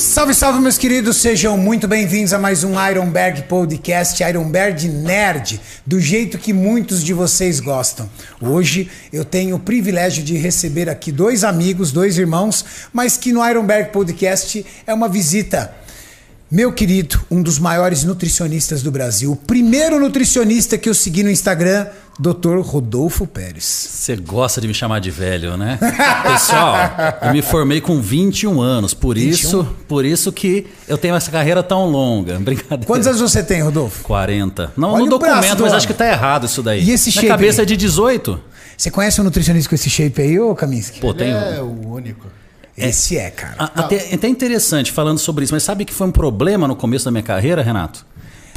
Salve, salve, meus queridos, sejam muito bem-vindos a mais um Ironberg Podcast, Ironberg Nerd, do jeito que muitos de vocês gostam. Hoje eu tenho o privilégio de receber aqui dois amigos, dois irmãos, mas que no Ironberg Podcast é uma visita. Meu querido, um dos maiores nutricionistas do Brasil, o primeiro nutricionista que eu segui no Instagram, Dr. Rodolfo Pérez. Você gosta de me chamar de velho, né? Pessoal, eu me formei com 21 anos, por 21? isso, por isso que eu tenho essa carreira tão longa. Brincadeira. Quantos anos você tem, Rodolfo? 40. Não Olha no documento, mas acho que tá errado isso daí. E esse Na shape? cabeça é de 18. Você conhece um nutricionista com esse shape aí, ô Kaminsky? Pô, tem É o único. Esse é, cara. Até, até interessante falando sobre isso, mas sabe que foi um problema no começo da minha carreira, Renato?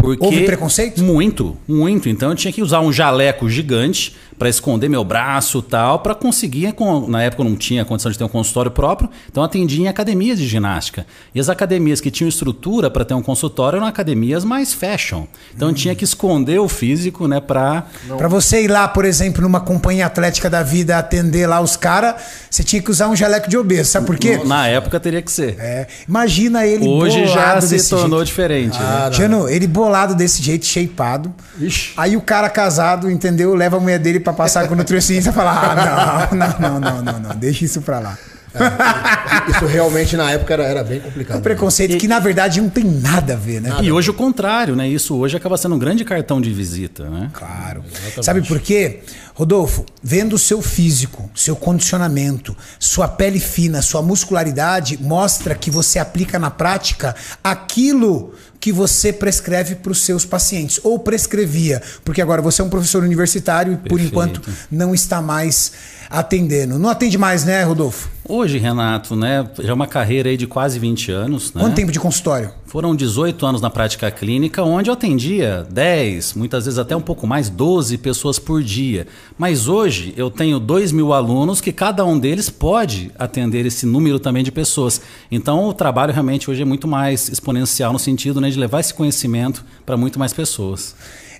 Porque Houve preconceito? Muito, muito. Então eu tinha que usar um jaleco gigante para esconder meu braço tal, para conseguir. Na época eu não tinha condição de ter um consultório próprio, então eu atendia em academias de ginástica. E as academias que tinham estrutura para ter um consultório eram academias mais fashion. Então hum. eu tinha que esconder o físico, né, para. Para você ir lá, por exemplo, numa companhia atlética da vida atender lá os caras, você tinha que usar um jaleco de obeso. Sabe por quê? Na época teria que ser. É. Imagina ele Hoje já se tornou jeito. diferente. Ah, né? Ele bolado desse jeito, shapeado. Ixi. Aí o cara casado, entendeu? Leva a mulher dele para passar com o nutricionista e falar: ah, não, não, não, não, não, não, deixa isso pra lá. É, isso realmente na época era, era bem complicado. O preconceito que na verdade não tem nada a ver, né? E hoje o contrário, né? Isso hoje acaba sendo um grande cartão de visita, né? Claro. Exatamente. Sabe por quê? Rodolfo, vendo o seu físico, seu condicionamento, sua pele fina, sua muscularidade, mostra que você aplica na prática aquilo que você prescreve para os seus pacientes. Ou prescrevia, porque agora você é um professor universitário e por enquanto não está mais atendendo. Não atende mais, né, Rodolfo? Hoje, Renato, né, já é uma carreira aí de quase 20 anos. Né? Quanto tempo de consultório? Foram 18 anos na prática clínica, onde eu atendia 10, muitas vezes até um pouco mais, 12 pessoas por dia. Mas hoje eu tenho 2 mil alunos que cada um deles pode atender esse número também de pessoas. Então o trabalho realmente hoje é muito mais exponencial no sentido né, de levar esse conhecimento para muito mais pessoas.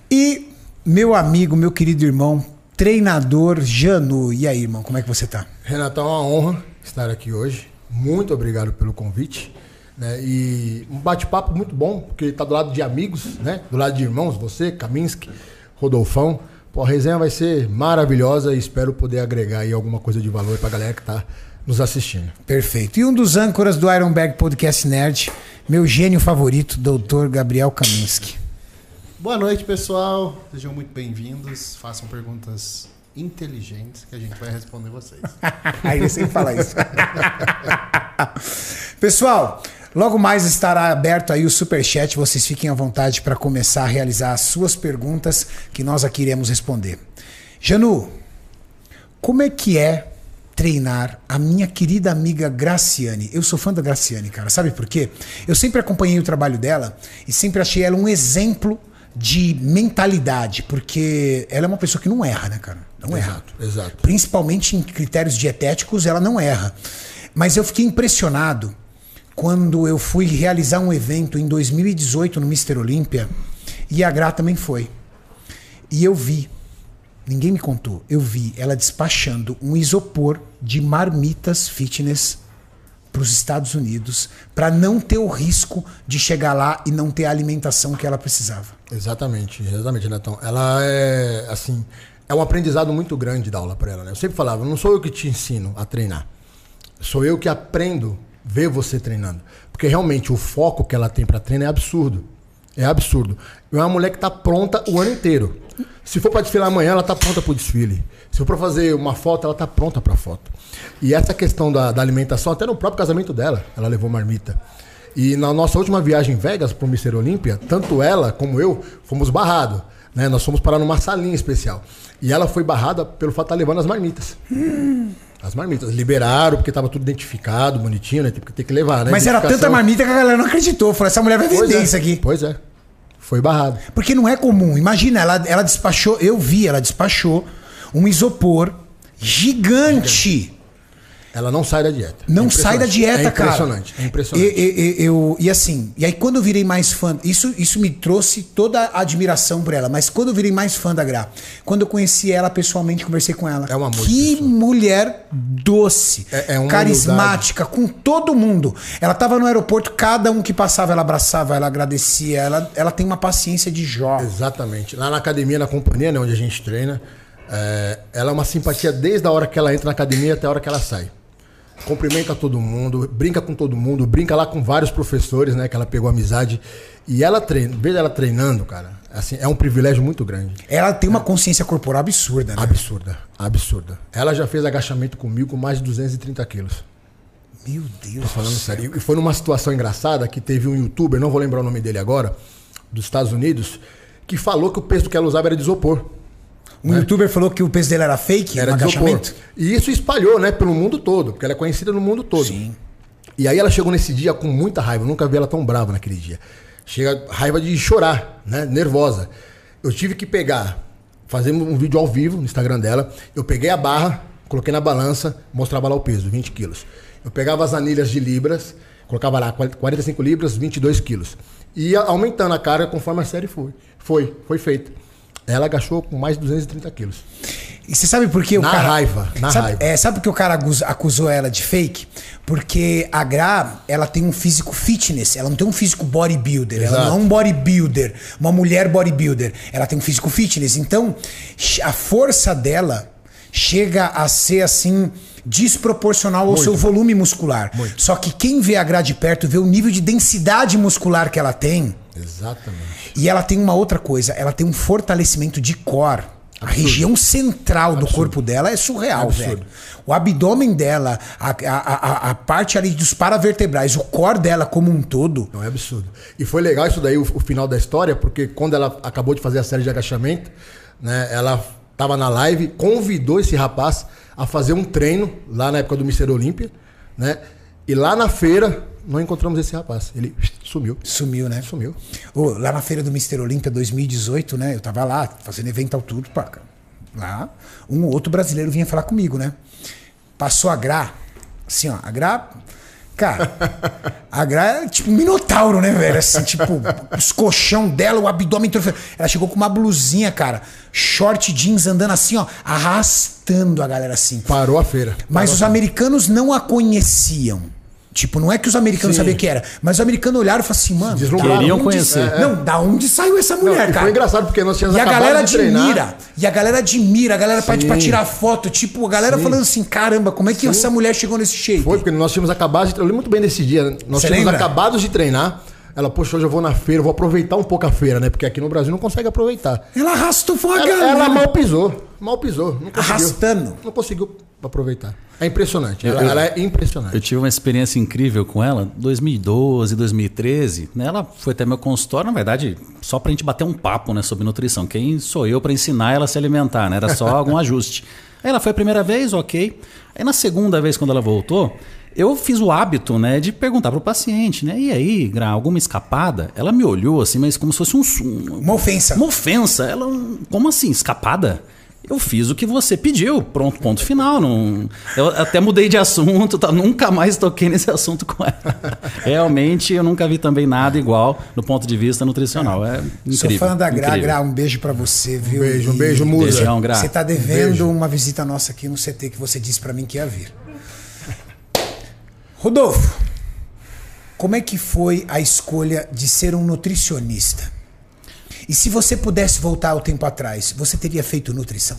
E meu amigo, meu querido irmão, treinador Janu. E aí, irmão, como é que você tá? Renato, é uma honra estar aqui hoje. Muito obrigado pelo convite. Né? E um bate-papo muito bom, porque está do lado de amigos, né? do lado de irmãos, você, Kaminsky, Rodolfão. Pô, a resenha vai ser maravilhosa e espero poder agregar aí alguma coisa de valor para a galera que está nos assistindo. Perfeito. E um dos âncoras do Ironberg Podcast Nerd, meu gênio favorito, doutor Gabriel Kaminsky. Boa noite, pessoal. Sejam muito bem-vindos. Façam perguntas inteligentes que a gente vai responder vocês. Aí ele sempre fala isso. Pessoal, logo mais estará aberto aí o super chat. Vocês fiquem à vontade para começar a realizar as suas perguntas que nós aqui iremos responder. Janu, como é que é treinar a minha querida amiga Graciane. Eu sou fã da Graciane, cara. Sabe por quê? Eu sempre acompanhei o trabalho dela e sempre achei ela um exemplo de mentalidade, porque ela é uma pessoa que não erra, né, cara? Não exato, erra. Exato. Principalmente em critérios dietéticos, ela não erra. Mas eu fiquei impressionado quando eu fui realizar um evento em 2018 no Mister Olímpia e a Gra também foi. E eu vi, ninguém me contou, eu vi ela despachando um isopor de marmitas fitness para os Estados Unidos para não ter o risco de chegar lá e não ter a alimentação que ela precisava. Exatamente, exatamente, Netão. Ela é assim, é um aprendizado muito grande dar aula para ela. Né? Eu sempre falava, não sou eu que te ensino a treinar, sou eu que aprendo ver você treinando, porque realmente o foco que ela tem para treinar é absurdo, é absurdo. É uma mulher que está pronta o ano inteiro. Se for para desfilar amanhã, ela está pronta para o desfile. Se for para fazer uma foto, ela está pronta para a foto. E essa questão da, da, alimentação, até no próprio casamento dela, ela levou marmita. E na nossa última viagem em Vegas para o Mister Olímpia, tanto ela como eu fomos barrados. Né? Nós fomos parar numa salinha especial. E ela foi barrada pelo fato de estar levando as marmitas. Hum. As marmitas. Liberaram, porque estava tudo identificado, bonitinho, né? Tem que, tem que levar, né? Mas era tanta marmita que a galera não acreditou. Falou, essa mulher vai vender é. isso aqui. Pois é. Foi barrado. Porque não é comum. Imagina, ela, ela despachou, eu vi, ela despachou um isopor gigante. Ela não sai da dieta. Não É sai da dieta, é cara. impressionante, É impressionante. E, e- eu, e assim, e aí quando eu virei mais fã, isso, isso me trouxe toda a admiração por ela, mas quando eu virei mais fã da Gra, quando eu conheci ela pessoalmente, conversei com ela. É um amor de Que mulher doce, É- é uma carismática, com todo mundo. Ela tava no aeroporto, cada um que passava, ela abraçava, ela agradecia, ela, ela tem uma paciência de Jó. Exatamente. Lá na academia, na companhia, né, onde a gente treina, é, ela é uma simpatia desde a hora que ela entra na academia até a hora que ela sai. Cumprimenta todo mundo, brinca com todo mundo, brinca lá com vários professores, né, que ela pegou amizade. E ela treina, veja ela treinando, cara, assim, é um privilégio muito grande. Ela tem uma consciência corporal absurda, né? Absurda, absurda. Ela já fez agachamento comigo com mais de 230 quilos. Meu Deus. Tô falando sério. E foi numa situação engraçada que teve um youtuber, não vou lembrar o nome dele agora, dos Estados Unidos, que falou que o peso que ela usava era de isopor. Um youtuber falou que o peso dele era fake, Era isopor. agachamento. E isso espalhou, né, pelo mundo todo, porque ela é conhecida no mundo todo. Sim. E aí ela chegou nesse dia com muita raiva, eu nunca vi ela tão brava naquele dia. Chega raiva de chorar, né, nervosa. Eu tive que pegar, fazer um vídeo ao vivo no Instagram dela. Eu peguei a barra, coloquei na balança, mostrava lá o peso, 20 quilos. Eu pegava as anilhas de libras, colocava lá 45 libras, 22 quilos. E ia aumentando a carga conforme a série foi. Foi, foi feita. Ela agachou com mais de 230 quilos. E você sabe por que o Na cara. raiva, na sabe, raiva. É, sabe por que o cara acus- acusou ela de fake? Porque a Gra, ela tem um físico fitness, ela não tem um físico bodybuilder, ela Exato. não é um bodybuilder, uma mulher bodybuilder. Ela tem um físico fitness. Então, a força dela chega a ser assim desproporcional ao seu volume muscular. Só que quem vê a Gra de perto vê o nível de densidade muscular que ela tem. Exatamente. E ela tem uma outra coisa, ela tem um fortalecimento de core. A região central do corpo dela é surreal, Absurdo. velho. O abdômen dela, a, a, a, a parte ali dos paravertebrais, o core dela como um todo. Não é absurdo. E foi legal isso daí, o, o final da história, porque quando ela acabou de fazer a série de agachamento, né, ela tava na live, convidou esse rapaz a fazer um treino lá na época do Mister Olímpia, né? E lá na feira não encontramos esse rapaz. Ele sumiu. Sumiu, né? Sumiu. Ô, lá na feira do Mister Olímpia 2018, né? Eu tava lá fazendo evento ao tudo, pá. Lá, um ou outro brasileiro vinha falar comigo, né? Passou a Gra, assim, ó, a Gra. Cara, a Gra é tipo um minotauro, né, velho? Assim, tipo, os colchão dela, o abdômen. Ela chegou com uma blusinha, cara, short jeans, andando assim, ó, arrastando a galera assim. Parou a feira. Mas os americanos não a conheciam. Tipo, não é que os americanos Sim. sabiam que era, mas os americanos olharam e falaram assim, mano. Deslumbraram. Queriam onde conhecer. Não, da onde saiu essa Não, mulher, e cara? foi engraçado porque nós tínhamos E a galera de treinar. admira. E a galera admira, a galera pede Sim. pra tirar foto. Tipo, a galera Sim. falando assim: caramba, como é que essa mulher chegou nesse shape? Foi, porque nós tínhamos acabado de treinar. Eu lembro muito bem desse dia. né? Nós Você tínhamos lembra? acabado de treinar. Ela, poxa, hoje eu vou na feira, vou aproveitar um pouco a feira, né? Porque aqui no Brasil não consegue aproveitar. Ela arrastou foi a Ela, galera. ela mal pisou. Mal pisou. Não conseguiu. Arrastando. Não conseguiu aproveitar. É impressionante. Ela, Eu- ela é impressionante. Eu tive uma experiência incrível com ela, 2012, 2013. Né? Ela foi até meu consultório, na verdade, só pra gente bater um papo né, sobre nutrição. Quem sou eu pra ensinar ela a se alimentar? Né? Era só algum ajuste. Aí ela foi a primeira vez, ok. Aí na segunda vez, quando ela voltou, eu fiz o hábito né, de perguntar pro paciente, né? E aí, Gra, alguma escapada? Ela me olhou assim, mas como se fosse um. um Uma ofensa. uma ofensa. Ela, como assim, escapada? Eu fiz o que você pediu, pronto, ponto final. Não, eu até mudei de assunto, tá, nunca mais toquei nesse assunto com ela. Realmente, eu nunca vi também nada igual no ponto de vista nutricional. É incrível. Sou fã da Gra. Gra, um beijo pra você, viu? beijo, um beijo, musa. Beijão, Gra. Você tá Um devendo beijo. uma visita nossa aqui no CT que você disse pra mim que ia vir. Rodolfo, como é que foi a escolha de ser um nutricionista? E se você pudesse voltar ao tempo atrás, você teria feito nutrição?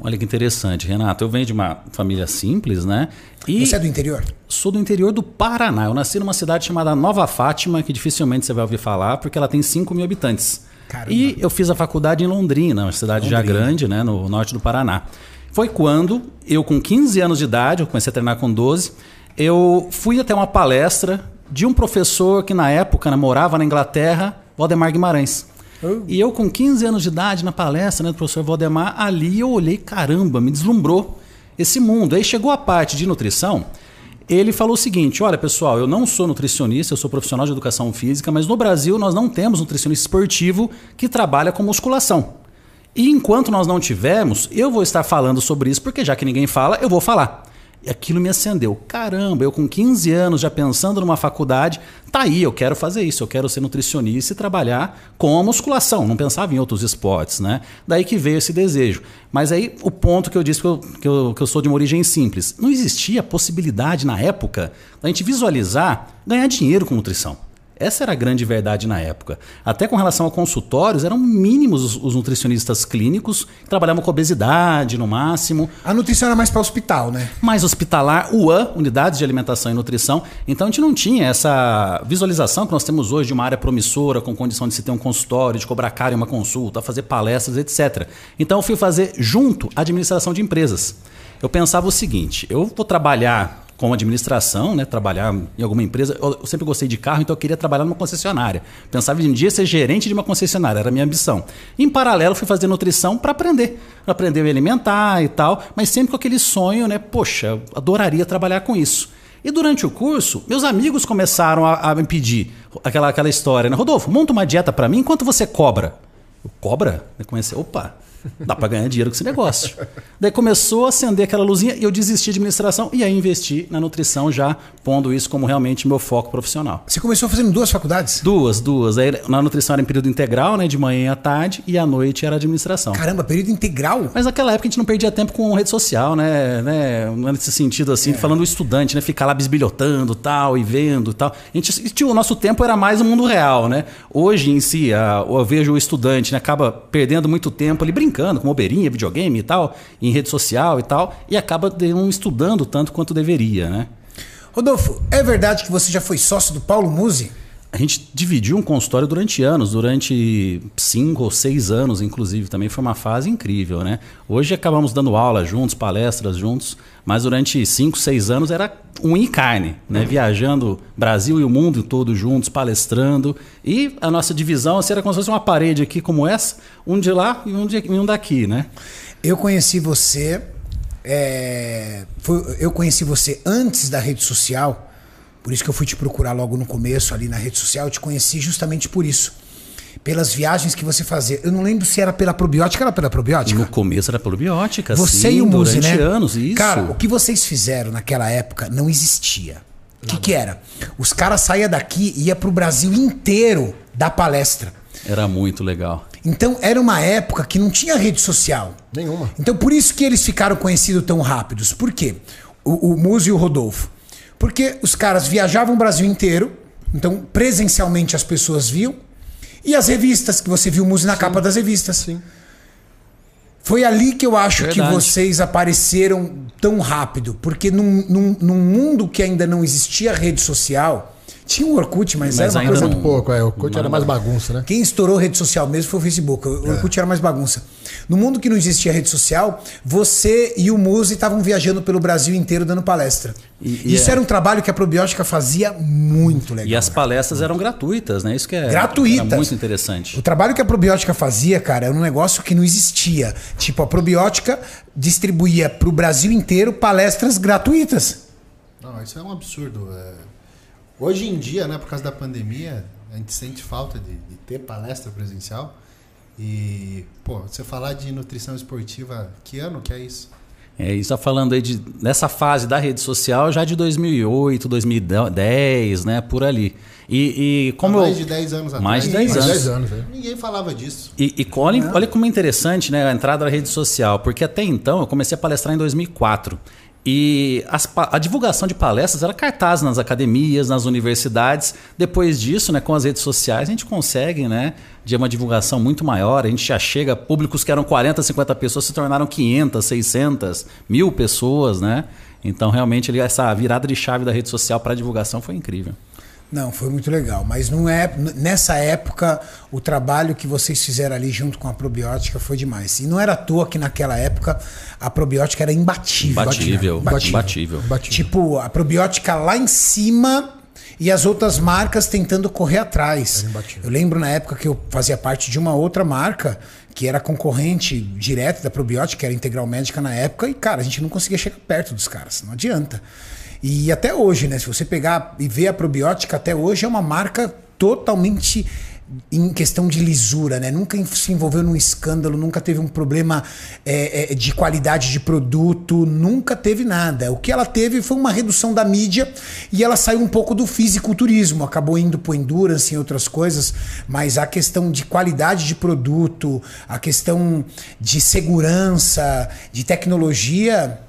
Olha que interessante, Renato. Eu venho de uma família simples, né? E Você é do interior? sou do interior do Paraná. Eu nasci numa cidade chamada Nova Fátima, que dificilmente você vai ouvir falar, porque ela tem 5 mil habitantes. Caramba. E eu fiz a faculdade em Londrina, uma cidade já Londrina. grande, né, no norte do Paraná. Foi quando eu, com 15 anos de idade, eu comecei a treinar com 12, eu fui até uma palestra de um professor que na época né, morava na Inglaterra, Valdemar Guimarães. E eu, com 15 anos de idade, na palestra né, do professor Valdemar, ali eu olhei, caramba, me deslumbrou esse mundo. Aí chegou a parte de nutrição, ele falou o seguinte: olha, pessoal, eu não sou nutricionista, eu sou profissional de educação física, mas no Brasil nós não temos nutricionista esportivo que trabalha com musculação. E enquanto nós não tivermos, eu vou estar falando sobre isso, porque já que ninguém fala, eu vou falar. E aquilo me acendeu. Caramba, eu com 15 anos já pensando numa faculdade, tá aí, eu quero fazer isso, eu quero ser nutricionista e trabalhar com a musculação. Não pensava em outros esportes, né? Daí que veio esse desejo. Mas aí o ponto que eu disse que eu, que eu, que eu sou de uma origem simples. Não existia possibilidade na época da gente visualizar ganhar dinheiro com nutrição. Essa era a grande verdade na época. Até com relação a consultórios, eram mínimos os, os nutricionistas clínicos que trabalhavam com obesidade no máximo. A nutrição era mais para hospital, né? Mais hospitalar, UAN, Unidades de Alimentação e Nutrição. Então a gente não tinha essa visualização que nós temos hoje de uma área promissora, com condição de se ter um consultório, de cobrar caro em uma consulta, fazer palestras, etc. Então eu fui fazer junto a administração de empresas. Eu pensava o seguinte: eu vou trabalhar com administração, né, trabalhar em alguma empresa. Eu sempre gostei de carro, então eu queria trabalhar numa concessionária. Pensava em um dia ser gerente de uma concessionária, era a minha ambição. Em paralelo, fui fazer nutrição para aprender, para aprender a me alimentar e tal, mas sempre com aquele sonho, né, poxa, adoraria trabalhar com isso. E durante o curso, meus amigos começaram a, a me pedir aquela, aquela história, né? Rodolfo, monta uma dieta para mim, enquanto você cobra? Eu, cobra? Eu comecei, opa, Dá para ganhar dinheiro com esse negócio. Daí começou a acender aquela luzinha e eu desisti de administração e aí investi na nutrição já pondo isso como realmente meu foco profissional. Você começou fazendo duas faculdades? Duas, duas. Aí, na nutrição era em período integral, né, de manhã à tarde e à noite era administração. Caramba, período integral? Mas naquela época a gente não perdia tempo com rede social, né, né nesse sentido assim, é. falando o estudante, né, ficar lá bisbilhotando tal e vendo tal. A gente, o nosso tempo era mais o mundo real, né? Hoje em si, a, eu vejo o estudante, né, acaba perdendo muito tempo ali brincando brincando com bobeirinha, videogame e tal, em rede social e tal, e acaba não estudando tanto quanto deveria, né? Rodolfo, é verdade que você já foi sócio do Paulo Musi? A gente dividiu um consultório durante anos, durante cinco ou seis anos, inclusive. Também foi uma fase incrível, né? Hoje acabamos dando aula juntos, palestras juntos, mas durante cinco, seis anos era um em carne, né? Viajando Brasil e o mundo todo juntos, palestrando. E a nossa divisão assim, era como se fosse uma parede aqui como essa, um de lá e um, de, um daqui, né? Eu conheci você. É, foi, eu conheci você antes da rede social por isso que eu fui te procurar logo no começo ali na rede social. Eu te conheci justamente por isso. Pelas viagens que você fazia. Eu não lembro se era pela probiótica, era pela probiótica? No começo era probiótica, Você sim, e o Muzi, durante né? anos, isso. Cara, o que vocês fizeram naquela época não existia. O que, que era? Os caras saíam daqui e ia pro Brasil inteiro dar palestra. Era muito legal. Então era uma época que não tinha rede social. Nenhuma. Então por isso que eles ficaram conhecidos tão rápidos. Por quê? O, o Muzi e o Rodolfo. Porque os caras viajavam o Brasil inteiro, então presencialmente as pessoas viam, e as revistas, que você viu o Muse na Sim. capa das revistas. Sim. Foi ali que eu acho Verdade. que vocês apareceram tão rápido, porque num, num, num mundo que ainda não existia rede social, tinha o Orkut, mas, mas era uma coisa muito pouco. É, o Orkut era mais bagunça, né? Quem estourou rede social mesmo foi o Facebook. O é. Orkut era mais bagunça. No mundo que não existia rede social, você e o Muse estavam viajando pelo Brasil inteiro dando palestra. E, e Isso é... era um trabalho que a probiótica fazia muito legal. E as palestras eram gratuitas, né? Isso que é gratuitas. Era muito interessante. O trabalho que a probiótica fazia, cara, era um negócio que não existia. Tipo, a probiótica distribuía para o Brasil inteiro palestras gratuitas. Não, isso é um absurdo. É Hoje em dia, né, por causa da pandemia, a gente sente falta de, de ter palestra presencial. E, pô, você falar de nutrição esportiva, que ano que é isso? É, isso está falando aí de, nessa fase da rede social já de 2008, 2010, né, por ali. E, e como mais eu, de 10 anos atrás. Mais de 10 anos. Mais 10 anos é. Ninguém falava disso. E, e olha, olha como é interessante né, a entrada da rede social, porque até então eu comecei a palestrar em 2004. E as, a divulgação de palestras era cartaz nas academias, nas universidades. Depois disso, né, com as redes sociais, a gente consegue né, de uma divulgação muito maior. A gente já chega, públicos que eram 40, 50 pessoas se tornaram 500, 600, mil pessoas. Né? Então, realmente, essa virada de chave da rede social para a divulgação foi incrível. Não, foi muito legal. Mas não é nessa época o trabalho que vocês fizeram ali junto com a probiótica foi demais. E não era à toa que naquela época a probiótica era imbatível. Imbatível. Imbatível. imbatível. imbatível. Tipo, a probiótica lá em cima e as outras marcas tentando correr atrás. Eu lembro na época que eu fazia parte de uma outra marca que era concorrente direto da probiótica, era Integral Médica na época, e cara, a gente não conseguia chegar perto dos caras, não adianta. E até hoje, né? Se você pegar e ver a probiótica, até hoje é uma marca totalmente em questão de lisura, né? Nunca se envolveu num escândalo, nunca teve um problema é, é, de qualidade de produto, nunca teve nada. O que ela teve foi uma redução da mídia e ela saiu um pouco do fisiculturismo, acabou indo pro endurance e outras coisas, mas a questão de qualidade de produto, a questão de segurança, de tecnologia,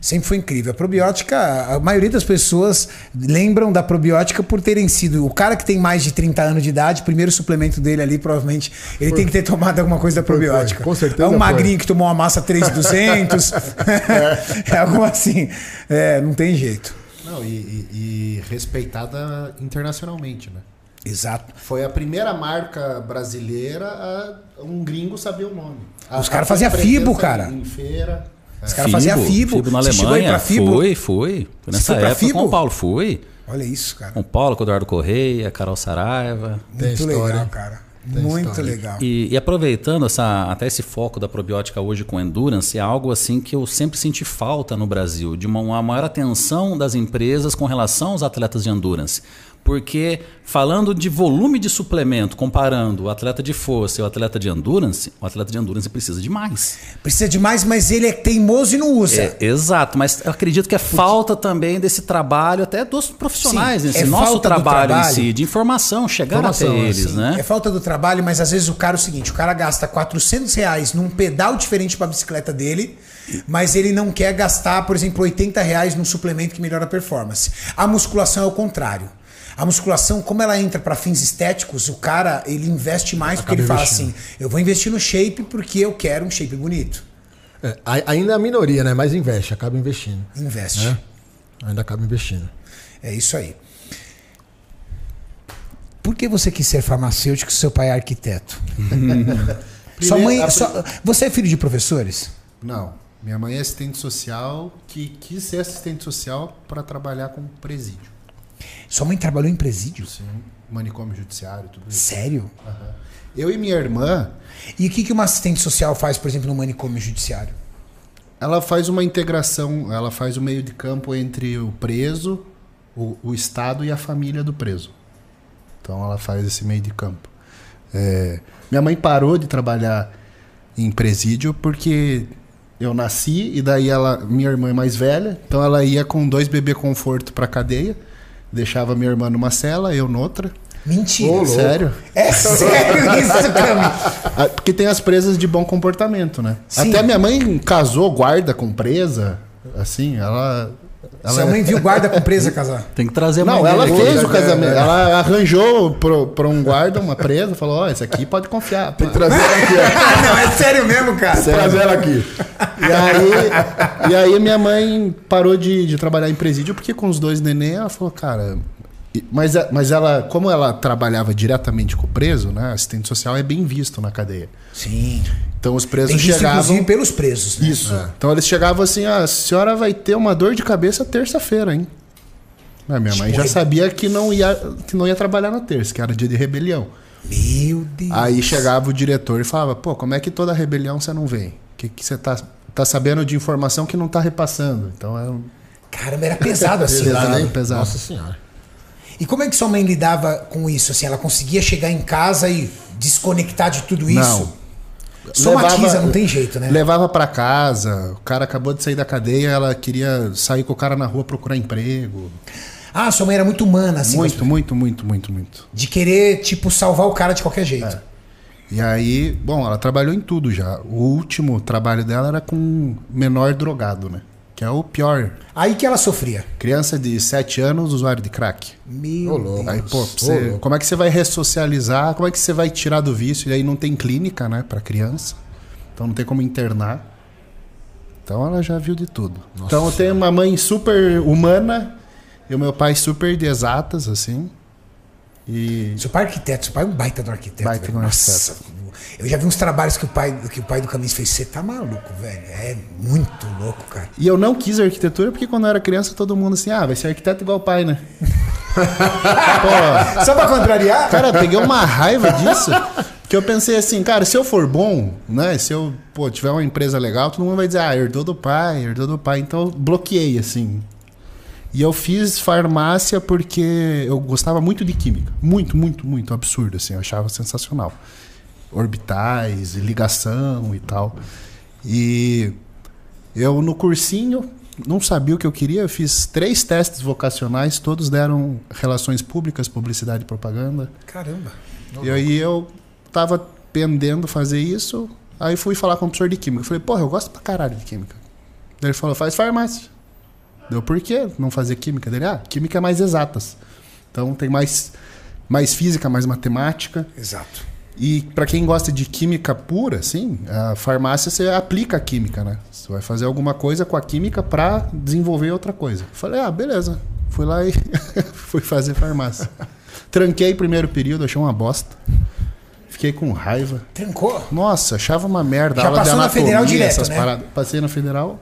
sempre foi incrível. A probiótica, a maioria das pessoas lembram da probiótica por terem sido o cara que tem mais de 30 anos de idade, o primeiro suplemento dele ali, provavelmente, ele foi. tem que ter tomado alguma coisa da probiótica. Foi, com certeza. É um magrinho que tomou uma massa 3,200. é. é algo assim. É, não tem jeito. Não, e, e, e respeitada internacionalmente, né? Exato. Foi a primeira marca brasileira a um gringo saber o nome. Os caras faziam FIBO, cara. Em feira. Os caras faziam FIBO. FIBO na Alemanha. Fibo? Foi, foi. Foi nessa foi época com o Paulo. Fui. Olha isso, cara. Com o Paulo, com o Eduardo Correia, Carol Saraiva. Muito história. legal, cara. Tem Muito história. legal. E, e, aproveitando essa, até esse foco da probiótica hoje com endurance, é algo assim que eu sempre senti falta no Brasil, de uma, uma maior atenção das empresas com relação aos atletas de endurance. Porque falando de volume de suplemento, comparando o atleta de força e o atleta de endurance, o atleta de endurance precisa de mais. Precisa de mais, mas ele é teimoso e não usa. É, exato, mas eu acredito que é falta também desse trabalho, até dos profissionais, Sim, esse é nosso trabalho, trabalho, em si, de informação, chegar informação, até eles, assim, né? É falta do trabalho, mas às vezes o cara é o seguinte, o cara gasta 400 reais num pedal diferente para a bicicleta dele, mas ele não quer gastar, por exemplo, 80 reais num suplemento que melhora a performance. A musculação é o contrário. A musculação, como ela entra para fins estéticos, o cara ele investe mais porque ele fala assim: eu vou investir no shape porque eu quero um shape bonito. É, ainda é a minoria, né? Mas investe, acaba investindo. Investe. É? Ainda acaba investindo. É isso aí. Por que você quis ser farmacêutico se seu pai é arquiteto? Sua mãe, a... sua... Você é filho de professores? Não. Minha mãe é assistente social que quis ser assistente social para trabalhar com presídio. Sua mãe trabalhou em presídio? Sim. Manicômio judiciário, tudo isso. Sério? Uhum. Eu e minha irmã. E o que, que uma assistente social faz, por exemplo, no manicômio judiciário? Ela faz uma integração, ela faz o meio de campo entre o preso, o, o Estado e a família do preso. Então ela faz esse meio de campo. É, minha mãe parou de trabalhar em presídio porque eu nasci e daí ela, minha irmã é mais velha, então ela ia com dois bebê conforto para cadeia deixava minha irmã numa cela, eu noutra. Mentira. Ô, sério? É sério isso, Cami? Ah, porque tem as presas de bom comportamento, né? Sim. Até minha mãe casou guarda com presa, assim, ela ela... Sua mãe viu guarda com presa casar? Tem que trazer a mãe Não, ela fez o casamento. É. Ela arranjou para um guarda uma presa, falou: Ó, oh, esse aqui pode confiar. Tem que trazer ela aqui. Não, é sério mesmo, cara. Sério. Trazer ela aqui. E aí, e aí minha mãe parou de, de trabalhar em presídio porque com os dois neném ela falou: cara, mas, mas ela, como ela trabalhava diretamente com o preso, né? Assistente social é bem visto na cadeia. Sim. Então os presos Tem chegavam. Inclusive pelos presos. Né? Isso. É. Então eles chegavam assim: ah, a senhora vai ter uma dor de cabeça terça-feira, hein? Mas minha mãe já sabia que não, ia, que não ia trabalhar na terça, que era dia de rebelião. Meu Deus. Aí chegava o diretor e falava: pô, como é que toda rebelião você não vem? Que, que você tá, tá sabendo de informação que não tá repassando? Então é um. Caramba, era pesado assim. pesado, né? pesado. Nossa senhora. E como é que sua mãe lidava com isso? Assim, ela conseguia chegar em casa e desconectar de tudo isso? Não. Somatiza, não tem jeito, né? Levava para casa, o cara acabou de sair da cadeia, ela queria sair com o cara na rua procurar emprego. Ah, sua mãe era muito humana, assim. Muito, muito, muito, muito, muito. De querer, tipo, salvar o cara de qualquer jeito. É. E aí, bom, ela trabalhou em tudo já. O último trabalho dela era com menor drogado, né? Que é o pior. Aí que ela sofria. Criança de 7 anos, usuário de crack. Meu Deus. Aí, pô, você, como é que você vai ressocializar? Como é que você vai tirar do vício? E aí não tem clínica, né, para criança. Então não tem como internar. Então ela já viu de tudo. Nossa. Então eu tenho uma mãe super humana e o meu pai super de exatas, assim. E... Seu pai é arquiteto, seu pai é um baita do arquiteto. Baita do arquiteto. Eu já vi uns trabalhos que o pai, que o pai do Camis fez. Você tá maluco, velho. É muito louco, cara. E eu não quis arquitetura porque quando eu era criança todo mundo assim, ah, vai ser arquiteto igual o pai, né? Pô, Só pra contrariar? Cara, peguei uma raiva disso. Que eu pensei assim, cara, se eu for bom, né? Se eu pô, tiver uma empresa legal, todo mundo vai dizer, ah, herdou do pai, herdou do pai. Então eu bloqueei, assim. E eu fiz farmácia porque eu gostava muito de química. Muito, muito, muito absurdo, assim. Eu achava sensacional. Orbitais, ligação e tal. E eu no cursinho não sabia o que eu queria. Eu fiz três testes vocacionais, todos deram relações públicas, publicidade e propaganda. Caramba. E aí eu tava pendendo fazer isso. Aí fui falar com o professor de química. Eu falei, porra, eu gosto pra caralho de química. Daí ele falou, faz farmácia. Deu por quê não fazer química? Dele, ah, química é mais exatas. Então tem mais, mais física, mais matemática. Exato. E para quem gosta de química pura, sim, a farmácia você aplica a química, né? Você vai fazer alguma coisa com a química para desenvolver outra coisa. Falei, ah, beleza. Fui lá e fui fazer farmácia. Tranquei primeiro período, achei uma bosta. Fiquei com raiva. Trancou? Nossa, achava uma merda. Já aula passou na anatomia, federal direto, né? paradas. Passei na federal.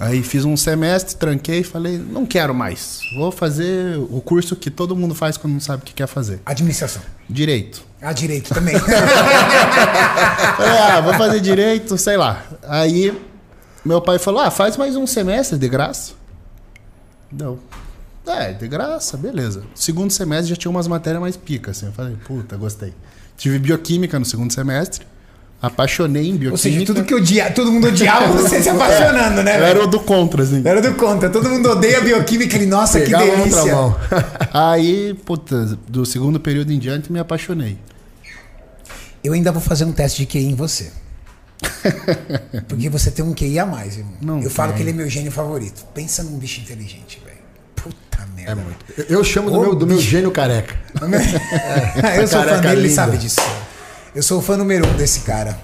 Aí fiz um semestre, tranquei e falei, não quero mais. Vou fazer o curso que todo mundo faz quando não sabe o que quer fazer. Administração. Direito. Ah, direito também. Ah, vou fazer direito, sei lá. Aí meu pai falou, ah, faz mais um semestre de graça. Não. É, de graça, beleza. Segundo semestre já tinha umas matérias mais picas, assim. Eu falei, puta, gostei. Tive bioquímica no segundo semestre. Apaixonei em bioquímica. Ou seja, tudo que odia, todo mundo odiava, você se apaixonando, né? Eu velho? era o do contra, assim. Era do contra. Todo mundo odeia bioquímica. Ele, nossa, Pegava que delícia. Aí, puta, do segundo período em diante me apaixonei. Eu ainda vou fazer um teste de QI em você. Porque você tem um QI a mais, irmão. Não eu falo tem. que ele é meu gênio favorito. Pensa num bicho inteligente, velho. Puta merda. É muito. Eu- Eu chamo do, meu, do meu gênio careca. eu sou fã careca dele, ele sabe disso. Eu sou o fã número um desse cara.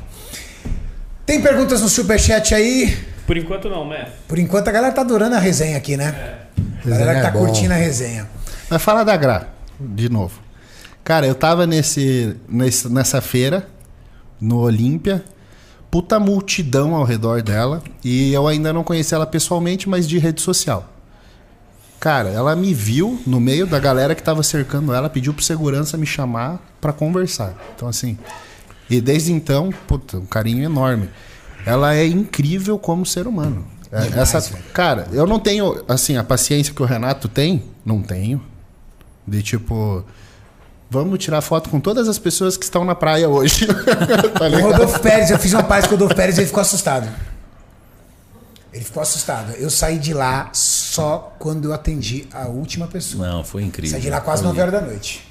Tem perguntas no superchat aí? Por enquanto não, né? Por enquanto a galera tá adorando a resenha aqui, né? A galera que tá é curtindo a resenha. Mas fala da Gra, de novo. Cara, eu tava nesse, nesse- nessa feira, no Olímpia, puta multidão ao redor dela, e eu ainda não conheci ela pessoalmente, mas de rede social. Cara, ela me viu no meio da galera que tava cercando ela, pediu pro segurança me chamar pra conversar. Então, assim. E desde então, puta, um carinho enorme. Ela é incrível como ser humano. É, Demais, essa, velho. cara, eu não tenho, assim, a paciência que o Renato tem, não tenho. De tipo, vamos tirar foto com todas as pessoas que estão na praia hoje. tá O? Rodolfo Pérez, eu fiz uma paz com o Rodolfo Pérez e ele ficou assustado. Ele ficou assustado. Eu saí de lá só quando eu atendi a última pessoa. Não, foi incrível. Saí de lá quase 9 horas da noite.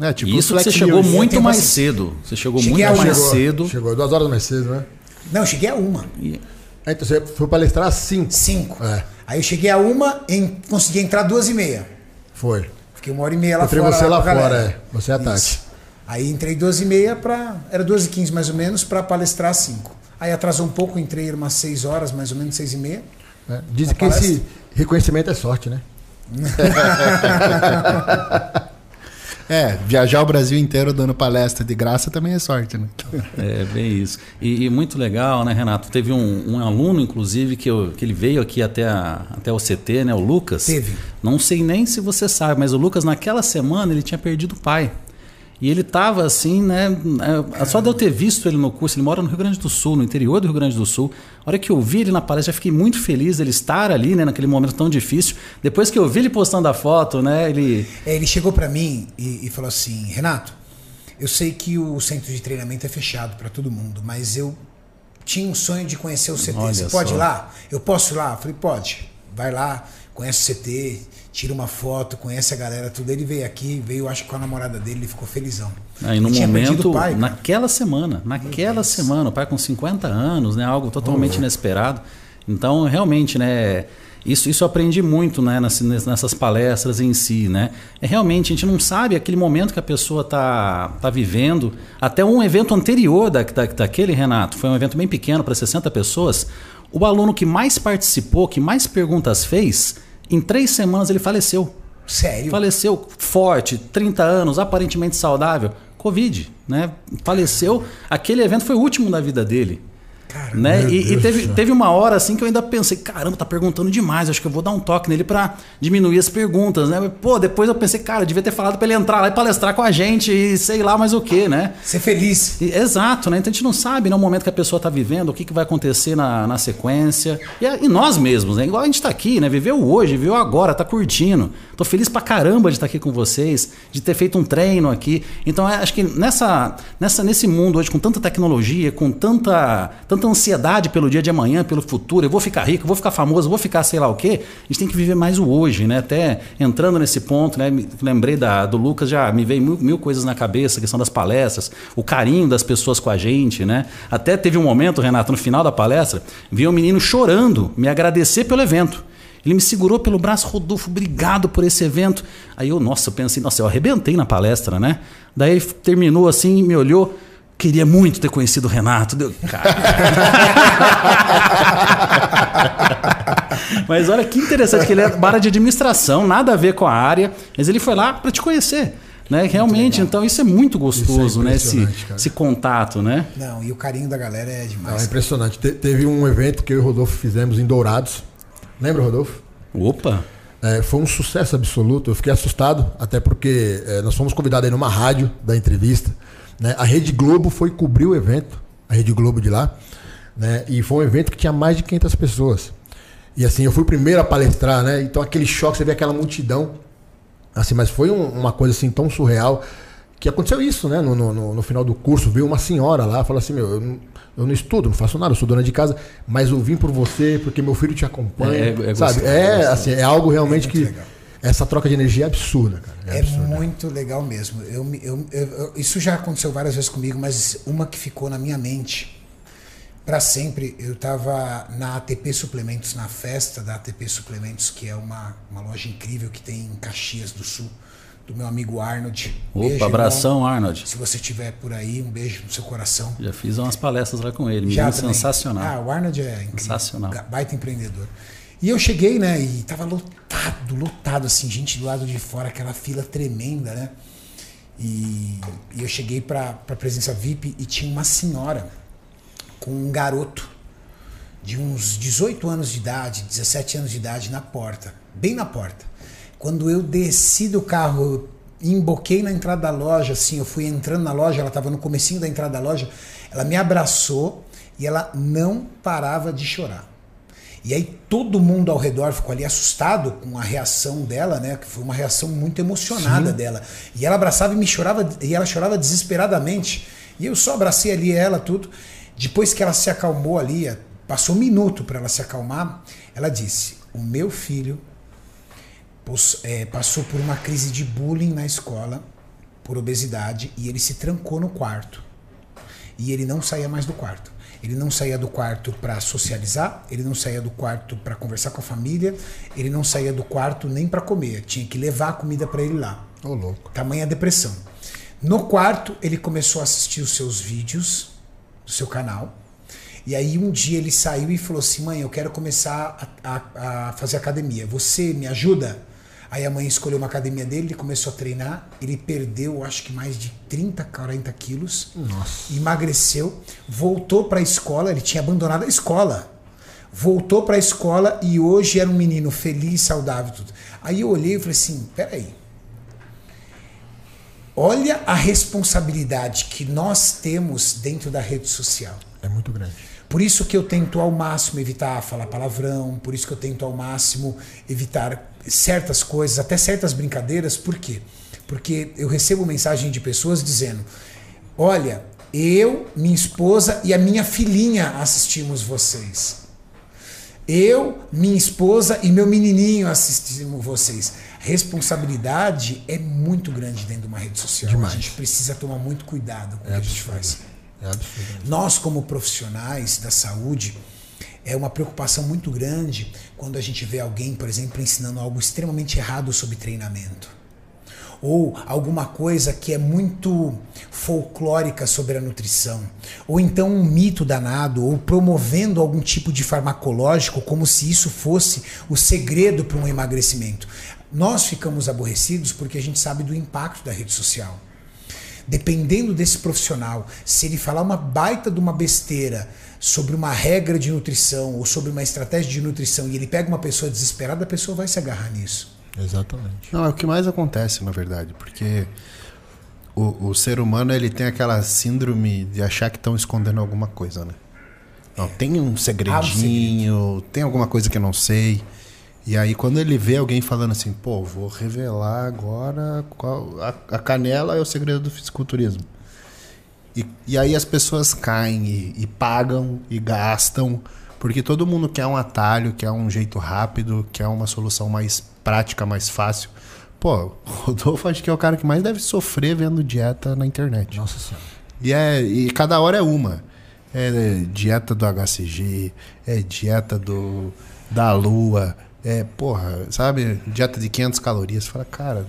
É, tipo, Isso você chegou muito tenho mais paciência. cedo. Você chegou Cheguei muito mais chegou- cedo. Chegou duas horas mais cedo, né? Não, eu cheguei a uma. E- Aí, então você foi palestrar às 5. Cinco. É. Aí eu cheguei a uma e consegui entrar duas e meia. Foi. Fiquei uma hora e meia lá Entrei fora. você lá a fora, galera. é. Você e a Tati. Isso. Aí entrei duas e meia pra. Era duas e quinze mais ou menos pra palestrar às cinco. Aí atrasou um pouco, entrei umas seis horas, mais ou menos seis e meia. É. Dizem que esse reconhecimento é sorte, né? É, viajar o Brasil inteiro dando palestra de graça também é sorte, né? É, bem isso. E, e muito legal, né, Renato? Teve um, um aluno, inclusive, que, eu- que ele veio aqui até, a- até o CT, né? O Lucas. Teve. Não sei nem se você sabe, mas o Lucas, naquela semana, ele tinha perdido o pai. E ele tava assim, né? é, Só de eu ter visto ele no curso, ele mora no Rio Grande do Sul, no interior do Rio Grande do Sul. A hora que eu vi ele na palestra, já fiquei muito feliz dele estar ali, né? Naquele momento tão difícil. Depois que eu vi ele postando a foto, né? Ele. É, ele chegou pra mim e, e falou assim: Renato, eu sei que o centro de treinamento é fechado pra todo mundo, mas eu tinha um sonho de conhecer o CT. Olha Você pode só. ir lá? Eu posso ir lá? Eu falei: pode. Vai lá, conhece o CT, tira uma foto, conhece a galera, tudo. Ele veio aqui, veio, acho que com a namorada dele, ele ficou felizão. Aí no momento, pai, naquela semana, naquela semana, o pai com 50 anos, né, algo totalmente inesperado. Então, realmente, né, isso, isso eu aprendi muito, né, nessas, nessas palestras em si, né. É realmente a gente não sabe aquele momento que a pessoa tá, tá vivendo. Até um evento anterior da, da, daquele Renato, foi um evento bem pequeno para 60 pessoas. O aluno que mais participou, que mais perguntas fez, em três semanas ele faleceu. Sério? Faleceu forte, 30 anos, aparentemente saudável. Covid, né? Faleceu. Aquele evento foi o último da vida dele. Cara, né? E, e teve, teve uma hora assim que eu ainda pensei, caramba, tá perguntando demais, acho que eu vou dar um toque nele pra diminuir as perguntas, né? Mas, Pô, depois eu pensei, cara, eu devia ter falado pra ele entrar lá e palestrar com a gente e sei lá mais o que, né? Ser feliz. E- Exato, né? Então a gente não sabe no momento que a pessoa está vivendo, o que, que vai acontecer na, na sequência. E, a- e nós mesmos, né? Igual a gente está aqui, né? Viveu hoje, viveu agora, tá curtindo. Tô feliz pra caramba de estar aqui com vocês, de ter feito um treino aqui. Então é, acho que nessa, nessa, nesse mundo hoje, com tanta tecnologia, com tanta, tanta ansiedade pelo dia de amanhã, pelo futuro, eu vou ficar rico, eu vou ficar famoso, eu vou ficar sei lá o quê, a gente tem que viver mais o hoje, né? Até entrando nesse ponto, né? Lembrei da, do Lucas, já me veio mil, mil coisas na cabeça, a questão das palestras, o carinho das pessoas com a gente, né? Até teve um momento, Renato, no final da palestra, vi um menino chorando, me agradecer pelo evento. Ele me segurou pelo braço, Rodolfo, obrigado por esse evento. Aí eu, nossa, eu pensei, nossa, eu arrebentei na palestra, né? Daí ele terminou assim, me olhou, queria muito ter conhecido o Renato. Deu, cara. Mas olha que interessante, que ele é da área de administração, nada a ver com a área, mas ele foi lá para te conhecer. Né? Realmente, então isso é muito gostoso, né? Esse, esse contato, né? Não, e o carinho da galera é Não, é demais. impressionante. Te- teve um evento que eu e o Rodolfo fizemos em Dourados. Lembra, Rodolfo? Opa! É, foi um sucesso absoluto. Eu fiquei assustado, até porque é, nós fomos convidados aí numa rádio da entrevista. Né? A Rede Globo foi cobrir o evento, a Rede Globo de lá. Né? E foi um evento que tinha mais de 500 pessoas. E assim, eu fui o primeiro a palestrar, né? Então aquele choque, você vê aquela multidão. Assim, mas foi um- uma coisa assim tão surreal que aconteceu isso, né? No, no- no- no final do curso, veio uma senhora lá, falou assim: Meu, eu não, eu não estudo, não faço nada, eu sou dona de casa, mas eu vim por você porque meu filho te acompanha. É, é sabe? gostoso, É, gostoso. assim, é algo realmente muito que. legal. Essa troca de energia é absurda, cara. É, É absurda. muito legal mesmo. Eu, eu- eu- eu- isso já aconteceu várias vezes comigo, mas uma que ficou na minha mente para sempre. Eu estava na ATP Suplementos, na festa da ATP Suplementos, que é uma, uma loja incrível que tem em Caxias do Sul, do meu amigo Arnold. Opa, Beijo, abração, irmão. Arnold. Se você estiver por aí, um beijo no seu coração. Já fiz umas palestras lá com ele, Já menino também. sensacional. Ah, o Arnold é incrível. Sensacional. Baita empreendedor. E eu cheguei, né? E tava lotado, lotado, assim, gente do lado de fora, aquela fila tremenda, né? E, e eu cheguei pra, pra presença VIP e tinha uma senhora com um garoto de uns 18 anos de idade, 17 anos de idade na porta, bem na porta. Quando eu desci do carro, emboquei na entrada da loja, assim, eu fui entrando na loja, ela estava no comecinho da entrada da loja, ela me abraçou e ela não parava de chorar. E aí todo mundo ao redor ficou ali assustado com a reação dela, né? Que foi uma reação muito emocionada dela. E ela abraçava e me chorava, e ela chorava desesperadamente. E eu só abracei ali ela, tudo. Depois que ela se acalmou ali, passou um minuto para ela se acalmar, ela disse: O meu filho é, passou por uma crise de bullying na escola, por obesidade, e ele se trancou no quarto. E ele não saía mais do quarto. Ele não saía do quarto para socializar, ele não saía do quarto para conversar com a família, ele não saía do quarto nem para comer. Tinha que levar a comida para ele lá. Ô, louco. Tamanha depressão. No quarto, ele começou a assistir os seus vídeos do seu canal. E aí um dia ele saiu e falou assim: mãe, eu quero começar a, a- a fazer academia. Você me ajuda? Aí a mãe escolheu uma academia dele, ele começou a treinar. Ele perdeu, acho que mais de 30, 40 quilos. Nossa. Emagreceu, voltou para a escola. Ele tinha abandonado a escola. Voltou para a escola e hoje era um menino feliz, saudável. Tudo. Aí eu olhei e falei assim: peraí. Olha a responsabilidade que nós temos dentro da rede social. É muito grande. Por isso que eu tento ao máximo evitar falar palavrão, por isso que eu tento ao máximo evitar certas coisas, até certas brincadeiras. Por quê? Porque eu recebo mensagem de pessoas dizendo: Olha, eu, minha esposa e a minha filhinha assistimos vocês. Eu, minha esposa e meu menininho assistimos vocês. Responsabilidade é muito grande dentro de uma rede social. Demais. A gente precisa tomar muito cuidado com o É que a gente faz. É absurdo. Nós, como profissionais da saúde, é uma preocupação muito grande quando a gente vê alguém, por exemplo, ensinando algo extremamente errado sobre treinamento. Ou alguma coisa que é muito folclórica sobre a nutrição. Ou então um mito danado, ou promovendo algum tipo de farmacológico como se isso fosse o segredo para um emagrecimento. Nós ficamos aborrecidos porque a gente sabe do impacto da rede social dependendo desse profissional, se ele falar uma baita de uma besteira sobre uma regra de nutrição ou sobre uma estratégia de nutrição e ele pega uma pessoa desesperada, a pessoa vai se agarrar nisso. Exatamente. Não, é o que mais acontece, na verdade, porque o, o ser humano ele tem aquela síndrome de achar que estão escondendo alguma coisa, né? Não, tem um segredinho, tem alguma coisa que eu não sei. E aí quando ele vê alguém falando assim, pô, vou revelar agora qual a, a canela é o segredo do fisiculturismo. E, e aí as pessoas caem e, e pagam e gastam, porque todo mundo quer um atalho, quer um jeito rápido, quer uma solução mais prática, mais fácil. Pô, o Rodolfo acho que é o cara que mais deve sofrer vendo dieta na internet. Nossa senhora. E, é, e cada hora é uma. É dieta do HCG, é dieta do da lua, é, porra, sabe? Dieta de 500 calorias. Você fala, cara,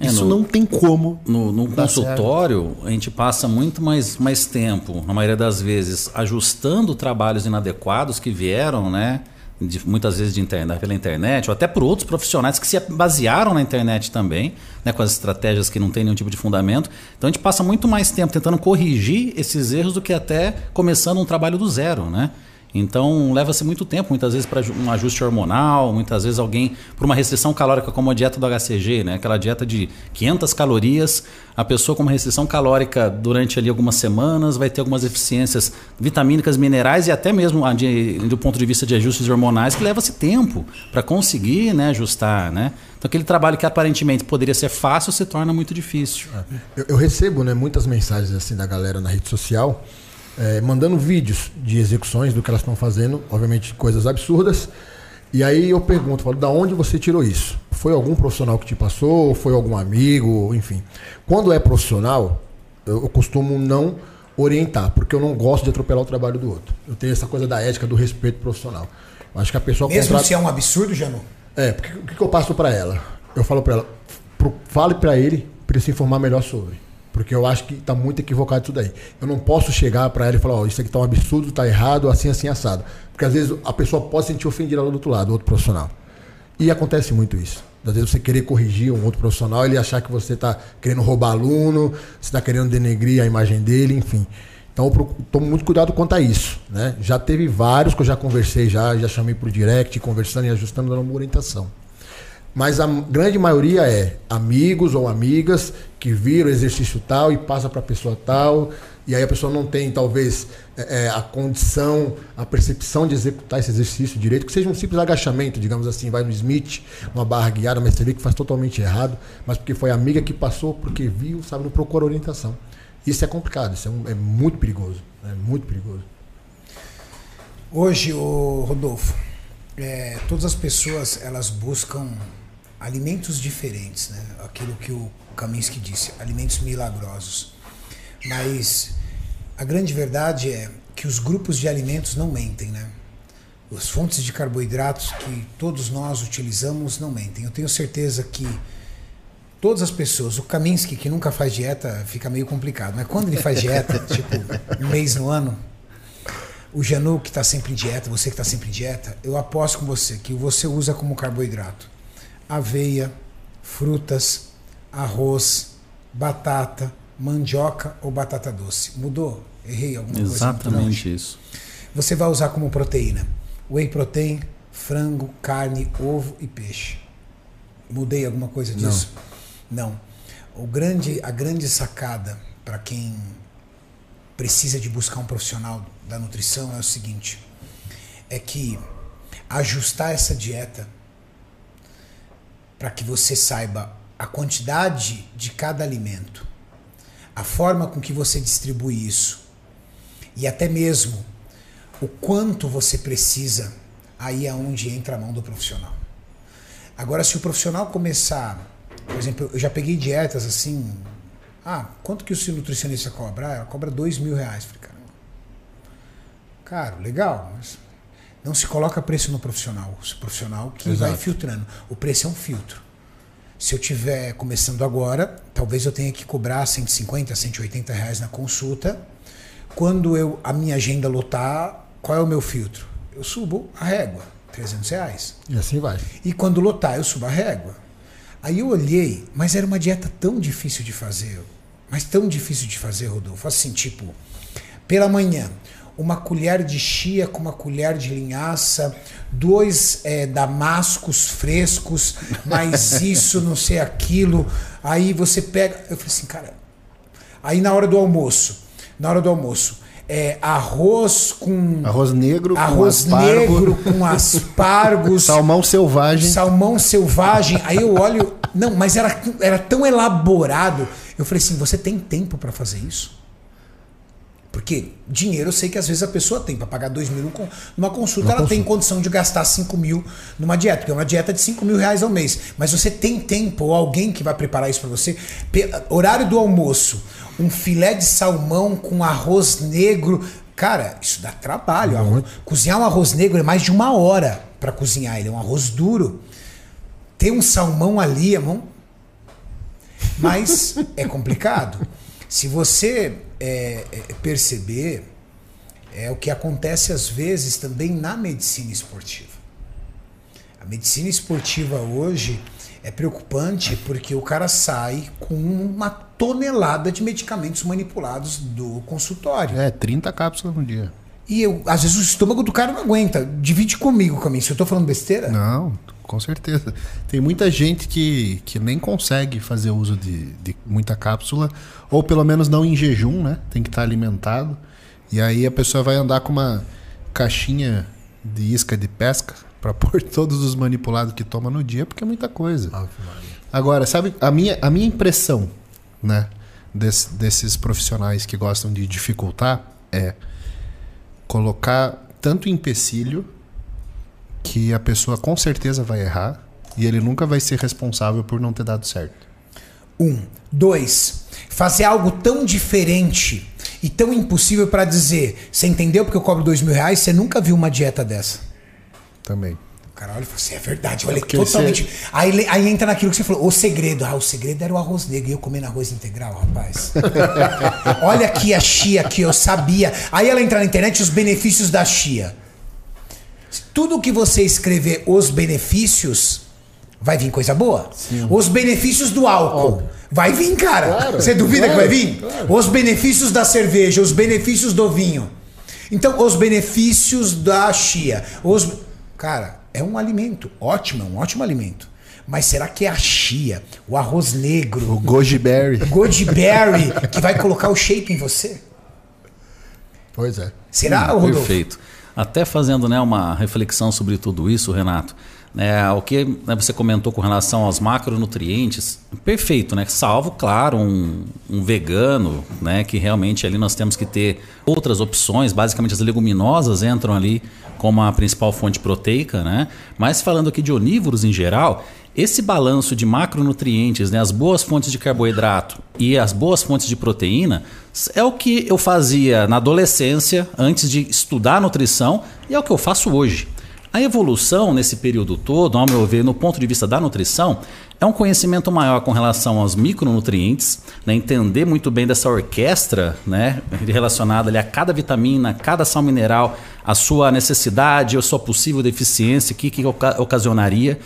É, isso no- não tem como. No, no consultório, a gente passa muito mais, mais tempo, na maioria das vezes, ajustando trabalhos inadequados que vieram, né? de- muitas vezes de internet, pela internet, ou até por outros profissionais que se basearam na internet também, né? com as estratégias que não têm nenhum tipo de fundamento. Então a gente passa muito mais tempo tentando corrigir esses erros do que até começando um trabalho do zero, né? Então leva-se muito tempo, muitas vezes para um ajuste hormonal, muitas vezes alguém por uma restrição calórica como a dieta do HCG, né? Aquela dieta de 500 calorias, a pessoa com uma restrição calórica durante ali algumas semanas vai ter algumas eficiências vitamínicas, minerais e até mesmo de- do ponto de vista de ajustes hormonais que leva-se tempo para conseguir, né, ajustar, né? Então aquele trabalho que aparentemente poderia ser fácil se torna muito difícil. Eu, eu recebo né, muitas mensagens assim da galera na rede social, eh, mandando vídeos de execuções do que elas estão fazendo, obviamente coisas absurdas. E aí eu pergunto, falo, da onde você tirou isso? Foi algum profissional que te passou? Foi algum amigo? Enfim. Quando é profissional, eu, eu costumo não orientar, porque eu não gosto de atropelar o trabalho do outro. Eu tenho essa coisa da ética, do respeito profissional. Eu acho que a pessoa Mesmo contrata- se é um absurdo, Janu? é, porque o que, que eu passo pra ela? Eu falo pra ela, pro- fale pra ele pra ele se informar melhor sobre. Porque eu acho que tá muito equivocado isso daí. Eu não posso chegar pra ela e falar, ó, isso aqui tá um absurdo, tá errado, assim, assim, assado. Porque às vezes a pessoa pode se sentir ofendida lá do outro lado, outro profissional. E acontece muito isso. Às vezes você querer corrigir um outro profissional, ele achar que você tá querendo roubar aluno, você tá querendo denegrir a imagem dele, enfim. Então eu tomo muito cuidado quanto a isso. Né? Já teve vários que eu já conversei, já, já chamei pro direct, conversando e ajustando, dando uma orientação. Mas a grande maioria é amigos ou amigas que viram exercício tal e passa para a pessoa tal, e aí a pessoa não tem talvez é, é, a condição, a percepção de executar esse exercício direito, que seja um simples agachamento, digamos assim, vai no Smith, uma barra guiada, mas você vê que faz totalmente errado, mas porque foi a amiga que passou, porque viu, sabe, não procura orientação. Isso é complicado, isso é, um- é muito perigoso, é muito perigoso. Hoje, o Rodolfo, é, todas as pessoas elas buscam alimentos diferentes, né? Aquilo que o Kaminsky disse, alimentos milagrosos. Mas a grande verdade é que os grupos de alimentos não mentem, né? As fontes de carboidratos que todos nós utilizamos não mentem. Eu tenho certeza que todas as pessoas, o Kaminsky que nunca faz dieta fica meio complicado, mas quando ele faz dieta, tipo um mês no ano, o Janu que está sempre em dieta, você que está sempre em dieta, eu aposto com você que você usa como carboidrato aveia, frutas, arroz, batata, mandioca ou batata doce. Mudou? Errei alguma coisa? Exatamente isso. Você vai usar como proteína whey protein, frango, carne, ovo e peixe. Mudei alguma coisa disso? Não. O grande, a grande sacada para quem precisa de buscar um profissional da nutrição é o seguinte: é que ajustar essa dieta para que você saiba a quantidade de cada alimento, a forma com que você distribui isso e até mesmo o quanto você precisa, aí é onde entra a mão do profissional. Agora, se o profissional começar, por exemplo, eu já peguei dietas assim, ah, quanto que o nutricionista cobra? Ah, ela cobra dois mil reais. Falei, caramba. Caro, legal, mas não se coloca preço no profissional. O profissional que vai Exato. filtrando. O preço é um filtro. Se eu tiver começando agora, talvez eu tenha que cobrar 150, 180 reais na consulta. Quando eu a minha agenda lotar, qual é o meu filtro? Eu subo a régua, 300 reais. E assim vai. E quando lotar, eu subo a régua. Aí eu olhei, mas era uma dieta tão difícil de fazer, mas tão difícil de fazer, Rodolfo. Assim, tipo, pela manhã, uma colher de chia com uma colher de linhaça, dois é, damascos frescos, mais isso, não sei aquilo. Aí você pega. Eu falei assim, cara. Aí na hora do almoço, na hora do almoço, é, arroz com. Arroz negro arroz com aspargo. negro com aspargos. Salmão selvagem. Salmão selvagem. Aí eu olho. Não, mas era, era tão elaborado. Eu falei assim: você tem tempo para fazer isso? Porque dinheiro eu sei que às vezes a pessoa tem. Para pagar 2 mil numa consulta, ela tem condição de gastar 5 mil numa dieta, porque é uma dieta de 5 mil reais ao mês. Mas você tem tempo, ou alguém que vai preparar isso para você. Horário do almoço, um filé de salmão com arroz negro. Cara, isso dá trabalho. Arroz- Cozinhar um arroz negro é mais de uma hora para cozinhar. Ele é um arroz duro. Ter um salmão ali, irmão, mas é complicado. Se você é, é, perceber, é o que acontece às vezes também na medicina esportiva. A medicina esportiva hoje é preocupante porque o cara sai com uma tonelada de medicamentos manipulados do consultório. É, 30 cápsulas no dia. E eu, às vezes o estômago do cara não aguenta. Divide comigo, Caminho. Se eu tô falando besteira, Não, com certeza. Tem muita gente que, que nem consegue fazer uso de, de muita cápsula, ou pelo menos não em jejum, né? Tem que estar alimentado. E aí a pessoa vai andar com uma caixinha de isca de pesca para pôr todos os manipulados que toma no dia, porque é muita coisa. Agora, sabe, a minha, a minha impressão, né, desse- desses profissionais que gostam de dificultar é colocar tanto empecilho que a pessoa com certeza vai errar e ele nunca vai ser responsável por não ter dado certo. Um. Dois. Fazer algo tão diferente e tão impossível para dizer, você entendeu porque eu cobro dois mil reais? Você nunca viu uma dieta dessa. Também. O cara olha e fala assim, é verdade, olha, porque totalmente. Aí, le- aí entra naquilo que você falou, o segredo. Ah, o segredo era o arroz negro. E eu comendo arroz integral, rapaz. olha aqui a chia que eu sabia. Aí ela entra na internet os benefícios da chia. Tudo que você escrever os benefícios, vai vir coisa boa. Os benefícios do álcool. Vai vir, cara. Claro, você duvida claro, que vai vir? claro. Os benefícios da cerveja, os benefícios do vinho. Então, os benefícios da chia. Os... Cara, é um alimento ótimo, é um ótimo alimento. Mas será que é a chia, o arroz negro, O goji berry. o goji berry que vai colocar o shape em você? Pois é. Será, Hum, Rodolfo? Perfeito. Até fazendo né, uma reflexão sobre tudo isso, Renato. né, o que né, você comentou com relação aos macronutrientes, perfeito, né? Salvo, claro, um, um vegano, né? Que realmente ali nós temos que ter outras opções. Basicamente, as leguminosas entram ali como a principal fonte proteica, né? Mas falando aqui de onívoros em geral, esse balanço de macronutrientes, né, as boas fontes de carboidrato e as boas fontes de proteína, é o que eu fazia na adolescência, antes de estudar nutrição, e é o que eu faço hoje. A evolução nesse período todo, ao meu ver, no ponto de vista da nutrição, é um conhecimento maior com relação aos micronutrientes, né, entender muito bem dessa orquestra né, relacionada ali a cada vitamina, cada sal mineral, a sua necessidade, a sua possível deficiência, o que, que oca- ocasionaria.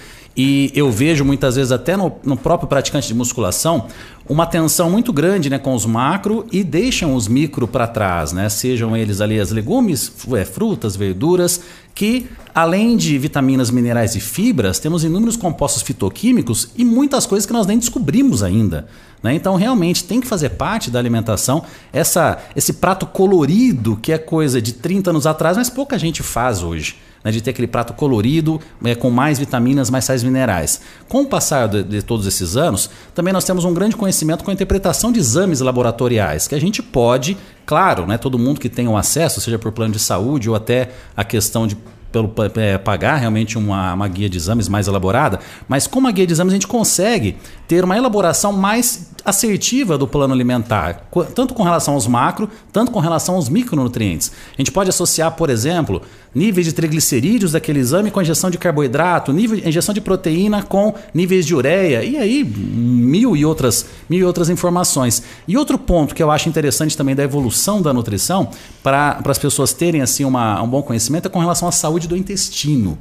E eu vejo muitas vezes até no, no próprio praticante de musculação uma tensão muito grande né, com os macro e deixam os micro para trás, né? Sejam eles ali as legumes, é, frutas, verduras, que além de vitaminas, minerais e fibras, temos inúmeros compostos fitoquímicos e muitas coisas que nós nem descobrimos ainda. Né? Então, realmente, tem que fazer parte da alimentação essa, esse prato colorido que é coisa de 30 anos atrás, mas pouca gente faz hoje né, de ter aquele prato colorido, é, com mais vitaminas, mais sais minerais. Com o passar de, de todos esses anos, também nós temos um grande conhecimento com a interpretação de exames laboratoriais, que a gente pode, claro, né, todo mundo que tem o acesso, seja por plano de saúde ou até a questão de pelo, é, pagar realmente uma, uma guia de exames mais elaborada, mas com uma guia de exames a gente consegue ter uma elaboração mais assertiva do plano alimentar, tanto com relação aos macro, tanto com relação aos micronutrientes. A gente pode associar, por exemplo, níveis de triglicerídeos daquele exame com injeção de carboidrato, nível de injeção de proteína com níveis de ureia, e aí mil e outras, mil e outras informações. E outro ponto que eu acho interessante também da evolução da nutrição, para as pessoas terem assim uma, um bom conhecimento, é com relação à saúde do intestino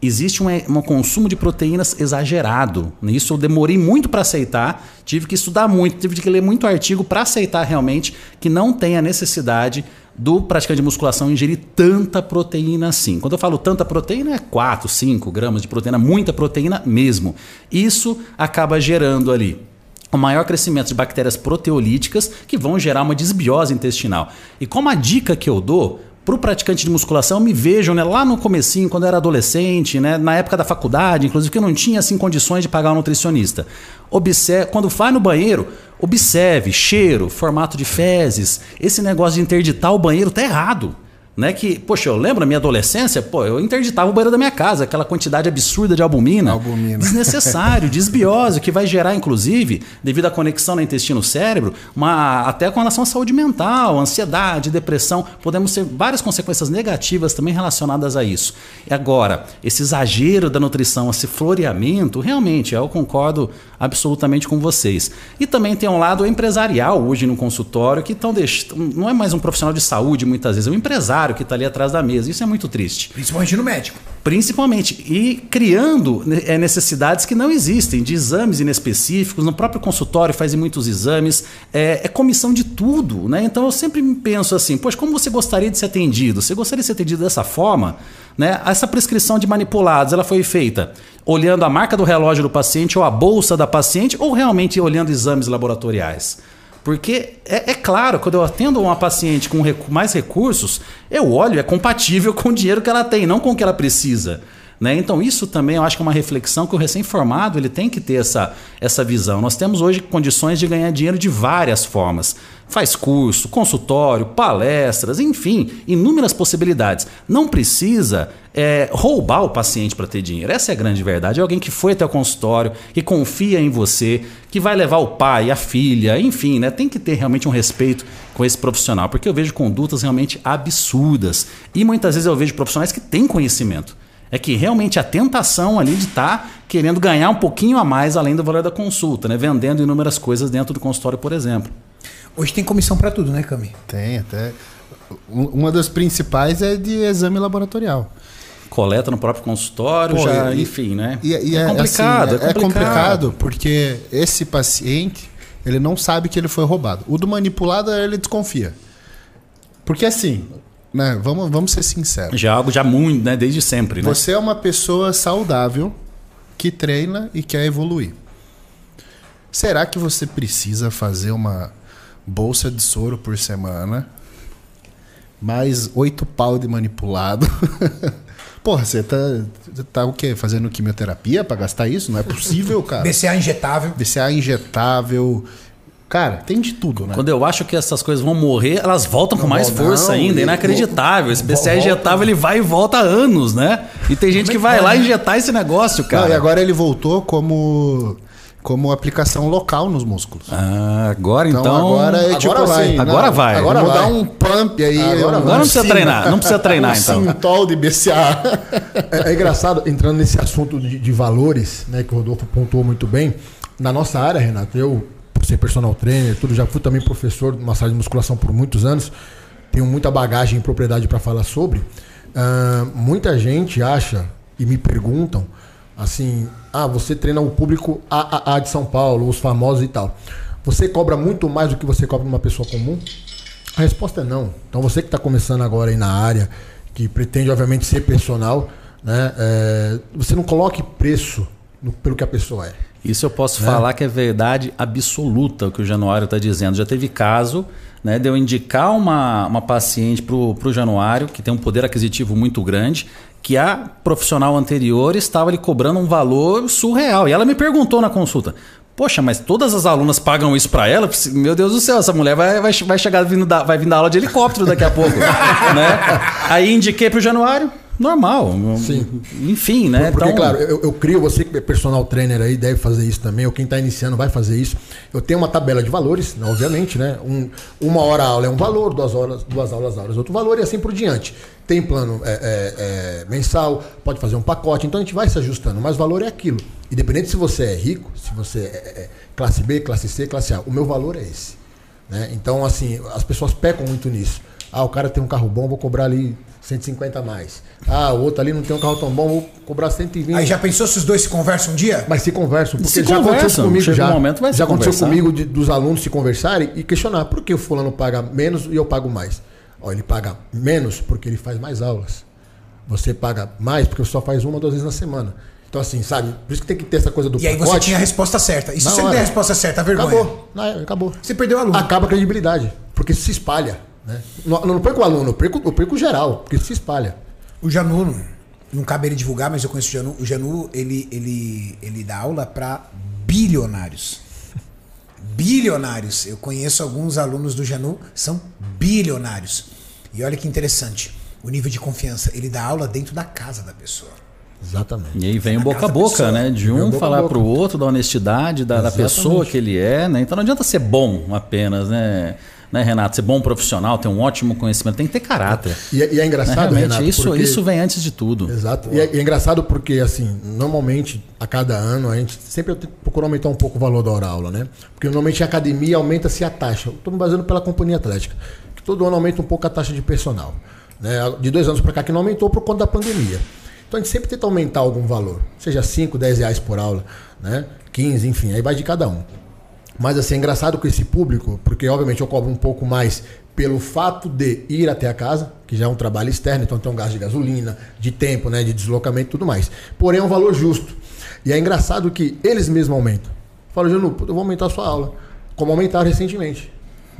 existe um, um consumo de proteínas exagerado. Isso eu demorei muito para aceitar, tive que estudar muito, tive que ler muito artigo para aceitar realmente que não tem a necessidade do praticante de musculação ingerir tanta proteína assim. Quando eu falo tanta proteína, é 4, 5 gramas de proteína, muita proteína mesmo. Isso acaba gerando ali o maior crescimento de bactérias proteolíticas que vão gerar uma desbiose intestinal. E como a dica que eu dou, para o praticante de musculação, me vejo né, lá no comecinho, quando eu era adolescente, né, na época da faculdade, inclusive, que eu não tinha assim, condições de pagar um nutricionista. Observe, quando vai no banheiro, observe cheiro, formato de fezes. Esse negócio de interditar o banheiro tá errado. Né, que, poxa, eu lembro na minha adolescência, pô, eu interditava o banheiro da minha casa, aquela quantidade absurda de albumina. Albumina. Desnecessário, desbiose, que vai gerar, inclusive, devido à conexão no intestino-cérebro, até com relação à saúde mental, ansiedade, depressão. Podemos ter várias consequências negativas também relacionadas a isso. E agora, esse exagero da nutrição, esse floreamento, realmente, eu concordo absolutamente com vocês. E também tem um lado empresarial hoje no consultório, que tão deix... não é mais um profissional de saúde, muitas vezes, é um empresário que está ali atrás da mesa. Isso é muito triste. Principalmente no médico. Principalmente. E criando é, necessidades que não existem, de exames inespecíficos. No próprio consultório fazem muitos exames. É, é, comissão de tudo. Né? Então eu sempre penso assim: poxa, como você gostaria de ser atendido? Você gostaria de ser atendido dessa forma? Né? Essa prescrição de manipulados ela foi feita olhando a marca do relógio do paciente ou a bolsa da paciente ou realmente olhando exames laboratoriais? Porque é, é, claro, quando eu atendo uma paciente com mais recursos, eu olho, é compatível com o dinheiro que ela tem, não com o que ela precisa. Né? Então, isso também eu acho que é uma reflexão que o recém-formado ele tem que ter essa, essa visão. Nós temos hoje condições de ganhar dinheiro de várias formas. Faz curso, consultório, palestras, enfim, inúmeras possibilidades. Não precisa é, roubar o paciente para ter dinheiro. Essa é a grande verdade. É alguém que foi até o consultório, que confia em você, que vai levar o pai, a filha, enfim, né? Tem que ter realmente um respeito com esse profissional, porque eu vejo condutas realmente absurdas. E muitas vezes eu vejo profissionais que têm conhecimento. É que realmente a tentação ali de estar tá querendo ganhar um pouquinho a mais além do valor da consulta, né? Vendendo inúmeras coisas dentro do consultório, por exemplo. Hoje tem comissão para tudo, né, Cami? Tem, até. Uma das principais é de exame laboratorial coleta no próprio consultório, Pô, já, e, enfim, né? E, e é, é, complicado, assim, é, é, complicado, é, complicado. porque esse paciente ele não sabe que ele foi roubado. O do manipulado ele desconfia. Porque assim, né, vamos, vamos ser sinceros. Já é algo já muito, né, desde sempre, né? Você é uma pessoa saudável que treina e quer evoluir. Será que você precisa fazer uma bolsa de soro por semana? Mais oito pau de manipulado? Porra, você tá, tá o quê? Fazendo quimioterapia para gastar isso? Não é possível, cara. BCA injetável. BCA injetável. Cara, tem de tudo, né? Quando eu acho que essas coisas vão morrer, elas voltam com mais força não, ainda. É inacreditável. Esse BCA injetável ele vai e volta há anos, né? E tem gente que vai lá injetar esse negócio, cara. Não, e agora ele voltou como como aplicação local nos músculos. Ah, agora então. então agora é tipo agora assim, vai. agora vai. Agora vou dar um pump aí. Agora, agora não precisa treinar, não precisa treinar um então. Sintol de BCA. É, é, engraçado, entrando nesse assunto de, de, valores, né, que o Rodolfo pontuou muito bem. Na nossa área, Renato, eu, por ser personal trainer, tudo, já fui também professor de massagem de musculação por muitos anos. Tenho muita bagagem e propriedade para falar sobre. Uh, muita gente acha e me perguntam assim, ah, você treina o público A, A, de São Paulo, os famosos e tal. Você cobra muito mais do que você cobra uma pessoa comum? A resposta é não. Então você que está começando agora aí na área, que pretende obviamente ser personal, né, é, você não coloque preço no, pelo que a pessoa é. Isso eu posso né? falar que é verdade absoluta o que o Januário está dizendo. Já teve caso né, de eu indicar uma, uma paciente para o Januário, que tem um poder aquisitivo muito grande, que a profissional anterior estava lhe cobrando um valor surreal. E ela me perguntou na consulta: Poxa, mas todas as alunas pagam isso para ela? Meu Deus do céu, essa mulher vai, vai, vai chegar vindo da, vai vir da aula de helicóptero daqui a pouco. né? Aí indiquei para o Januário normal. Sim. Enfim, né? Porque, então... claro, eu, eu, crio, você que é personal trainer aí, deve fazer isso também, ou quem está iniciando vai fazer isso. Eu tenho uma tabela de valores, né, obviamente, né? Um, uma hora aula é um valor, duas horas, duas aulas aulas outro valor e assim por diante. Tem plano é, é, é, mensal, pode fazer um pacote, então a gente vai se ajustando, mas o valor é aquilo. Independente se você é rico, se você é, é, é classe B, classe C, classe A, o meu valor é esse. Né? Então, assim, as pessoas pecam muito nisso. Ah, o cara tem um carro bom, vou cobrar ali 150 a mais. Ah, o outro ali não tem um carro tão bom, vou cobrar 120. Aí já pensou se os dois se conversam um dia? Mas se conversam, porque se já conversam, aconteceu comigo já. Um momento vai já aconteceu conversar. comigo de, dos alunos se conversarem e questionar por que o fulano paga menos e eu pago mais. Ó, ele paga menos porque ele faz mais aulas. Você paga mais porque você só faz uma ou duas vezes na semana. Então, assim, sabe? Por isso que tem que ter essa coisa do E aí você tinha a resposta certa. E se Na você não der a resposta certa, a vergonha. Acabou. Não, acabou. Você perdeu o aluno. Acaba a credibilidade. Porque se espalha. Né? Não, não perco o aluno, eu perco, eu perco o geral, porque se espalha. O Janu, não- cabe ele divulgar, mas eu conheço o Janu. O Janu, ele, ele, ele dá aula para bilionários. Bilionários. Eu conheço alguns alunos do Janu, são bilionários. E olha que interessante, o nível de confiança. Ele dá aula dentro da casa da pessoa. Exatamente. E aí vem o boca a boca, pessoa. né? De o um falar boca. pro outro da honestidade da, da pessoa que ele é, né? Então não adianta ser bom apenas, né? Né, Renato? Ser bom profissional, ter um ótimo conhecimento, tem que ter caráter. E, é- e é Né? engraçado, Realmente, Renato, isso, porque- isso vem antes de tudo. Exato. E é, é engraçado porque, assim, normalmente, a cada ano, a gente sempre procura aumentar um pouco o valor da hora aula, né? Porque normalmente em academia aumenta-se a taxa. Estou me baseando pela companhia atlética. Que todo ano aumenta um pouco a taxa de personal. Né? De dois anos para cá que não aumentou por conta da pandemia. Então a gente sempre tenta aumentar algum valor. Seja 5, 10 reais por aula, né? 15, enfim, aí vai de cada um. Mas assim, é engraçado com esse público, porque obviamente eu cobro um pouco mais pelo fato de ir até a casa, que já é um trabalho externo, então tem um gasto de gasolina, de tempo, né, de deslocamento e tudo mais. Porém é um valor justo. E é engraçado que eles mesmos aumentam. Falam, Janu, eu vou aumentar a sua aula. Como aumentaram recentemente.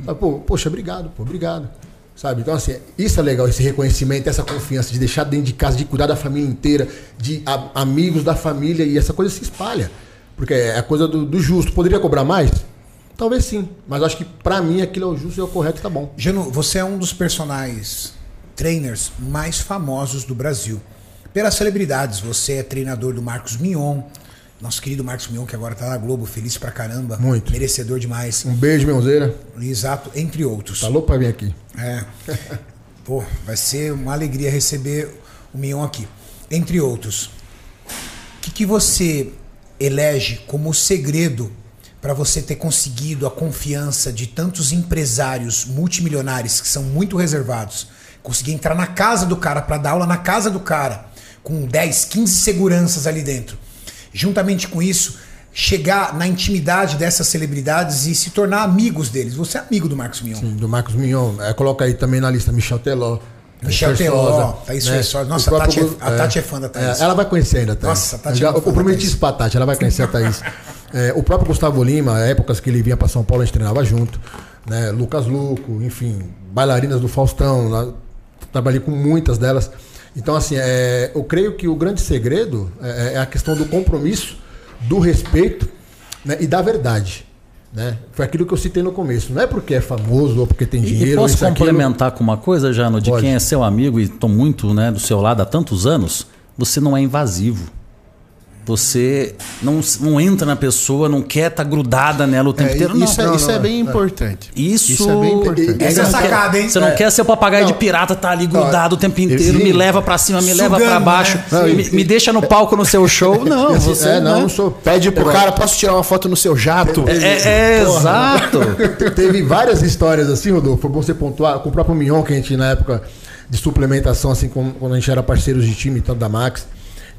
Fala, Pô, poxa, obrigado, pô, obrigado. Sabe? Então, assim, isso é legal, esse reconhecimento, essa confiança de deixar dentro de casa, de cuidar da família inteira, de a- amigos da família, e essa coisa se espalha. Porque é a coisa do, do justo. Poderia cobrar mais? Talvez sim. Mas acho que pra mim aquilo é o justo e é o correto, tá bom. Janu, você é um dos personagens trainers mais famosos do Brasil. Pelas celebridades, você é treinador do Marcos Mion, nosso querido Marcos Mion, que agora tá na Globo, feliz pra caramba. Muito. Merecedor demais. Um beijo, meuzeira. Exato, entre outros. Louco pra vir aqui. É. Pô, vai ser uma alegria receber o Mion aqui. Entre outros. O que, que você elege como segredo para você ter conseguido a confiança de tantos empresários multimilionários que são muito reservados? Conseguir entrar na casa do cara para dar aula na casa do cara, com 10, 15 seguranças ali dentro. Juntamente com isso, chegar na intimidade dessas celebridades e se tornar amigos deles. Você é amigo do Marcos Mion. Sim, do Marcos Mignon. É, coloca aí também na lista Michel Teló. Michel Teló, Thaís né? Fersosa. Nossa, O a Tati é- a Tati é fã da Thaís. É, ela vai conhecer ainda, Thaís. Nossa, a Tati é Já, muito eu prometi isso pra Tati, ela vai conhecer a Thaís. É, o próprio Gustavo Lima, épocas que ele vinha pra São Paulo, a gente treinava junto. Né? Lucas Luco, enfim, bailarinas do Faustão. lá, trabalhei com muitas delas. Então, assim, é, eu creio que o grande segredo é, é a questão do compromisso, do respeito né? e da verdade. Né? Foi aquilo que eu citei no começo. Não é porque é famoso ou porque tem dinheiro. E posso isso, aquilo. complementar com uma coisa, Jano, de Pode. quem é seu amigo e estou muito né, do seu lado há tantos anos, você não é invasivo. Você não, não entra na pessoa, não quer estar grudada nela o tempo É, inteiro. isso, não. é, isso não, é bem é. importante. Isso, Isso é bem importante. Essa é Você não quer- sacada, hein? Você não É. quer ser o papagaio Não. de pirata, tá ali grudado o tempo inteiro, Sim. me leva pra cima, me leva Sugando, pra baixo, né? Não, me, e- me deixa no palco no seu show. Não, você é, não, né? não sou. Pede pro cara, posso tirar uma foto no seu jato? É, é, exato. Teve várias histórias assim, Rodolfo. Foi bom você pontuar. Com o próprio Mignon, que a gente, na época de suplementação, assim, quando a gente era parceiros de time, tanto da Max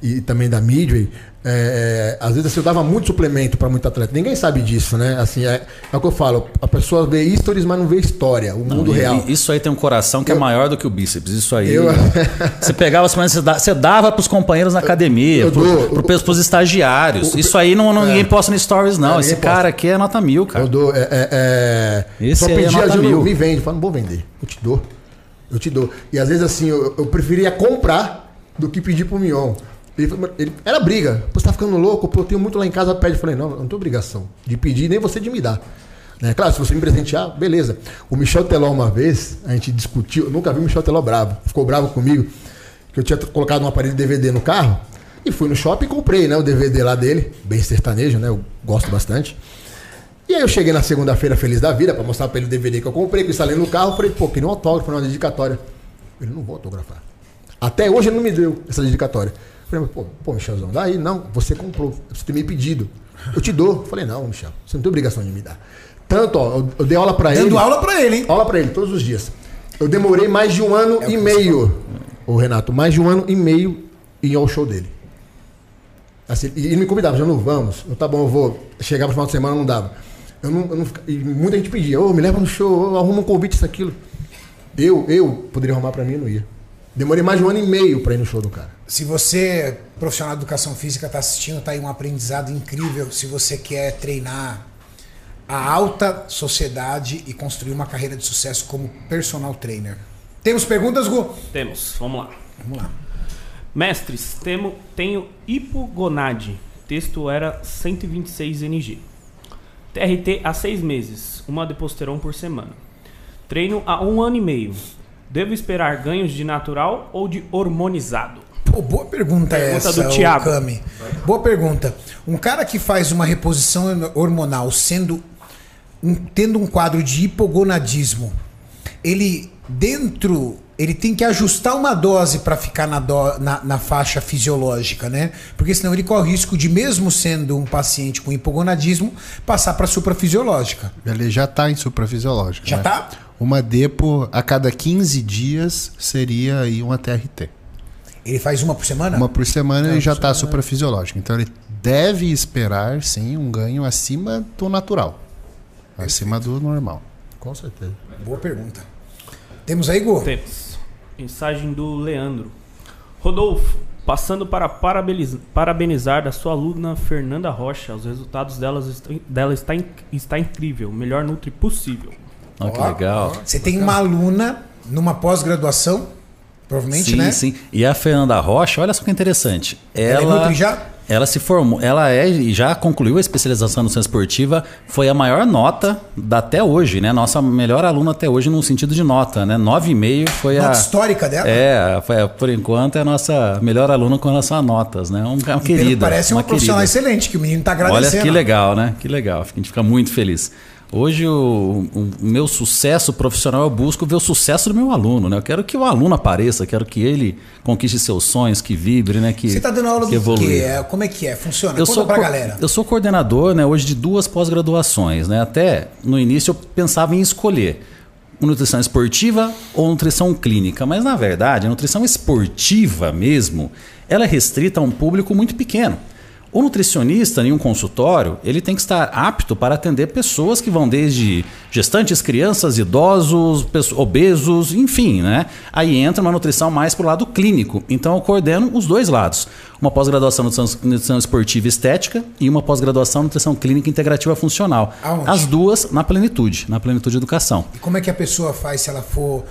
e também da Midway, é, é, às vezes assim, eu dava muito suplemento para muito atleta. Ninguém sabe disso, né? Assim, é, é o que eu falo. A pessoa vê stories, mas não vê história, o mundo E- real. Isso aí tem um coração que é Eu- maior do que o bíceps. Isso aí. Eu- Você pegava as você dava, você dava pros companheiros na academia, eu pro, dou- pros, pros estagiários. o- Isso aí não, não- é. ninguém posta no stories, não. É, Esse cara posta. aqui é nota mil, cara. Eu dou. É, é, é, Esse só é pedir nota ajuda, mil. me vende. Eu falo, não vou vender. Eu te dou. Eu te dou. E às vezes assim, eu, eu preferia comprar do que pedir pro Mion. Ele, ele- era briga. Você tá ficando louco? Pô, eu tenho muito lá em casa, pede. Eu falei, não, não tenho obrigação de pedir, nem você de me dar. Né? Claro, se você me presentear, beleza. O Michel Teló, uma vez, a gente discutiu, eu nunca vi o Michel Teló bravo. Ficou bravo comigo, que eu tinha colocado um aparelho DVD no carro. E fui no shopping e comprei né, o DVD lá dele, bem sertanejo, né? Eu gosto bastante. E aí eu cheguei na segunda-feira feliz da vida pra mostrar pra ele o DVD que eu comprei, que eu instalei no carro, falei, pô, queria um autógrafo, uma dedicatória. Ele não vou autografar. Até hoje ele não me deu essa dedicatória. Falei, pô, pô, Michelzão, daí não, você comprou, você tem me pedido. Eu te dou. Falei, não, Michel, você não tem obrigação de me dar. Tanto, ó, eu, eu dei aula pra ele. Dando aula pra ele, hein? Aula pra ele, todos os dias. Eu demorei mais de um ano e meio, ô Renato, mais de um ano e meio em ir ao show dele. Assim, e ele me convidava, já não vamos. Eu, tá bom, eu vou. Chegava no final de semana, não dava. Eu não, eu não e muita gente pedia, ô, me leva no show, arruma um convite, isso, aquilo. Eu, eu poderia arrumar pra mim e não ia. Demorei mais de um ano e meio pra ir no show do cara. Se você, profissional de educação física, está assistindo, tá aí um aprendizado incrível. Se você quer treinar a alta sociedade e construir uma carreira de sucesso como personal trainer. Temos perguntas, Gu? Temos, vamos lá. Vamos lá. Mestres, temo, tenho hipogonade. Texto era 126 NG. TRT há seis meses, uma deposteron por semana. Treino há um ano e meio. Devo esperar ganhos de natural ou de hormonizado? Pô, boa pergunta, Pergunta essa, do Thiago. Cami. Boa pergunta. Um cara que faz uma reposição hormonal sendo um- tendo um quadro de hipogonadismo, ele dentro ele tem que ajustar uma dose para ficar na, do- na- na faixa fisiológica, né? Porque senão ele corre o risco de, mesmo sendo um paciente com hipogonadismo, passar para suprafisiológica. Ele já está em suprafisiológico. Já né? Uma depo a cada 15 dias seria aí uma TRT. Ele faz uma por semana? Uma por semana Não, ele já está suprafisiológico. Então ele deve esperar, sim, um ganho acima do natural. Acima do normal. Com certeza. Boa pergunta. Temos aí, Gu? Temos. Mensagem do Leandro. Rodolfo, passando para parabeniz- parabenizar da sua aluna Fernanda Rocha. Os resultados delas est- dela está, in- está incrível. Melhor Nutri possível. Olha que Ó, legal. Você tem uma aluna numa pós-graduação, provavelmente, sim, né? sim. E a Fernanda Rocha, olha só que interessante. Ela é Ela, Nutri já? ela se formou, ela é e já concluiu a especialização no ciência esportiva, foi a maior nota da, até hoje, né? Nossa melhor aluna até hoje no sentido de nota, né? 9,5 foi Nota a histórica dela? É, foi, por enquanto é a nossa melhor aluna com relação a notas, né? Um, uma E pelo que querida. Parece uma, profissional querida. excelente, que o menino tá Olha agradecendo. que legal, né? Que legal. A gente fica muito feliz. Hoje o, o meu sucesso profissional eu busco ver o sucesso do meu aluno, né? Eu quero que o aluno apareça, quero que ele conquiste seus sonhos, que vibre, né? Que, Você tá dando aula que do evolua. quê? É, Como é que é? Funciona? Eu Conta sou, pra galera. eu sou coordenador né, hoje de duas pós-graduações. Né? Até no início eu pensava em escolher nutrição esportiva ou nutrição clínica. Mas na verdade, a nutrição esportiva mesmo, ela é restrita a um público muito pequeno. O nutricionista em um consultório, ele tem que estar apto para atender pessoas que vão desde gestantes, crianças, idosos, obesos, enfim, né? Aí entra uma nutrição mais para o lado clínico. Então eu coordeno os dois lados. Uma pós-graduação em nutrição, nutrição esportiva e estética e uma pós-graduação em nutrição clínica integrativa funcional. Aonde? As duas na plenitude, na plenitude educação. E como é que a pessoa faz se ela for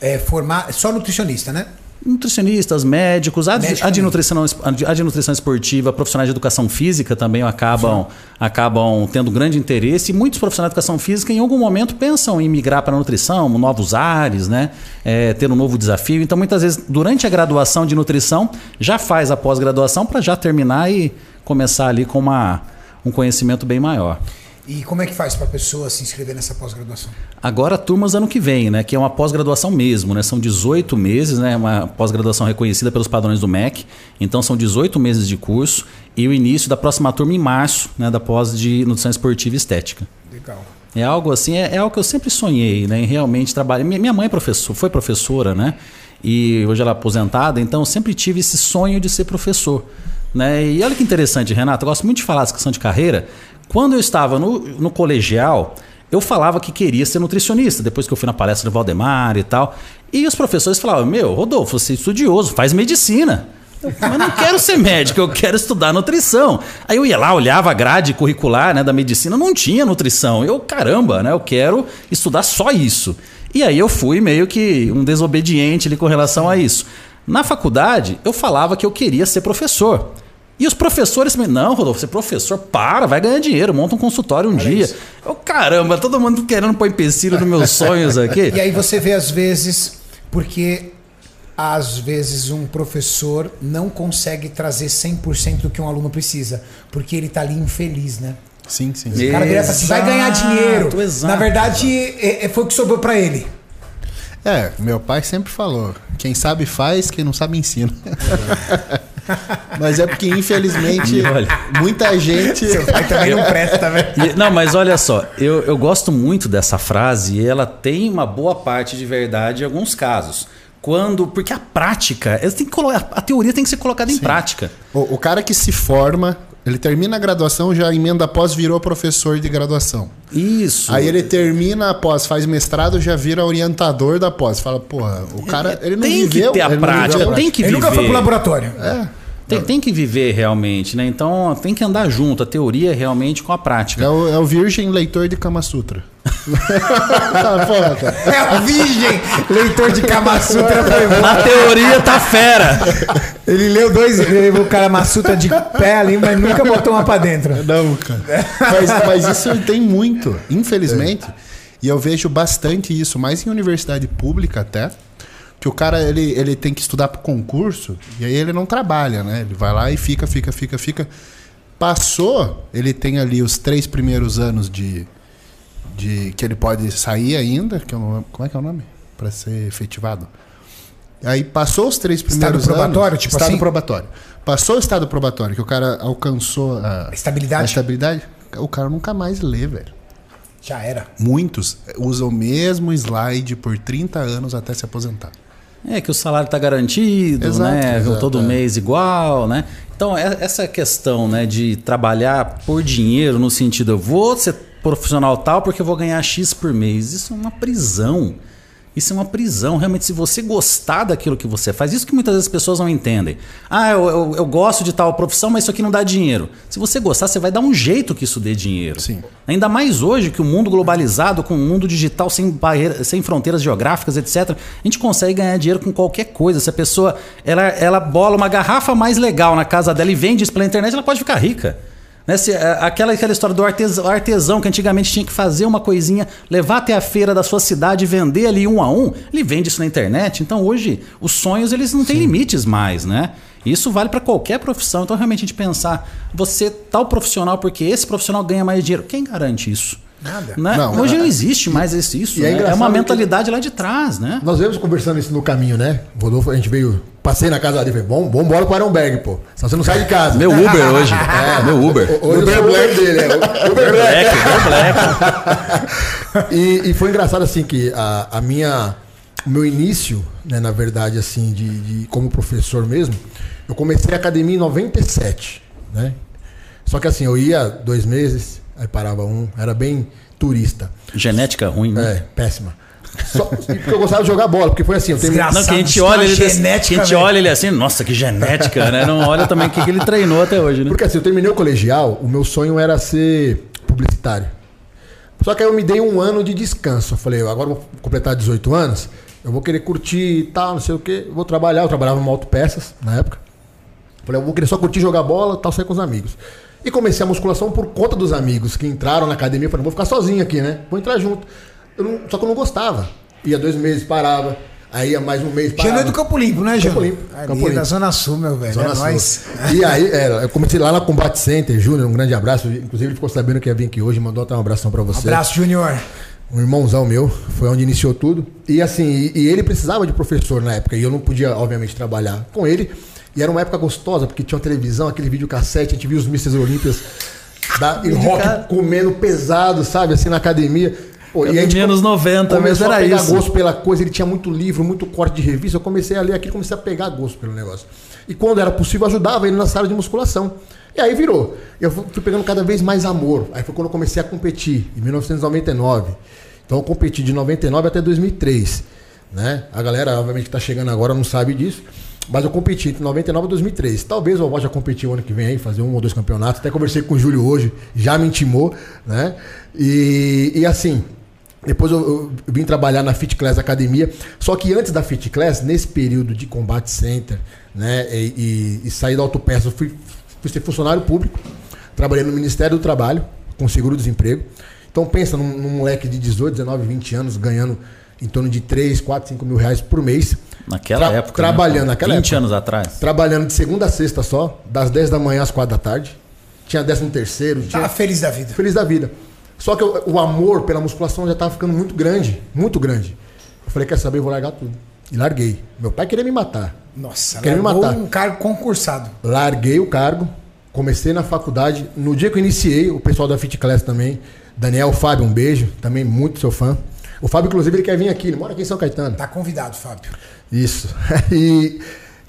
é, formar... Só nutricionista, né? Nutricionistas, médicos, a, Médico a de nutrição, a de- a de nutrição esportiva, profissionais de educação física também acabam, acabam tendo grande interesse. E muitos profissionais de educação física, em algum momento, pensam em migrar para a nutrição, novos ares, né? É, ter um novo desafio. Então, muitas vezes, durante a graduação de nutrição, já faz a pós-graduação para já terminar e começar ali com uma, um conhecimento bem maior. E como é que faz pra pessoa se inscrever nessa pós-graduação? Agora, turmas ano que vem, né? Que é uma pós-graduação mesmo, né? São 18 meses, né? Uma pós-graduação reconhecida pelos padrões do MEC. Então, são 18 meses de curso e o início da próxima turma em março, né? Da pós de nutrição esportiva e estética. Legal. É algo assim, é, é algo que eu sempre sonhei, né? Em realmente trabalhar. Minha, mãe é professor, foi professora, né? E hoje ela é aposentada, então eu sempre tive esse sonho de ser professor. Né? E olha que interessante, Renato, eu gosto muito de falar dessa questão de carreira. Quando eu estava no, no colegial, eu falava que queria ser nutricionista, depois que eu fui na palestra do Valdemar e tal. E os professores falavam: Meu, Rodolfo, você é estudioso, faz medicina. Eu, Mas não quero ser médico, eu quero estudar nutrição. Aí eu ia lá, olhava a grade curricular né, da medicina, não tinha nutrição. Eu, caramba, né? Eu quero estudar só isso. E aí eu fui meio que um desobediente ali com relação a isso. Na faculdade, eu falava que eu queria ser professor. E os professores me, não, Rodolfo, você é professor, para, vai ganhar dinheiro, monta um consultório um dia. Eu, caramba, todo mundo querendo pôr empecilho nos meus sonhos aqui. E aí você vê às vezes, porque às vezes um professor não consegue trazer 100% do que um aluno precisa, porque ele tá ali infeliz, né? Sim, sim. O cara vira assim, vai ganhar Exato, dinheiro. exato. Na verdade, é- é- foi o que sobrou pra ele. É, meu pai sempre falou: quem sabe faz, quem não sabe ensina. Mas é porque, infelizmente, olha- muita gente. Seu pai também não presta, velho. E- não, mas olha só, eu, eu gosto muito dessa frase e ela tem uma boa parte de verdade em alguns casos. Quando. Porque a prática, ela tem que colo- a teoria tem que ser colocada em prática. O, o cara que se forma, Ele termina a graduação, já emenda após, virou professor de graduação. Isso. Aí ele termina a pós, faz mestrado, já vira orientador da pós. Fala, porra, o cara, ele não tem viveu. que ter a ele prática, tem que Ele viver. nunca foi pro laboratório. Tem, tem que viver realmente, né? Então tem que andar junto, a teoria realmente com a prática. É o, é o virgem leitor de Kama Sutra. É o virgem leitor de Kama Sutra. Na teoria tá fera. Ele leu dois, levou o Kama Sutra de pé ali, mas nunca botou uma pra dentro. Não, cara. Mas, mas isso tem muito, infelizmente. E eu vejo bastante isso, mais em universidade pública até. Que o cara ele, ele tem que estudar para concurso e aí ele não trabalha, né? Ele vai lá e fica, fica, fica, fica. Passou, ele tem ali os três primeiros anos de, de que ele pode sair ainda, que é o- como é que é o nome? Para ser efetivado. Aí passou os três primeiros probatório, anos, tipo estado assim? probatório. Passou o estado probatório, que o cara alcançou a Estabilidade? a estabilidade, o cara nunca mais lê, velho. Já era. Muitos usam o mesmo slide por 30 anos até se aposentar. É que o salário tá garantido, Exato, né? exato, Todo é. mês igual, né? Então, é- essa questão, né, de trabalhar por dinheiro no sentido, eu vou ser profissional tal porque eu vou ganhar X por mês. Isso é uma prisão. Isso é uma prisão. Realmente, se você gostar daquilo que você faz, isso que muitas vezes as pessoas não entendem. Ah, eu, eu, eu gosto de tal profissão, mas isso aqui não dá dinheiro. Se você gostar, você vai dar um jeito que isso dê dinheiro. Sim. Ainda mais hoje que o mundo globalizado, com o mundo digital sem barreira, sem fronteiras geográficas, etc., a gente consegue ganhar dinheiro com qualquer coisa. Se a pessoa ela, ela bola uma garrafa mais legal na casa dela e vende isso pela internet, ela pode ficar rica. Né? Se, é, aquela, aquela história do artesão, artesão que antigamente tinha que fazer uma coisinha, levar até a feira da sua cidade e vender ali um a um, ele vende isso na internet. Então hoje os sonhos eles não têm limites mais, né? Isso vale para qualquer profissão. Então realmente a gente pensar, você tal profissional porque esse profissional ganha mais dinheiro, quem garante isso? Nada. Né? Não, Hoje é- não existe mais isso. é né? é engraçado uma mentalidade lá de trás, né? Nós viemos conversando isso no caminho, né? Rodolfo, a gente veio, passei na casa dele e falei, vamos, vamos embora pro Ironberg, pô. Senão você não sai de casa. Meu Uber hoje. Meu Uber. Hoje eu sou o Uber dele, é. o Uber Black. Black, Black. E, e foi engraçado assim que a, a minha o meu início, né, na verdade assim, de, de- como professor mesmo, eu comecei a academia em 97, né? Só que assim, eu ia dois meses, aí parava um, era bem turista. Genética ruim, né? É, péssima. Só, porque eu gostava de jogar bola, porque foi assim, eu terminei, Desgraçado. Não, que a gente Isso olha ele, uma assim, genética, a gente velho. olha ele assim, nossa, que genética, né? Não olha também o que, que ele treinou até hoje, né? Porque assim, eu terminei o colegial, o meu sonho era ser publicitário. Só que aí eu me dei um ano de descanso. Eu falei, agora eu vou completar 18 anos, eu vou querer curtir e tal, não sei o quê. Eu vou trabalhar, eu trabalhava em autopeças na época. Falei, eu vou querer só curtir jogar bola tal, sair com os amigos. E comecei a musculação por conta dos amigos que entraram na academia. Eu falei, vou ficar sozinho aqui, né? Vou entrar junto. Não- só que eu não gostava. Ia dois meses, parava. Aí ia mais um mês, parava. Jânio é do Campo Limpo, né, Jânio? Campo Limpo, Ali Campo Limpo. da Zona Sul, meu velho. Zona é Sul. nóis. E aí, é, eu comecei lá na Combat Center, Júnior, um grande abraço. Inclusive, ele ficou sabendo que ia vir aqui hoje, mandou até um abração pra você. Abraço, Júnior. Um irmãozão meu, foi onde iniciou tudo. E assim, e, e ele precisava de professor na época, e eu não podia, obviamente, trabalhar com ele. E era uma época gostosa, porque tinha uma televisão, aquele videocassete, a gente via os Mrs. Olímpias da, em rock comendo pesado, sabe, assim, na academia. Pô, Eu dormia nos 90, mas era a pegar isso. gosto pela coisa, ele tinha muito livro, muito corte de revista. Eu comecei a ler aquilo, comecei a pegar gosto pelo negócio. E quando era possível, ajudava ele na sala de musculação. E aí virou. Eu fui fui pegando cada vez mais amor. Aí foi quando eu comecei a competir, em 1999. Então eu competi de 99 até 2003. Né? A galera, obviamente, que está chegando agora não sabe disso. Mas eu competi entre 99 e 2003. Talvez eu volte a competir o ano que vem aí, fazer um ou dois campeonatos. Até conversei com o Júlio hoje, já me intimou, né? E, e assim, depois eu, eu vim trabalhar na Fit Class Academia. Só que antes da Fit Class, nesse período de Combat Center, né? E, e, e sair da autopeça, eu fui, fui ser funcionário público. Trabalhei no Ministério do Trabalho, com seguro-desemprego. Então pensa num, num moleque de 18, 19, 20 anos ganhando em torno de 3, 4, 5 mil reais por mês. Naquela Tra- época. trabalhando né? naquela 20 época. anos atrás. Trabalhando de segunda a sexta só, das 10 da manhã às 4 da tarde. Tinha 13 terceiro, tinha Tava feliz da vida. feliz da vida. Só que o, o amor pela musculação já estava ficando muito grande, muito grande. Eu falei, quer saber, eu vou largar tudo. E larguei. Meu pai queria me matar. Nossa, Quer me matar. um cargo concursado. Larguei o cargo, comecei na faculdade. No dia que eu iniciei, o pessoal da Fit Class também, Daniel Fábio, um beijo, também muito seu fã. O Fábio, inclusive, ele quer vir aqui, ele mora aqui em São Caetano. Tá convidado, Fábio. Isso. E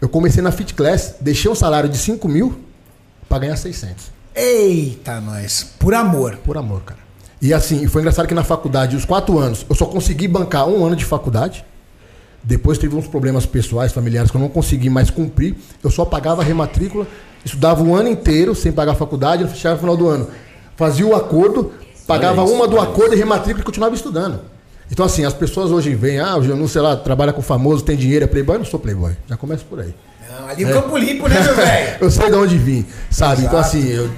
eu comecei na Fit Class, deixei um salário de 5 mil para ganhar 600. Eita, nós. Por amor. Por amor, cara. E assim, foi engraçado que na faculdade, os quatro anos, eu só consegui bancar um ano de faculdade. Depois teve uns problemas pessoais, familiares, que eu não consegui mais cumprir. Eu só pagava a rematrícula, estudava o ano inteiro sem pagar a faculdade, fechava no final do ano. Fazia o acordo, pagava isso, uma do acordo e rematrícula e continuava estudando. Então, assim, as pessoas hoje veem, ah, o Janu, sei lá, trabalha com famoso, tem dinheiro, é playboy. Eu não sou playboy. Já começa por aí. Não, ali o Campo Limpo, né, meu velho? eu sei de onde vim, sabe? Então, Exato. assim, eu,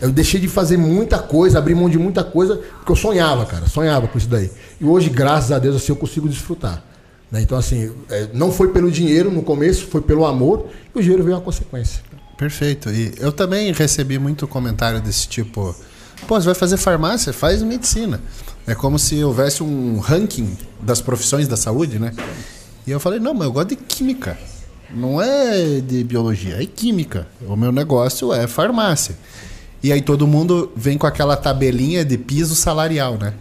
eu deixei de fazer muita coisa, abri mão de muita coisa, porque eu sonhava, cara, sonhava com isso daí. E hoje, graças a Deus, assim, eu consigo desfrutar. né? Então, assim, é, não foi pelo dinheiro no começo, foi pelo amor, e o dinheiro veio a consequência. Perfeito. E eu também recebi muito comentário desse tipo: pô, você vai fazer farmácia? Faz medicina. É como se houvesse um ranking das profissões da saúde, né? E eu falei: não, mas eu gosto de química. Não é de biologia, é química. O meu negócio é farmácia. E aí todo mundo vem com aquela tabelinha de piso salarial, né?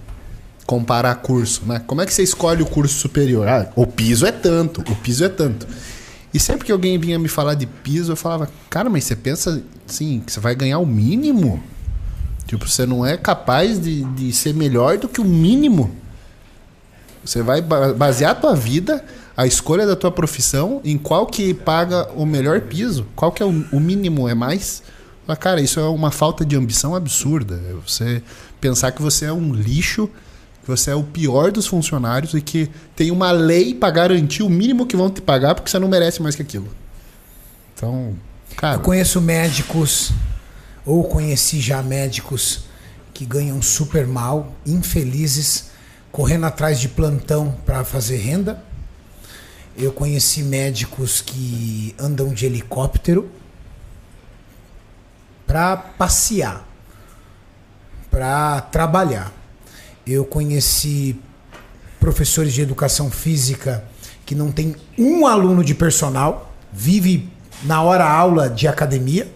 Comparar curso, né? Como é que você escolhe o curso superior? Ah, o piso é tanto, o piso é tanto. E sempre que alguém vinha me falar de piso, eu falava, cara, mas você pensa assim, que você vai ganhar o mínimo? Tipo, você não é capaz de, de ser melhor do que o mínimo. Você vai ba- basear a tua vida, a escolha da tua profissão, em qual que paga o melhor piso. Qual que é o, o mínimo, é mais? Mas, cara, isso é uma falta de ambição absurda. É Você pensar que você é um lixo, que você é o pior dos funcionários e que tem uma lei para garantir o mínimo que vão te pagar porque você não merece mais que aquilo. Então, cara, Eu conheço médicos, ou conheci já médicos que ganham super mal, infelizes, correndo atrás de plantão para fazer renda. Eu conheci médicos que andam de helicóptero para passear, para trabalhar. Eu conheci professores de educação física que não tem um aluno de personal, vive na hora aula de academia.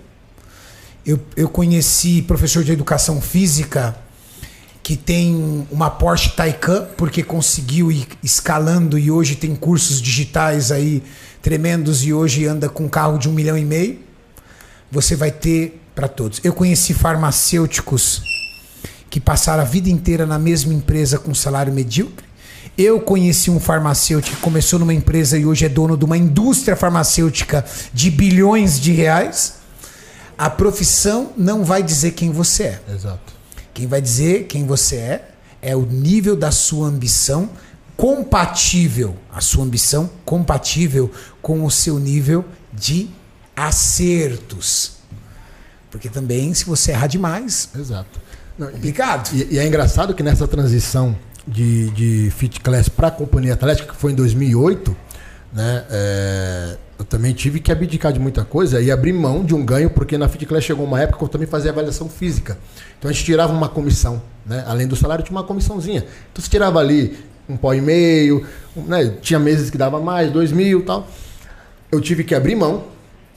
Eu, eu conheci professor de educação física que tem uma Porsche Taycan porque conseguiu ir escalando e hoje tem cursos digitais aí tremendos e hoje anda com um carro de um milhão e meio. Você vai ter para todos. Eu conheci farmacêuticos que passaram a vida inteira na mesma empresa com salário medíocre. Eu conheci um farmacêutico que começou numa empresa e hoje é dono de uma indústria farmacêutica de bilhões de reais. A profissão não vai dizer quem você é. Exato. Quem vai dizer quem você é é o nível da sua ambição compatível, a sua ambição compatível com o seu nível de acertos. Porque também, se você errar demais, Exato. Não, e- complicado. E, e é engraçado que nessa transição de, de Fit Class para a Companhia Atlética, que foi em 2008, né, é, eu também tive que abdicar de muita coisa e abrir mão de um ganho, porque na Fit Class chegou uma época que eu também fazia avaliação física. Então a gente tirava uma comissão, né, além do salário tinha uma comissãozinha. Então você tirava ali um pó e meio, né, tinha meses que dava mais, dois mil e tal. Eu tive que abrir mão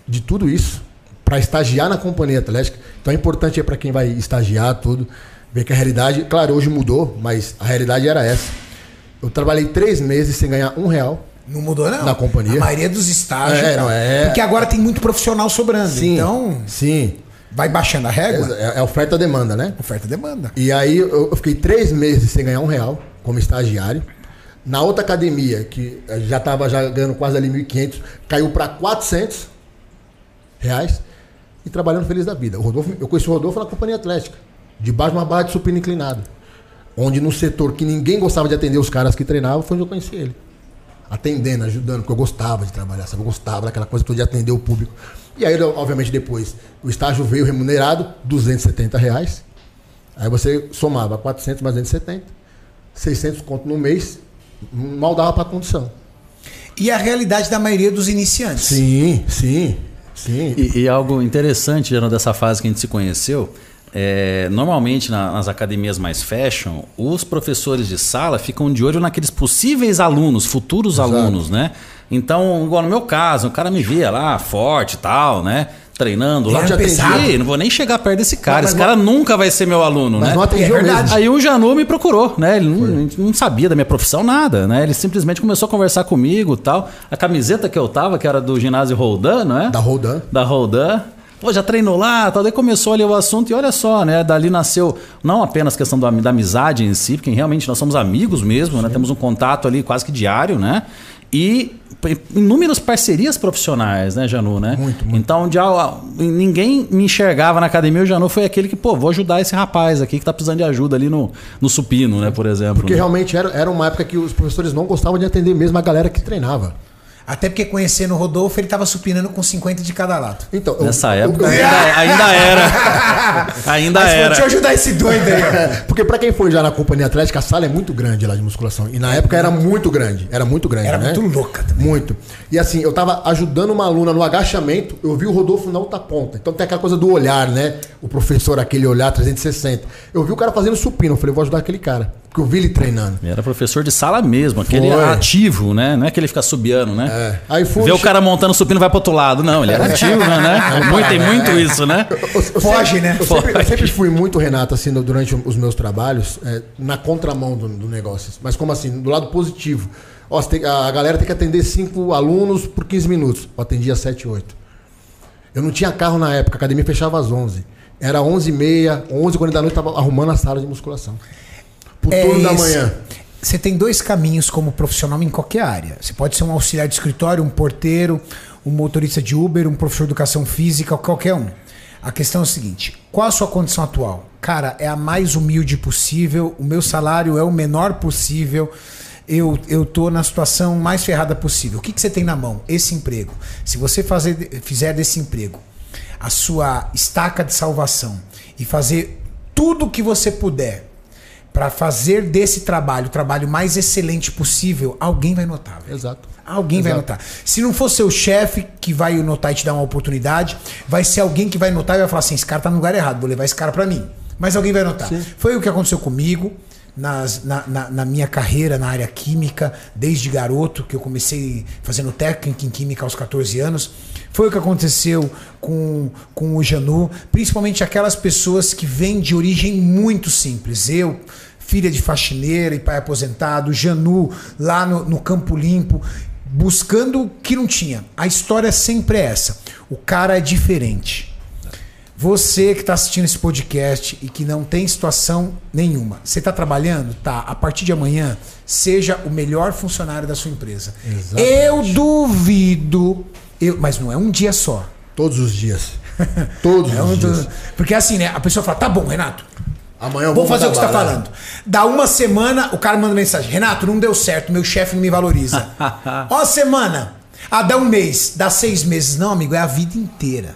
de tudo isso para estagiar na companhia atlética. Então é importante para quem vai estagiar tudo, ver que a realidade, claro, hoje mudou, mas a realidade era essa. Eu trabalhei três meses sem ganhar um real. Não mudou, não. Na companhia. A maioria dos estágios. É, não, é- Porque agora tem muito profissional sobrando. Sim, Então, sim. vai baixando a régua. É, é oferta demanda, né? Oferta e demanda. E aí eu, eu fiquei três meses sem ganhar um real como estagiário. Na outra academia, que eh, já estava já ganhando quase ali 1.500, caiu para 400 reais e trabalhando feliz da vida. O Rodolfo, eu conheci o Rodolfo na Companhia Atlética, debaixo de uma barra de supino inclinado. Onde no setor que ninguém gostava de atender os caras que treinavam, foi onde eu conheci ele. Atendendo, ajudando, porque eu gostava de trabalhar, sabe? Eu gostava daquela coisa toda de atender o público. E aí, obviamente, depois, o estágio veio remunerado, 270 reais. Aí você somava 400 mais 270, 600 conto no mês, mal dava para condição. E a realidade da maioria dos iniciantes. Sim, sim, sim. E, e algo interessante, Jano, dessa fase que a gente se conheceu, é, normalmente na- nas academias mais fashion, os professores de sala ficam de olho naqueles possíveis alunos, futuros alunos, né? Então, igual no meu caso, o cara me via lá, forte e tal, né? Treinando lá. Já atendi, não vou nem chegar perto desse cara. Mas Esse não- cara nunca vai ser meu aluno, Mas né? não É verdade. mesmo. Aí o Janu me procurou, né? Ele não, não sabia da minha profissão nada, né? Ele simplesmente começou a conversar comigo e tal. A camiseta que eu tava, que era do ginásio Roldan, não é? Da Rodan. da Roldan. Pô, já treinou lá, tal. Daí começou ali o assunto e olha só, né? Dali nasceu não apenas questão da, da amizade em si, porque realmente nós somos amigos mesmo, né? Temos um contato ali quase que diário, né? E inúmeras parcerias profissionais, né, Janu, né? Muito, muito. Então, já, ninguém me enxergava na academia, o Janu foi aquele que, pô, vou ajudar esse rapaz aqui que tá precisando de ajuda ali no, no supino, né, por exemplo. Porque né? realmente era, era uma época que os professores não gostavam de atender mesmo a galera que treinava. Até porque conhecendo o Rodolfo, ele tava supinando com 50 de cada lado. Então, Nessa eu- época eu- ainda, ainda era. Ainda Mas, era. deixa eu ajudar esse doido aí. Porque pra quem foi já na companhia atlética, a sala é muito grande lá de musculação. E na época era muito grande. Era muito grande, Era né? muito louca também. Muito. E assim, eu tava ajudando uma aluna no agachamento, eu vi o Rodolfo na outra ponta. Então tem aquela coisa do olhar, né? O professor, aquele olhar 360. Eu vi o cara fazendo supino, eu falei, vou ajudar aquele cara. Porque eu vi ele treinando. Era professor de sala mesmo, aquele Foi. ativo, né? Não é que ele fica subiando, né? É. Aí fui. Vê o cara montando supino e vai pro outro lado. Não, ele era ativo, né? né? Muito, tem muito isso, né? Eu- eu Foge, sempre- né? Eu sempre, eu sempre fui muito, Renato, assim, durante os meus trabalhos, é, na contramão do, do negócio. Mas como assim? Do lado positivo. Ó, tem- a galera tem que atender cinco alunos por 15 minutos. Eu atendia 7, 8. Eu não tinha carro na época, a academia fechava às 11. Era 11h30, 11h40 da noite, tava arrumando a sala de musculação. Por É turno da esse. manhã. Você tem dois caminhos como profissional em qualquer área. Você pode ser um auxiliar de escritório, um porteiro, um motorista de Uber, um professor de educação física, qualquer um. A questão é o seguinte: qual a sua condição atual? Cara, é a mais humilde possível, o meu salário é o menor possível. Eu, eu tô na situação mais ferrada possível. O que, que você tem na mão? Esse emprego. Se você fazer, fizer desse emprego a sua estaca de salvação e fazer tudo o que você puder para fazer desse trabalho o trabalho mais excelente possível, alguém vai notar. velho. Exato. Alguém vai Exato. notar. Se não for seu chefe que vai notar e te dar uma oportunidade, vai ser alguém que vai notar e vai falar assim: esse cara tá no lugar errado, vou levar esse cara para mim. Mas alguém vai notar. Foi o que aconteceu comigo nas- na, na- na minha carreira na área química, desde garoto, que eu comecei fazendo técnica em química aos 14 anos. Foi o que aconteceu com, com o Janu, principalmente aquelas pessoas que vêm de origem muito simples. Eu, filha de faxineira e pai aposentado, Janu, lá no, no Campo Limpo, buscando o que não tinha. A história sempre é essa. O cara é diferente. Você que está assistindo esse podcast e que não tem situação nenhuma, você está trabalhando? Tá. A partir de amanhã, seja o melhor funcionário da sua empresa. Eu duvido, eu, mas não é um dia só. Todos os dias. Todos É os um dias. do- porque assim, né? A pessoa fala: tá bom, Renato, Amanhã eu Vou fazer o que você está trabalhar. falando. Dá uma semana, o cara manda mensagem: Renato, não deu certo, meu chefe não me valoriza. Ó, a semana. Ah, dá um mês, dá seis meses. Não, amigo, é a vida inteira.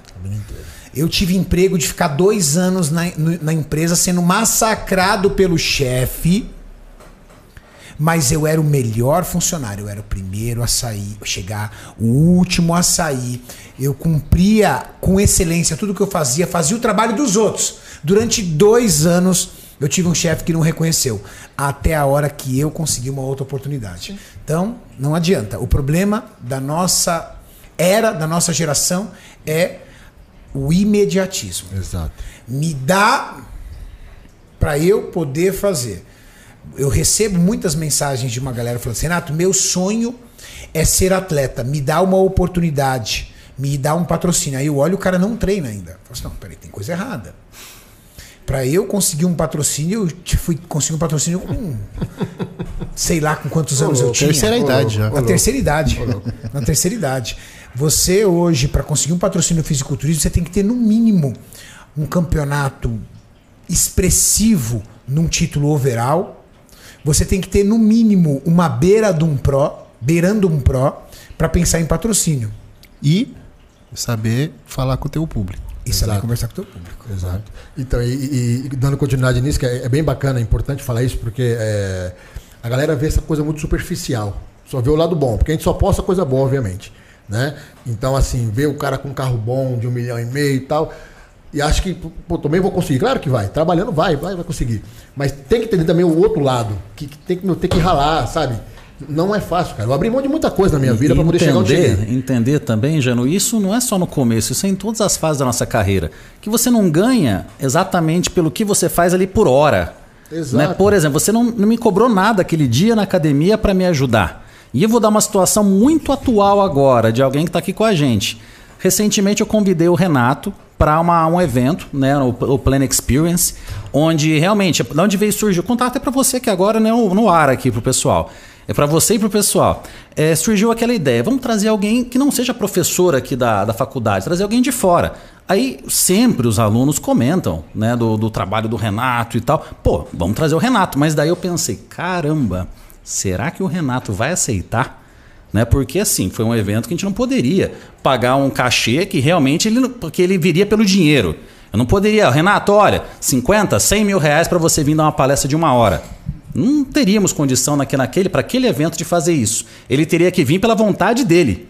Eu tive emprego de ficar dois anos na, na empresa sendo massacrado pelo chefe. Mas eu era o melhor funcionário, eu era o primeiro a sair, chegar, o último a sair. Eu cumpria com excelência tudo que eu fazia, fazia o trabalho dos outros. Durante dois anos eu tive um chefe que não reconheceu, até a hora que eu consegui uma outra oportunidade. Então, não adianta. O problema da nossa era, da nossa geração, é o imediatismo Exato. me dá para eu poder fazer. Eu recebo muitas mensagens de uma galera falando assim, Renato, meu sonho é ser atleta, me dá uma oportunidade, me dá um patrocínio. Aí eu olho o cara não treina ainda. Eu falo assim, não, peraí, tem coisa errada. Para eu conseguir um patrocínio, eu te- fui conseguir um patrocínio com sei lá com quantos anos eu tinha. terceira idade já. Na terceira idade. Na terceira idade. Você hoje, para conseguir um patrocínio fisiculturismo, você tem que ter no mínimo um campeonato expressivo num título overall. Você tem que ter no mínimo uma beira de um pro, beirando um pro, para pensar em patrocínio. E saber falar com o teu público. E saber Exato. conversar com o teu público. Exato. Então, e- e dando continuidade nisso, que é, é bem bacana, é importante falar isso, porque é, a galera vê essa coisa muito superficial. Só vê o lado bom, porque a gente só posta coisa boa, obviamente. Né? Então, assim, vê o cara com um carro bom de um milhão e meio e tal. E acho que, pô, também vou conseguir. Claro que vai. Trabalhando vai, vai, vai conseguir. Mas tem que entender também o outro lado, que, que tem que que ralar, sabe? Não é fácil, cara. Eu abri mão de muita coisa na minha vida para poder chegar onde cheguei. entender, entender também, Jano, isso não é só no começo, isso é em todas as fases da nossa carreira. Que você não ganha exatamente pelo que você faz ali por hora. Exato. Né? Por exemplo, você não, não me cobrou nada aquele dia na academia para me ajudar. E eu vou dar uma situação muito atual agora, de alguém que está aqui com a gente. Recentemente eu convidei o Renato para um evento, né, o, o Plan Experience, onde realmente, de onde veio surgiu, contar até para você que agora né, no, no ar aqui pro pessoal. É para você e para o pessoal. É, surgiu aquela ideia, vamos trazer alguém que não seja professor aqui da, da faculdade, trazer alguém de fora. Aí sempre os alunos comentam né, do, do trabalho do Renato e tal. Pô, vamos trazer o Renato. Mas daí eu pensei, caramba, será que o Renato vai aceitar? Né? Porque assim, foi um evento que a gente não poderia pagar um cachê que realmente ele, porque ele viria pelo dinheiro. Eu não poderia, Renato, olha, 50, 100 mil reais para você vir dar uma palestra de uma hora. Não teríamos condição naquele, naquele para aquele evento de fazer isso. Ele teria que vir pela vontade dele.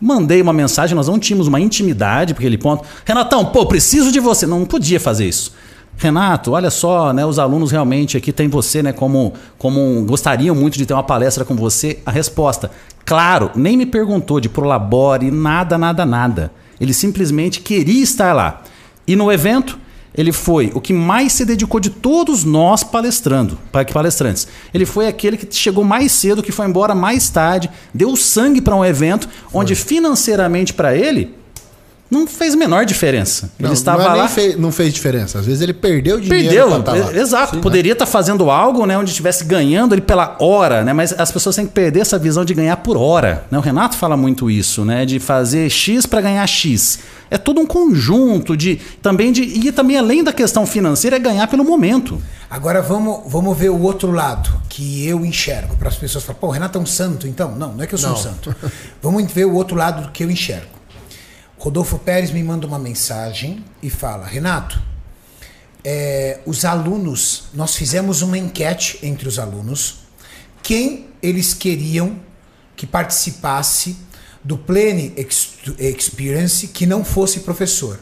Mandei uma mensagem, nós não tínhamos uma intimidade para aquele ponto. Renatão, pô, preciso de você. Não podia fazer isso. Renato, olha só, né, os alunos realmente aqui têm você, né, como, como gostariam muito de ter uma palestra com você. A resposta, claro, nem me perguntou de prolabore, nada, nada, nada. Ele simplesmente queria estar lá. E no evento, ele foi o que mais se dedicou de todos nós palestrando, palestrantes. Ele foi aquele que chegou mais cedo, que foi embora mais tarde, deu sangue para um evento onde financeiramente para ele não fez a menor diferença. Não, ele estava não é lá. Fez, não fez diferença. Às vezes ele perdeu dinheiro. Perdeu, tá exato. Sim? Poderia estar né? tá fazendo algo né, onde estivesse ganhando ele pela hora, né? Mas as pessoas têm que perder essa visão de ganhar por hora. Né? O Renato fala muito isso, né? De fazer X para ganhar X. É todo um conjunto de também de e também além da questão financeira é ganhar pelo momento. Agora vamos, vamos ver o outro lado que eu enxergo para as pessoas falarem, pô, o Renato é um santo, então não, não é que eu sou não. um santo. vamos ver o outro lado que eu enxergo. Rodolfo Pérez me manda uma mensagem e fala: Renato, é, os alunos, nós fizemos uma enquete entre os alunos, quem eles queriam que participasse do Plane Experience que não fosse professor.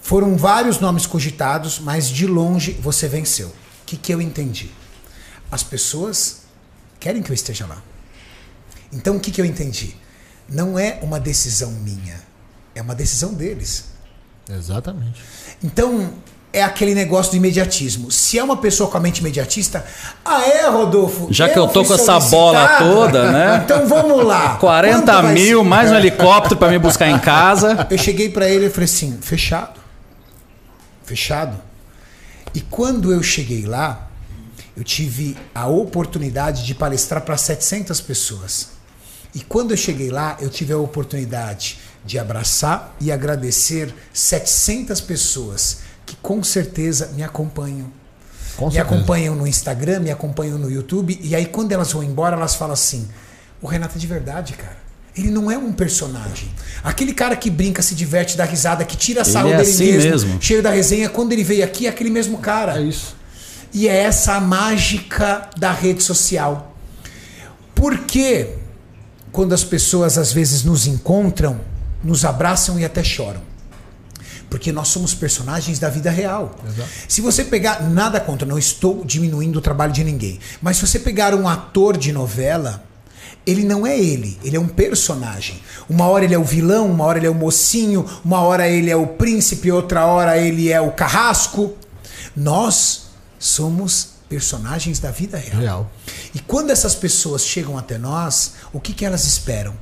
Foram vários nomes cogitados, mas de longe você venceu. O que, que eu entendi? As pessoas querem que eu esteja lá. Então o que, que eu entendi? Não é uma decisão minha é uma decisão deles. Exatamente. Então, é aquele negócio do imediatismo. Se é uma pessoa com a mente imediatista, ah, é, Rodolfo? Já que eu, tô com essa bola toda, né? Então vamos lá. 40 mil, mais um helicóptero para me buscar em casa. Eu cheguei para ele e falei assim: fechado. Fechado. E quando eu cheguei lá, eu tive a oportunidade de palestrar para 700 pessoas. E quando eu cheguei lá, eu tive a oportunidade de abraçar e agradecer 700 pessoas que com certeza me acompanham. Com me certeza. acompanham no Instagram, me acompanham no YouTube. E aí, quando elas vão embora, elas falam assim: O Renato é de verdade, cara. Ele não é um personagem. Aquele cara que brinca, se diverte, dá risada, que tira a sarro é dele assim mesmo, mesmo, cheio da resenha, quando ele veio aqui, é aquele mesmo cara. É isso. E é essa a mágica da rede social. Porque quando as pessoas às vezes nos encontram, nos abraçam e até choram. Porque nós somos personagens da vida real. Exato. Se você pegar, nada contra, não estou diminuindo o trabalho de ninguém, mas se você pegar um ator de novela, ele não é ele, ele é um personagem. Uma hora ele é o vilão, uma hora ele é o mocinho, uma hora ele é o príncipe, outra hora ele é o carrasco. Nós somos personagens da vida real. real. E quando essas pessoas chegam até nós, o que, que elas esperam?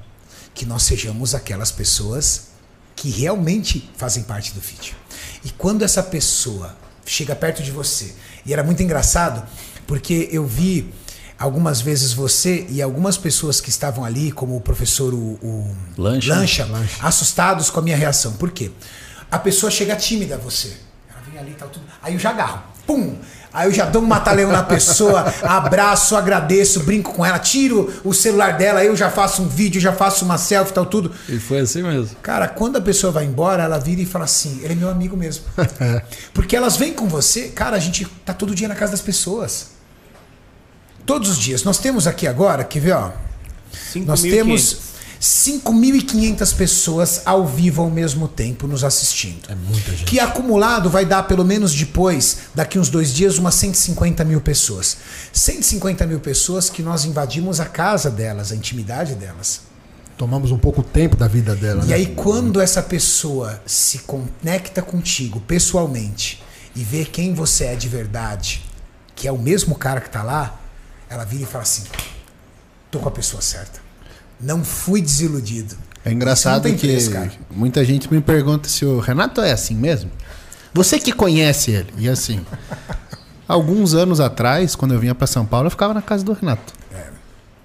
Que nós sejamos aquelas pessoas que realmente fazem parte do vídeo. E quando essa pessoa chega perto de você, e era muito engraçado, porque eu vi algumas vezes você e algumas pessoas que estavam ali, como o professor o, o Lancha. Lancha, Lancha, assustados com a minha reação. Por quê? A pessoa chega tímida a você. Ela vem ali e tal, tudo. Aí eu já agarro. Pum! Aí eu já dou um mata-leão na pessoa, abraço, agradeço, brinco com ela, tiro o celular dela, eu já faço um vídeo, já faço uma selfie e tal, tudo. E foi assim mesmo. Cara, quando a pessoa vai embora, ela vira e fala assim: ele é meu amigo mesmo. Porque elas vêm com você, cara, a gente tá todo dia na casa das pessoas. Todos os dias. Nós temos aqui agora, quer ver, ó? Nós temos 5.500 pessoas ao vivo ao mesmo tempo nos assistindo. É muita gente. Que acumulado vai dar pelo menos depois, daqui uns dois dias, umas 150 mil pessoas. 150 mil pessoas que nós invadimos a casa delas, a intimidade delas. Tomamos um pouco tempo da vida dela. E né? aí, quando essa pessoa se conecta contigo pessoalmente e vê quem você é de verdade, que é o mesmo cara que está lá, ela vira e fala assim: tô com a pessoa certa. Não fui desiludido. É engraçado que preço, muita gente me pergunta se o Renato é assim mesmo. Você que conhece ele. E assim, alguns anos atrás, quando eu vinha para São Paulo, eu ficava na casa do Renato.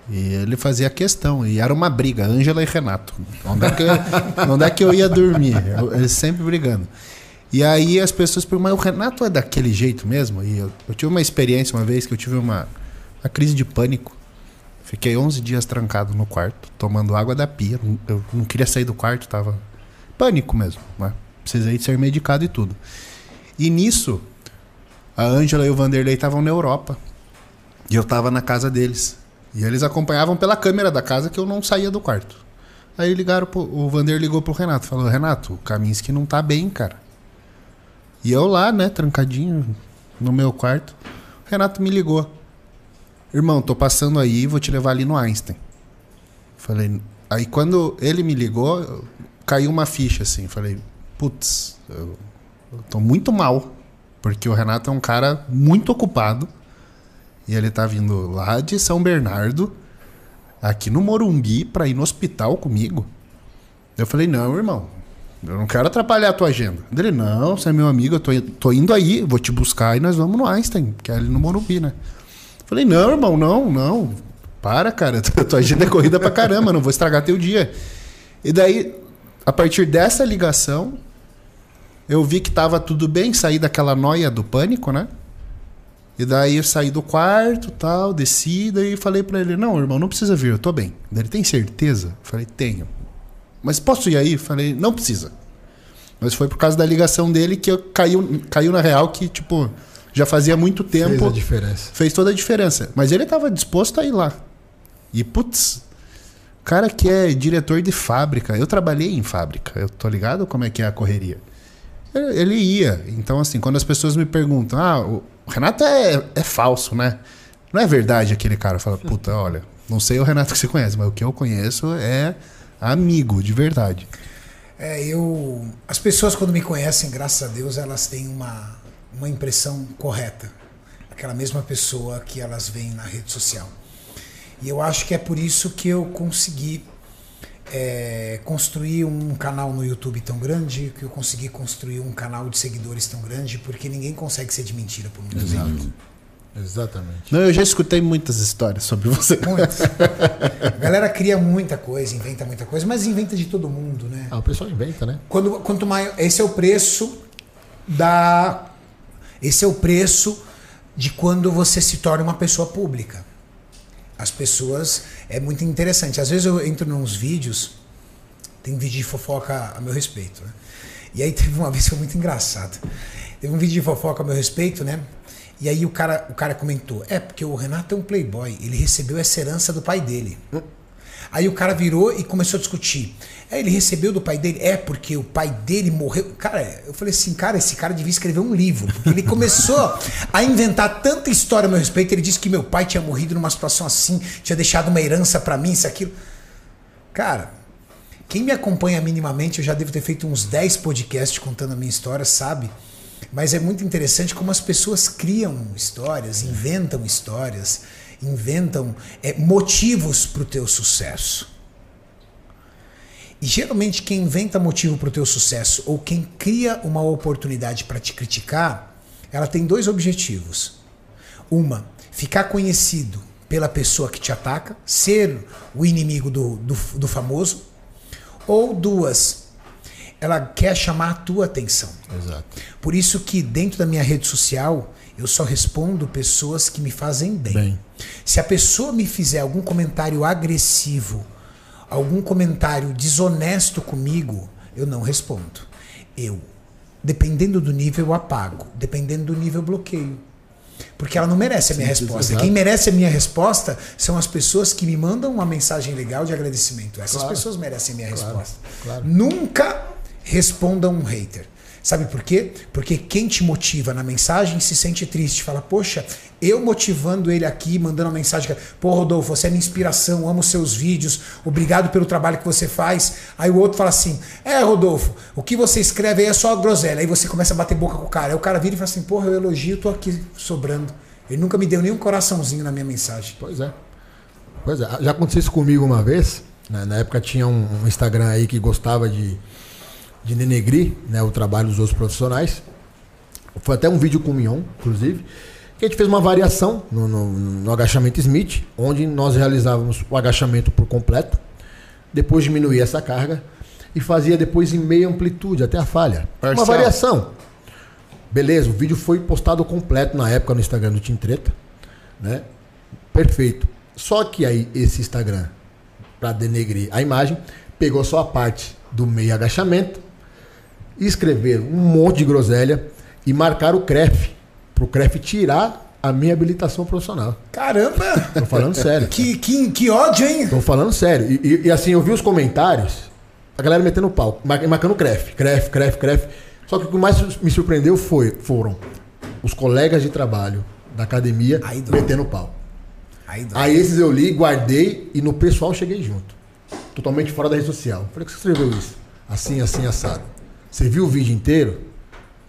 E ele fazia questão, e era uma briga, Ângela e Renato. Onde é que eu, onde é que eu ia dormir? Eles sempre brigando. E aí as pessoas perguntam, mas o Renato é daquele jeito mesmo? E eu, eu tive uma experiência uma vez que eu tive uma, uma crise de pânico. Fiquei 11 dias trancado no quarto, tomando água da pia. Eu não queria sair do quarto, tava pânico mesmo. Né? Precisei de ser medicado e tudo. E nisso, a Ângela e o Vanderlei estavam na Europa. E eu tava na casa deles. E eles acompanhavam pela câmera da casa que eu não saía do quarto. Aí ligaram pro, o Vander ligou pro Renato, falou: "Renato, o Kaminski não tá bem, cara". E eu lá, né, trancadinho no meu quarto. O Renato me ligou. Irmão, tô passando aí, vou te levar ali no Einstein. Falei, aí quando ele me ligou, caiu uma ficha assim. Falei, putz, eu, eu tô muito mal. Porque o Renato é um cara muito ocupado. E ele tá vindo lá de São Bernardo, aqui no Morumbi, pra ir no hospital comigo. Eu falei, não, irmão, eu não quero atrapalhar a tua agenda. Ele, não, você é meu amigo, eu tô, tô indo aí, vou te buscar e nós vamos no Einstein, que é ali no Morumbi, né? Falei, não, irmão, não, não. Para, cara, tua agenda é corrida pra caramba, não vou estragar teu dia. E daí, a partir dessa ligação, eu vi que tava tudo bem, saí daquela noia do pânico, né? E daí eu saí do quarto, tal, desci, daí falei pra ele, não, irmão, não precisa vir, eu tô bem. Ele, tem certeza? Falei, tenho. Mas posso ir aí? Falei, não precisa. Mas foi por causa da ligação dele que eu caiu, caiu na real que, tipo, já fazia muito tempo Fez a diferença. fez toda a diferença. Mas ele estava disposto a ir lá. E, putz, o cara que é diretor de fábrica, eu trabalhei em fábrica, eu tô ligado como é que é a correria. Ele, ele ia. Então, assim, quando as pessoas me perguntam, ah, o Renato é, é falso, né? Não é verdade aquele cara. Fala, puta, olha, não sei o Renato que você conhece, mas o que eu conheço é amigo, de verdade. É, eu. As pessoas, quando me conhecem, graças a Deus, elas têm uma, uma impressão correta. Aquela mesma pessoa que elas veem na rede social. E eu acho que é por isso que eu consegui é, construir um canal no YouTube tão grande, que eu consegui construir um canal de seguidores tão grande, porque ninguém consegue ser de mentira por muito tempo. Exatamente. Não, eu já escutei muitas histórias sobre você. Muitos. A galera cria muita coisa, inventa muita coisa, mas inventa de todo mundo, né? Ah, o pessoal inventa, né? Quando, quanto maior, esse é o preço da, esse é o preço de quando você se torna uma pessoa pública. As pessoas é muito interessante. Às vezes eu entro nos vídeos, tem vídeo de fofoca a meu respeito, né? E aí teve uma vez que foi muito engraçado. Teve um vídeo de fofoca a meu respeito, né? E aí o cara, o cara comentou: "É, porque o Renato é um playboy, ele recebeu essa herança do pai dele". Aí o cara virou e começou a discutir. É, ele recebeu do pai dele? É, porque o pai dele morreu. Cara, eu falei assim, cara, esse cara devia escrever um livro. Ele começou a inventar tanta história a meu respeito. Ele disse que meu pai tinha morrido numa situação assim, tinha deixado uma herança pra mim, isso, aquilo. Cara, quem me acompanha minimamente, eu já devo ter feito uns 10 podcasts contando a minha história, sabe? Mas é muito interessante como as pessoas criam histórias, inventam histórias, inventam é, motivos para o teu sucesso. E geralmente quem inventa motivo para o teu sucesso ou quem cria uma oportunidade para te criticar, ela tem dois objetivos. Uma, ficar conhecido pela pessoa que te ataca, ser o inimigo do, do, do famoso. Ou duas, ela quer chamar a tua atenção. Exato. Por isso que dentro da minha rede social eu só respondo pessoas que me fazem bem. Bem. Se a pessoa me fizer algum comentário agressivo, algum comentário desonesto comigo, eu não respondo. Eu, dependendo do nível, eu apago. Dependendo do nível, eu bloqueio. Porque ela não merece a minha resposta. exato. Quem merece a minha resposta são as pessoas que me mandam uma mensagem legal de agradecimento. Essas Claro. pessoas merecem a minha resposta. claro. Nunca responda um hater. Sabe por quê? Porque quem te motiva na mensagem se sente triste. Fala, poxa, eu motivando ele aqui, mandando uma mensagem. Pô, Rodolfo, você é minha inspiração, amo seus vídeos, obrigado pelo trabalho que você faz. Aí o outro fala assim: É, Rodolfo, o que você escreve aí é só groselha. Aí você começa a bater boca com o cara. Aí o cara vira e fala assim: Porra, eu elogio, tô aqui sobrando. Ele nunca me deu nenhum coraçãozinho na minha mensagem. Pois é. Pois é. Já aconteceu isso comigo uma vez. né? Na época tinha um, um Instagram aí que gostava de, de denegrir né, o trabalho dos outros profissionais. Foi até um vídeo com o Mion, inclusive, que a gente fez uma variação no, no, no agachamento Smith, onde nós realizávamos o agachamento por completo, depois diminuía essa carga e fazia depois em meia amplitude, até a falha. Uma Parcial. variação. Beleza, o vídeo foi postado completo na época no Instagram do Team Treta, né? Perfeito. Só que aí esse Instagram, para denegrir a imagem, pegou só a parte do meio agachamento, escreveram um monte de groselha e marcaram o CREF, pro CREF tirar a minha habilitação profissional. Caramba! Tô falando sério. Que, que, que ódio, hein? Tô falando sério. E, e- e assim, eu vi os comentários, a galera metendo pau, mar- marcando CREF, CREF, CREF, CREF. Só que o que mais me surpreendeu foi, foram os colegas de trabalho da academia Aí metendo pau. Aí. Aí esses eu li, guardei e no pessoal cheguei junto. Totalmente fora da rede social. Falei, que você escreveu isso? Assim, assim, assado. Você viu o vídeo inteiro?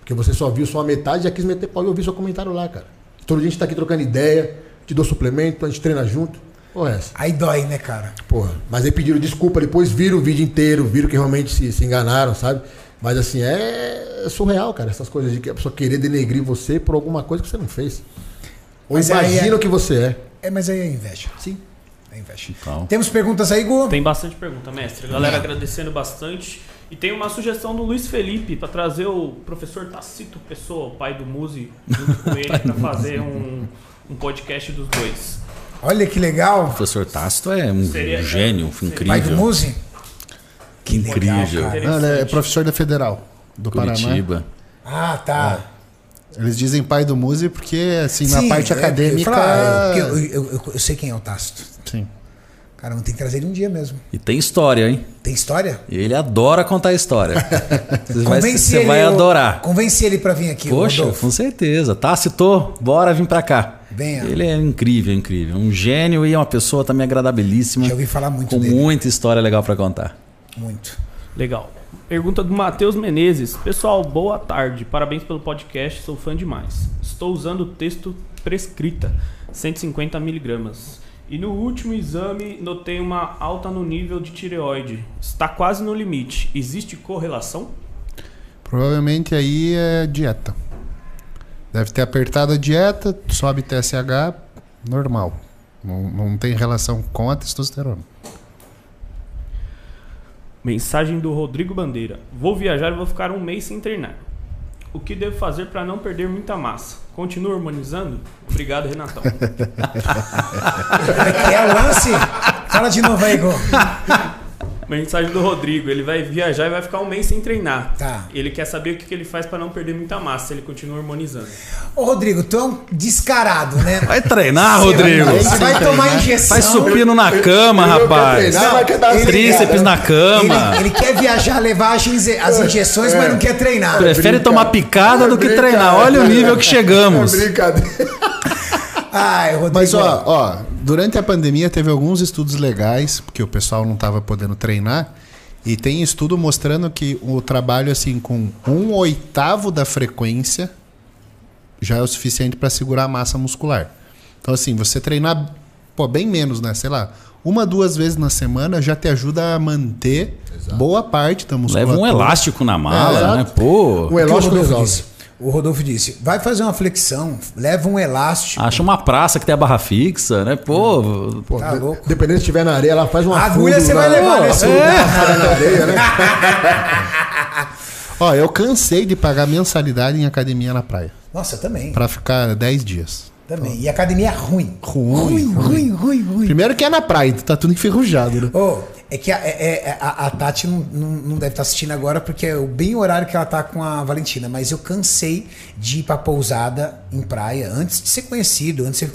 Porque você só viu só a metade e já quis meter pau e eu vi seu comentário lá, cara. Todo dia a gente tá aqui trocando ideia, te dou suplemento, a gente treina junto. Porra, é essa. Aí dói, né, cara? Porra. Mas aí pediram desculpa, depois viram o vídeo inteiro, viram que realmente se, se enganaram, sabe? Mas assim, é surreal, cara, essas coisas de que a pessoa querer denegrir você por alguma coisa que você não fez. Ou Mas aí imagina é- o que você é. É, mas aí é inveja. Sim. É inveja. Então. Temos perguntas aí, Gu? Tem bastante pergunta, mestre. Galera agradecendo bastante. E tem uma sugestão do Luiz Felipe para trazer o professor Tacito Pessoa, o pai do Muzi, junto com ele para fazer um, um podcast dos dois. Olha que legal. O professor Tácito é um Seria- gênio, seria- Pai do incrível. Muzi? Que legal, Incrível. cara. Não, ele é professor da Federal do Paraná. Curitiba. Ah, tá. Eles dizem pai do Muzi porque, assim, na Sim, parte é, acadêmica. Eu, falar, eu, eu- eu- eu sei quem é o Tácito. Sim. Caramba, tem que trazer ele um dia mesmo. E tem história, hein? Tem história? E ele adora contar história. Você vai, você ele, vai adorar. Convence ele pra vir aqui, Poxa, Rodolfo. com certeza. Tácito, bora vir pra cá. Venha. Ele é incrível, incrível. Um gênio e é uma pessoa também agradabilíssima. Já ouvi falar muito com dele. muita história legal pra contar. Muito. Legal. Pergunta do Matheus Menezes. Pessoal, boa tarde. Parabéns pelo podcast, sou fã demais. Estou usando o texto prescrita, 150 miligramas. E no último exame notei uma alta no nível de tireoide. Está quase no limite. Existe correlação? Provavelmente aí é dieta. Deve ter apertado a dieta, sobe TSH, normal. Não, não tem relação com a testosterona. Mensagem do Rodrigo Bandeira. Vou viajar e vou ficar um mês sem treinar. O que devo fazer para não perder muita massa? Continuo harmonizando? Obrigado, Renatão. É que é o lance? Fala de novo aí, Gu. Mensagem do Rodrigo. Ele vai viajar e vai ficar um mês sem treinar. Tá. Ele quer saber o que que ele faz para não perder muita massa se ele continua harmonizando. Ô, Rodrigo, tu é um descarado, né? Vai treinar, Você Rodrigo. vai- vai tomar injeção. Faz supino na cama, Ele não quer rapaz. treinar, uma ele- Tríceps na cama. Ele, ele quer viajar, levar as inje- as injeções, mas não quer treinar. Prefere Brinca- tomar picada do que treinar. Olha o nível que chegamos. Brincadeira. Ai, Rodrigo. Mas ó, ó, durante a pandemia teve alguns estudos legais, porque o pessoal não estava podendo treinar. E tem estudo mostrando que o trabalho assim com um oitavo da frequência já é o suficiente para segurar a massa muscular. Então assim, você treinar pô, bem menos, né? Sei lá, uma, duas vezes na semana já te ajuda a manter boa parte da musculatura. Leva um elástico na mala, É, né? exato. Pô. O elástico resolve. O Rodolfo disse: vai fazer uma flexão, leva um elástico. Acha uma praça que tem a barra fixa, né? Pô, Pô, Tá de- louco. Dependendo se estiver na areia, ela faz uma A agulha você vai levar? Pô, seu- é. Na areia, né? Ó, eu cansei de pagar mensalidade em academia na praia Nossa, também. para ficar 10 dias. Também. E academia é ruim. Ruim, ruim, ruim, ruim. ruim. Primeiro que é na praia, tá tudo enferrujado, né? Ô, é que a, é- é- a- a Tati não, não, não deve estar assistindo agora porque é o bem o horário que ela tá com a Valentina. Mas eu cansei de ir pra pousada em praia antes de ser conhecido, antes de ser-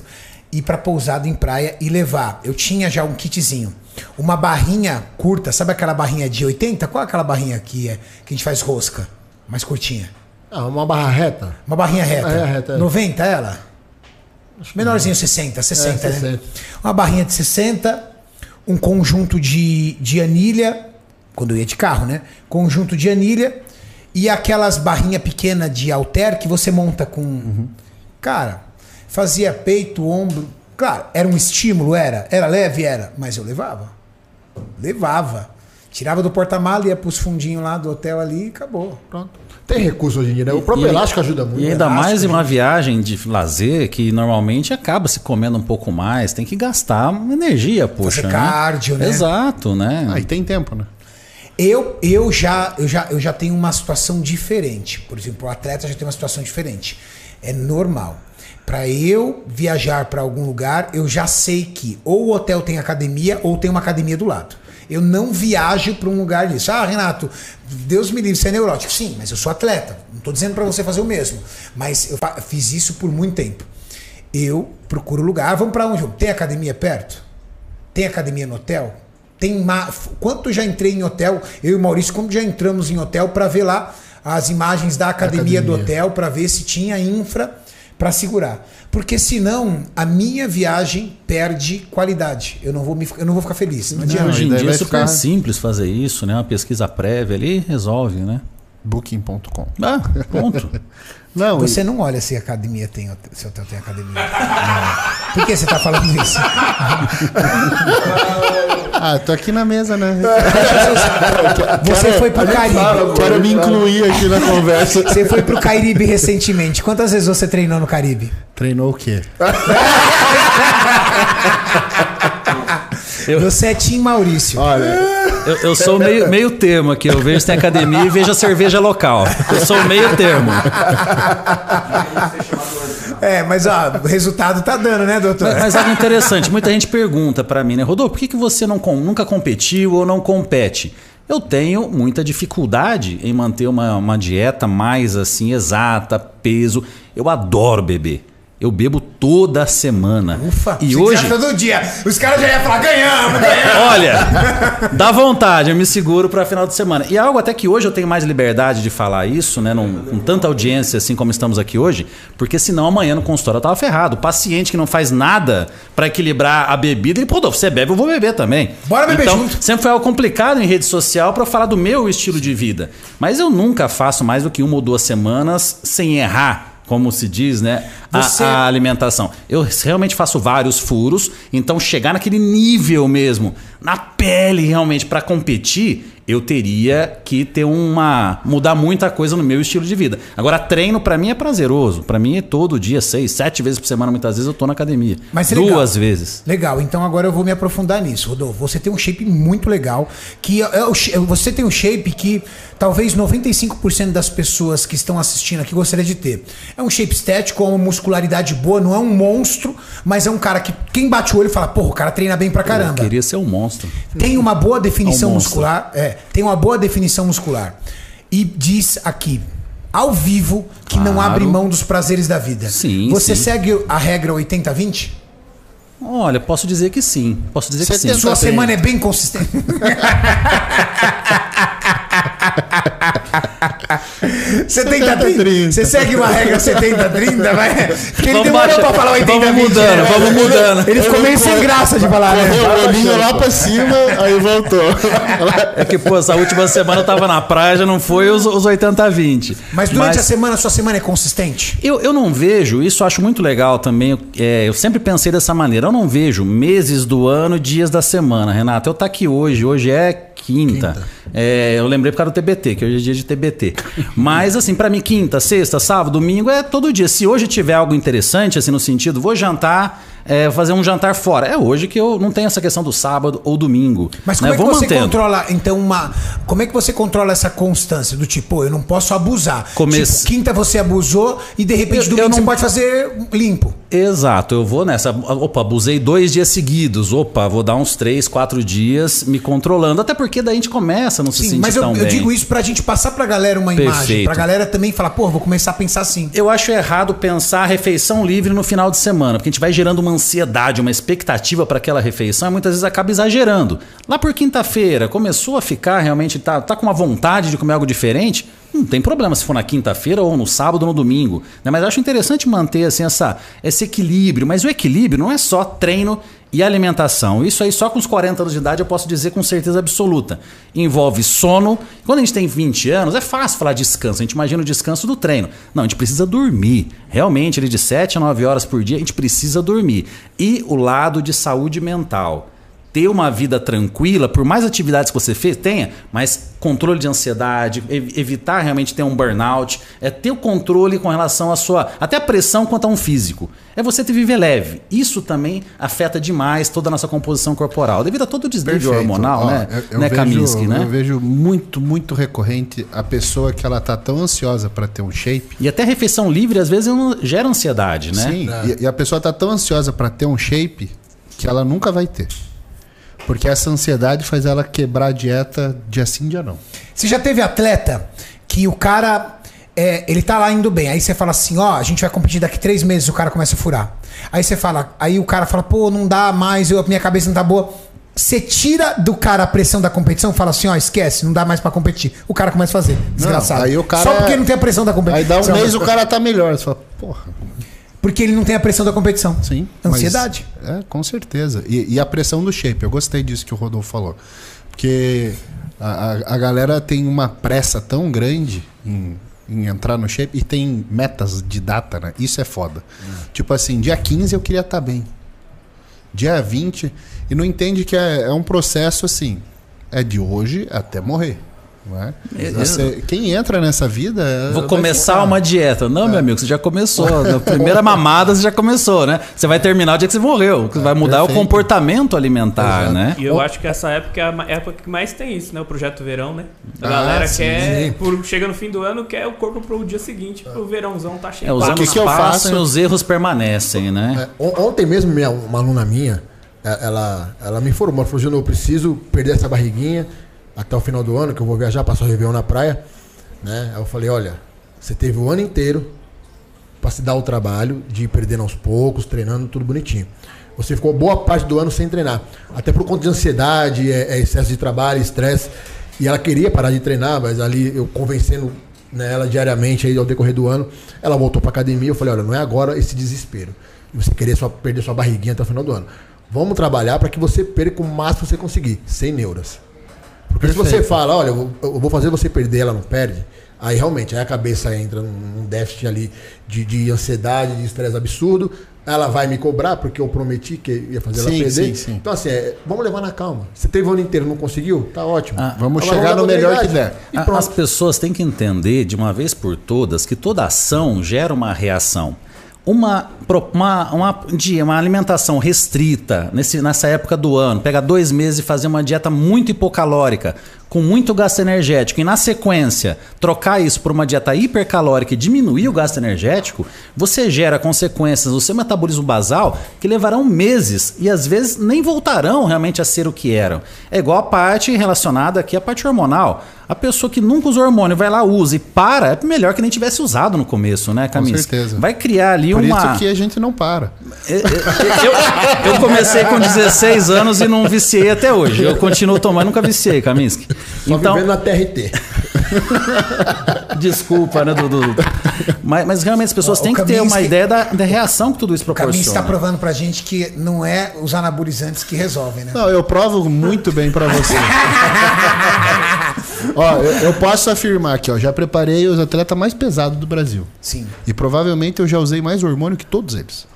ir pra pousada em praia e levar. Eu tinha já um kitzinho. Uma barrinha curta, sabe aquela barrinha de 80? Qual é aquela barrinha que, é, que a gente faz rosca? Mais curtinha. Ah, uma barra reta. Uma barrinha reta. É, reta, é. 90 ela? Menorzinho, 60, 60, É, né? 60. Uma barrinha de 60, um conjunto de, de anilha, quando eu ia de carro, né? Conjunto de anilha e aquelas barrinhas pequenas de halter que você monta com. Uhum. Cara, fazia peito, ombro. Claro, era um estímulo, era. Era leve, era. Mas eu levava. Levava. Tirava do porta-mala, ia pros fundinhos lá do hotel ali e acabou. Pronto. Tem recurso hoje em dia, né? O próprio E- elástico ajuda muito. E né? ainda elástico, mais em uma viagem de lazer que normalmente acaba se comendo um pouco mais, tem que gastar energia, poxa. né? cardio, né? Exato, né? Aí tem tempo, né? Eu, eu, já, eu, já, eu já tenho uma situação diferente. Por exemplo, o atleta já tem uma situação diferente. É normal. Para eu viajar para algum lugar, eu já sei que ou o hotel tem academia ou tem uma academia do lado. Eu não viajo para um lugar disso. Ah, Renato, Deus me livre, você é neurótico. Sim, mas eu sou atleta. Não estou dizendo para você fazer o mesmo. Mas eu fiz isso por muito tempo. Eu procuro lugar. Vamos para onde? Tem academia perto? Tem academia no hotel? Tem ma... Quanto já entrei em hotel? Eu e o Maurício, quando já entramos em hotel para ver lá as imagens da academia, do Academia. hotel, para ver se tinha infra para segurar. Porque senão a minha viagem perde qualidade. Eu não vou, me... eu não vou ficar feliz. Não adianta. hoje em dia é super ficar- simples fazer isso, né? Uma pesquisa prévia ali resolve, né? Booking.com. Ah, pronto. Não, Você não olha se a academia tem se o hotel tem academia. Não. Por que você está falando isso? Ah, tô aqui na mesa, né? Você foi pro Caribe. Quero me incluir aqui na conversa. Você foi pro Caribe recentemente. Quantas vezes você treinou no Caribe? Treinou o quê? Você é Tim Maurício. Olha, Eu, eu sou meio, meio termo aqui. Eu vejo se tem academia e vejo a cerveja local. Eu sou meio termo. É, mas ó, o resultado tá dando, né, doutor? Mas, mas algo interessante, muita gente pergunta pra mim, né, Rodolfo, por que, que você não nunca competiu ou não compete? Eu tenho muita dificuldade em manter uma, uma dieta mais assim, exata, peso. Eu adoro beber. Eu bebo toda semana. Ufa, e hoje, todo dia. Os caras já iam falar, ganhamos, ganhamos. olha, dá vontade, eu me seguro para final de semana. E algo até que hoje eu tenho mais liberdade de falar isso, né, num- com tanta audiência assim como estamos aqui hoje, porque senão amanhã no consultório eu tava ferrado. O paciente que não faz nada para equilibrar a bebida, ele, pô, você bebe, eu vou beber também. Bora beber então, junto. Sempre foi algo complicado em rede social para falar do meu estilo de vida. Mas eu nunca faço mais do que uma ou duas semanas sem errar. Como se diz, né? a- Você- a alimentação. Eu realmente faço vários furos, então chegar naquele nível mesmo, na pele realmente para competir, eu teria que ter uma mudar muita coisa no meu estilo de vida. Agora treino para mim é prazeroso, para mim é todo dia, seis, sete vezes por semana, muitas vezes eu tô na academia. Mas é duas legal. vezes. Legal, então agora eu vou me aprofundar nisso, Rodolfo. Você tem um shape muito legal, que é o sh- você tem um shape que talvez 95% das pessoas que estão assistindo aqui gostaria de ter. É um shape estético, é uma muscularidade boa, não é um monstro, mas é um cara que quem bate o olho fala, porra, o cara treina bem pra Eu caramba. queria ser um monstro. Tem uma boa definição É um muscular. É, tem uma boa definição muscular. E diz aqui, ao vivo, que não Claro. abre mão dos prazeres da vida. Sim, Você sim. segue a regra 80-20? Olha, posso dizer que sim. Posso dizer que sim. 70. Sua semana é bem consistente. 70 30. Você segue uma regra 70 30, vai. Porque ele Vamos demorou pra falar 80 vamos 20. mudando, né? vamos mudando. Ele ficou meio sem graça de falar, né? Correu o olhinho lá pra cima, aí voltou. É que, pô, essa última semana eu tava na praia, já não foi os, os 80-20. Mas durante a semana, sua semana é consistente? Eu, eu não vejo, isso eu acho muito legal também. é, eu sempre pensei dessa maneira. Eu não vejo meses do ano, dias da semana, Renato. Eu tá aqui hoje, hoje é quinta. É, eu lembrei por causa do TBT, que hoje é dia de TBT. Mas, assim, pra mim, quinta, sexta, sábado, domingo é todo dia. Se hoje tiver algo interessante, assim, no sentido, vou jantar, é, fazer um jantar fora. É hoje que eu não tenho essa questão do sábado ou domingo. Mas como né? é que Vou você mantendo. controla, então, uma. Como é que você controla essa constância do tipo, pô, eu não posso abusar? Come- Tipo, quinta você abusou e de repente Eu- domingo eu não- você pode fazer limpo. Exato, eu vou nessa. Opa, abusei dois dias seguidos. Opa, vou dar uns três, quatro dias me controlando. Até porque daí a gente começa a não se Sim, sentir mas eu, tão eu bem. digo isso pra gente passar pra galera uma imagem. Perfeito. Pra galera também falar, pô, vou começar a pensar assim. Eu acho errado pensar refeição livre no final de semana, porque a gente vai gerando uma ansiedade, uma expectativa para aquela refeição muitas vezes acaba exagerando. Lá por quinta-feira, começou a ficar realmente, tá, tá com uma vontade de comer algo diferente, não tem problema se for na quinta-feira ou no sábado ou no domingo. né? Mas acho interessante manter assim, essa, esse equilíbrio. Mas o equilíbrio não é só treino e alimentação. Isso aí, só com os 40 anos de idade, eu posso dizer com certeza absoluta. Envolve sono. Quando a gente tem 20 anos, é fácil falar descanso. A gente imagina o descanso do treino. Não, a gente precisa dormir. Realmente, ele de 7 a 9 horas por dia, a gente precisa dormir. E o lado de saúde mental. Ter uma vida tranquila, por mais atividades que você fez, tenha, mas controle de ansiedade, ev- evitar realmente ter um burnout, é ter o controle com relação à sua. até a pressão quanto a um físico. É você ter viver leve. Isso também afeta demais toda a nossa composição corporal, devido a todo o desnível Perfeito. hormonal, Ó, né? Eu, eu né, vejo, Kaminsky, né? eu vejo muito, muito recorrente a pessoa que ela tá tão ansiosa para ter um shape. E até refeição livre, às vezes, gera ansiedade, né? Sim, e, e a pessoa tá tão ansiosa para ter um shape que ela nunca vai ter. Porque essa ansiedade faz ela quebrar a dieta dia sim, dia não. Você já teve atleta que o cara. é, ele tá lá indo bem. Aí você fala assim: ó, a gente vai competir daqui três meses. O cara começa a furar. Aí você fala. Aí o cara fala: pô, não dá mais, eu, minha cabeça não tá boa. Você tira do cara a pressão da competição, fala assim: ó, esquece, não dá mais pra competir. O cara começa a fazer. Desgraçado. aí o cara- Só porque não tem a pressão da competição. Aí dá um mês o cara tá melhor. Você fala, porra, Porque ele não tem a pressão da competição. sim. mas- Ansiedade. é, com certeza. E, e a pressão do shape. Eu gostei disso que o Rodolfo falou. Porque a, a, galera tem uma pressa tão grande em, em entrar no shape e tem metas de data, né? Isso é foda. Tipo assim, dia 15 eu queria estar bem. Dia 20. E não entende que é, é um processo assim. É de hoje até morrer. É? É, Você- quem entra nessa vida. é- Vou começar ficar. uma dieta. Não, meu amigo, você já começou. Na primeira mamada você já começou, né? Você vai terminar o dia que você morreu. O que vai mudar é o perfeito. comportamento alimentar, Exato. né? E eu acho que essa época é a época que mais tem isso, né? O projeto verão, né? A Ah, galera sim. quer, por, chega no fim do ano, quer o corpo pro dia seguinte, pro verãozão tá cheio. É, os O que anos que eu passam faço? e os erros permanecem, né? É, on- ontem mesmo, minha, uma aluna minha, é, ela, ela me informou, ela falou, eu preciso perder essa barriguinha até o final do ano, que eu vou viajar, passar o Réveillon na praia. Né? Aí eu falei, olha, você teve o ano inteiro para se dar o trabalho de ir perdendo aos poucos, treinando, tudo bonitinho. Você ficou boa parte do ano sem treinar. Até por conta de ansiedade, é, é excesso de trabalho, estresse. E ela queria parar de treinar, mas ali eu convencendo né, ela diariamente aí ao decorrer do ano, ela voltou para academia. Eu falei, olha, não é agora esse desespero. Você querer só perder sua barriguinha até o final do ano. Vamos trabalhar para que você perca o máximo que você conseguir, sem neuras. Porque se você fala, olha, eu vou, fazer você perder, ela não perde, aí realmente, aí a cabeça entra num déficit ali de, de ansiedade, de estresse absurdo, ela vai me cobrar porque eu prometi que ia fazer ela Sim, perder. sim, sim. Então, assim, é, vamos levar na calma. Você teve o ano inteiro, não conseguiu? Tá ótimo. Ah, Vamos chegar no melhor que der. As pessoas têm que entender de uma vez por todas que toda ação gera uma reação. Uma, uma, uma, uma alimentação restrita nesse, nessa época do ano, pegar dois meses e fazer uma dieta muito hipocalórica, com muito gasto energético, e na sequência trocar isso por uma dieta hipercalórica e diminuir o gasto energético, você gera consequências no seu metabolismo basal que levarão meses e às vezes nem voltarão realmente a ser o que eram. É igual a parte relacionada aqui à parte hormonal. A pessoa que nunca usou hormônio vai lá, usa e para, é melhor que nem tivesse usado no começo, né, Camis? certeza. Vai criar ali Por uma. isso que a gente não para. É, é, Eu, eu comecei com 16 anos e não viciei até hoje. Eu continuo tomando, nunca viciei, Kaminsky. Só Então, vivendo na TRT. desculpa, né, Dudu? Mas, mas realmente as pessoas Ó, têm o que ter uma ideia da, da reação que tudo isso O Caminho está proporciona. provando pra gente que não é os anabolizantes que resolvem, né? Não, eu provo muito bem pra você. ó, eu, eu posso afirmar aqui, ó, já preparei os atletas mais pesados do Brasil. Sim. E provavelmente eu já usei mais hormônio que todos eles.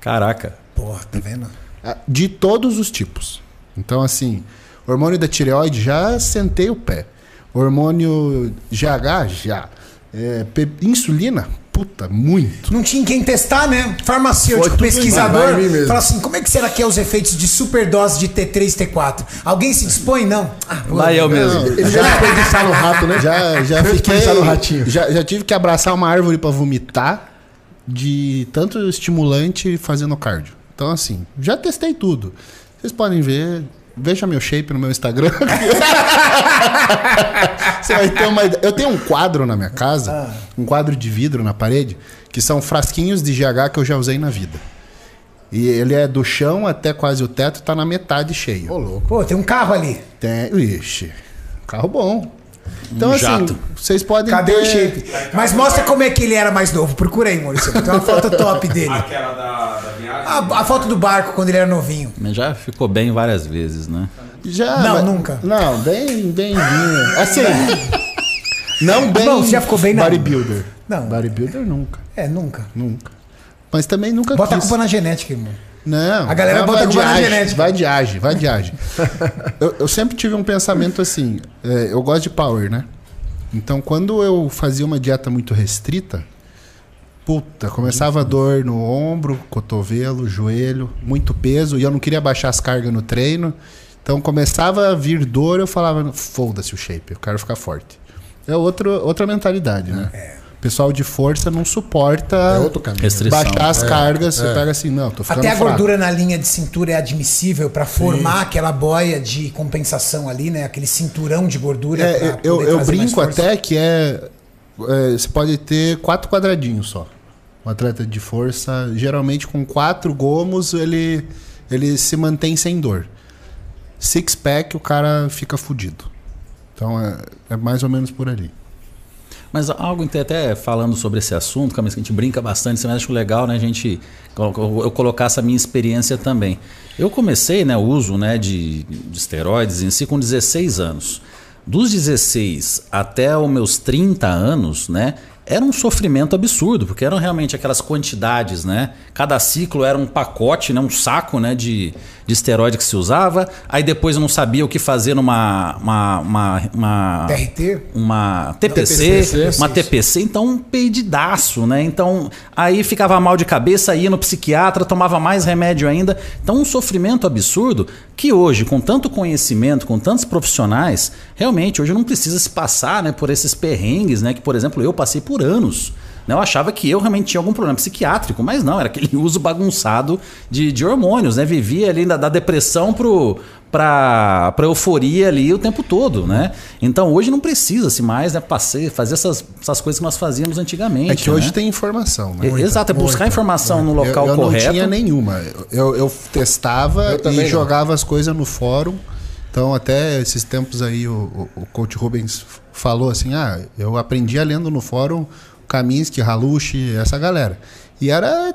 Caraca. Porra, tá vendo? Ah, De todos os tipos. Então, assim, hormônio da tireoide, já sentei o pé. Hormônio GH, já. É, insulina, puta, muito. Não tinha quem testar, né? Farmacêutico, pesquisador. Fala assim: como é que será que é os efeitos de superdose de T3 e T4? Alguém se dispõe? Não. Ah, Lá eu mesmo. Ele já desperdiçaram o rato, né? Já, já fiquei. no ratinho. Já, já tive que abraçar uma árvore pra vomitar de tanto estimulante fazendo cardio. Então, assim, já testei tudo. Vocês podem ver. Veja meu shape no meu Instagram. Você vai ter uma ideia. Eu tenho um quadro na minha casa, um quadro de vidro na parede, que são frasquinhos de GH que eu já usei na vida. E ele é do chão até quase o teto, tá na metade cheio. Ô, louco. Pô, tem um carro ali. Tem, ixi, carro bom. Então, Um assim, jato. vocês podem Cadê ter... o shape? Mas mostra como é que ele era mais novo. Procura aí, Maurício. Tem uma foto top dele. Aquela da. A, a foto do barco quando ele era novinho. Mas Já ficou bem várias vezes, né? Já, Não, mas- nunca. Não, bem, bem vinho. Assim, não bem Não, você já ficou bem, não. bodybuilder. Não. Bodybuilder nunca, É, nunca. nunca. Mas também nunca Bota a quis. culpa na genética, irmão. Não. A galera bota vai culpa na age, genética. Vai de age, vai de age. eu, eu sempre tive um pensamento assim. é, eu gosto de power, né? Então, quando eu fazia uma dieta muito restrita, puta, começava a dor no ombro, cotovelo, joelho, muito peso, e eu não queria baixar as cargas no treino. Então, começava a vir dor, eu falava, foda-se o shape, eu quero ficar forte. É outro, outra mentalidade, né? O pessoal de força não suporta É outro caminho. Restrição. baixar as É, cargas. Você é. pega assim, não, tô ficando Até a fraco. gordura na linha de cintura é admissível pra formar aquela boia de compensação ali, né? Aquele cinturão de gordura. É, pra eu, poder eu brinco força. até que é, é, Você pode ter quatro quadradinhos só. Um atleta de força, geralmente com quatro gomos, ele, ele se mantém sem dor. Six pack, o cara fica fudido. Então é, é mais ou menos por ali. Mas algo até- falando sobre esse assunto, que a gente brinca bastante, mas acho legal, né, a gente eu colocar essa minha experiência também. Eu comecei, né, o uso, né, de, de esteroides em si com 16 anos. Dos 16 até os meus 30 anos, né, era um sofrimento absurdo, porque eram realmente aquelas quantidades, né? Cada ciclo era um pacote, né? um saco né? de, de esteroide que se usava. Aí depois eu não sabia o que fazer numa uma, uma, uma, TRT? uma TPC, TPC, uma. TPC, então um perdidaço, né? Então aí ficava mal de cabeça, ia no psiquiatra, tomava mais remédio ainda. Então um sofrimento absurdo que hoje, com tanto conhecimento, com tantos profissionais, realmente hoje não precisa se passar, né, por esses perrengues, né, que por exemplo eu passei por anos. Né? Eu achava que eu realmente tinha algum problema psiquiátrico, mas não, era aquele uso bagunçado de, de hormônios, né? Vivia ali da, da depressão pro, pra, pra euforia ali o tempo todo, né? Então hoje não precisa-se mais né, passei, fazer essas, essas coisas que nós fazíamos antigamente. É que hoje né? tem informação, né? E- Exato, é buscar informação no local eu, eu correto. não tinha nenhuma. Eu, eu testava Eu e não. jogava as coisas no fórum. Então, até esses tempos aí, o, o, o coach Rubens falou assim: ah, eu aprendi a lendo no fórum Kaminsky, Halushi, essa galera. E era.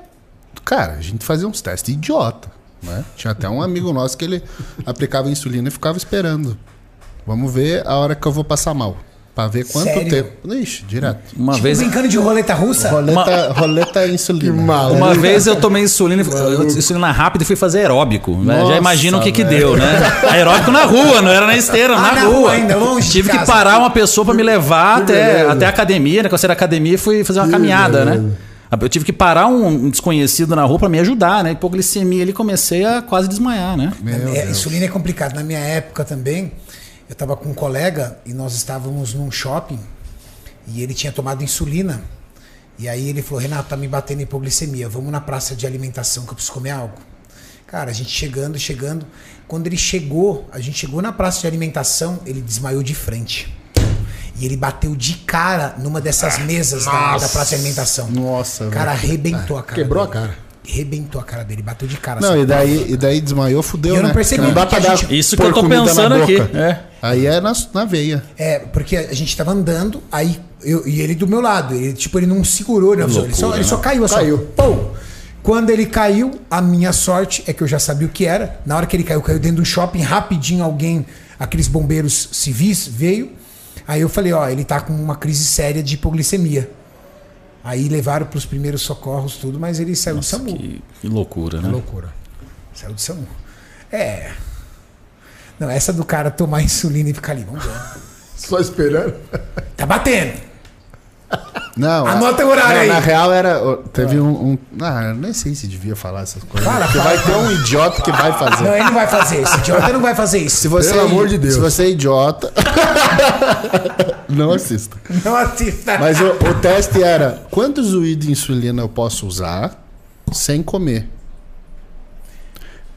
Cara, a gente fazia uns testes idiota. Né? Tinha até um amigo nosso que ele aplicava insulina e ficava esperando. Vamos ver a hora que eu vou passar mal. Pra ver quanto Sério? tempo. Ixi, direto. Uma Tipo, vez brincando de roleta russa? Roleta, roleta insulina. Maluco. Uma vez eu tomei insulina, insulina rápida e fui fazer aeróbico. né? Já Nossa, imagino o que que deu, né? Aeróbico na rua, não era na esteira, Ah, na, na rua. rua ainda, longe Tive que parar uma pessoa pra me levar Que até, beleza. até a academia, né? Quando eu saí da academia, fui fazer uma Que caminhada, né? beleza. Eu tive que parar um desconhecido na rua pra me ajudar, né? Hipoglicemia ali, comecei a quase desmaiar, né? Meu É, Deus. insulina é complicado. Na minha época também, eu estava com um colega e nós estávamos num shopping e ele tinha tomado insulina. E aí ele falou: Renato, tá me batendo hipoglicemia. Vamos na praça de alimentação que eu preciso comer algo. Cara, a gente chegando, chegando. Quando ele chegou, a gente chegou na praça de alimentação, ele desmaiou de frente. E ele bateu de cara numa dessas mesas da, da praça de alimentação. Nossa, O cara velho. arrebentou a cara. Quebrou a dele. cara. Arrebentou a cara dele, bateu de cara. Não, assim. e daí, e daí desmaiou, fudeu, E eu não né? percebi, Não dá pra dar gente- Isso que eu tô comida na pensando aqui. boca. É. Aí é na, na veia. É, porque a gente tava andando, aí eu, e ele do meu lado. Ele, tipo, ele não segurou, ele, Loucura, ele, só, ele só né? caiu assim. Caiu. Pô! Quando ele caiu, a minha sorte é que eu já sabia o que era. Na hora que ele caiu, caiu dentro de um shopping, rapidinho alguém, aqueles bombeiros civis, veio. Aí eu falei, ó, ele tá com uma crise séria de hipoglicemia. Aí levaram pros primeiros socorros, tudo, mas ele saiu do SAMU. Que, que loucura, né? Loucura. Saiu do SAMU. É. Não, essa do cara tomar insulina e ficar ali, vamos ver. Só esperando. Tá batendo! Não, Anota a- o horário não, aí. Na real era. Teve um, um- Ah, eu nem sei se devia falar essas coisas. Fala, porque fala. vai ter um idiota que vai fazer. Não, ele não vai fazer isso. Idiota não vai fazer isso. Se você, Pelo amor de Deus. Se você é idiota. não assista. Não assista. Mas o, o teste era: quantos UI de insulina eu posso usar sem comer?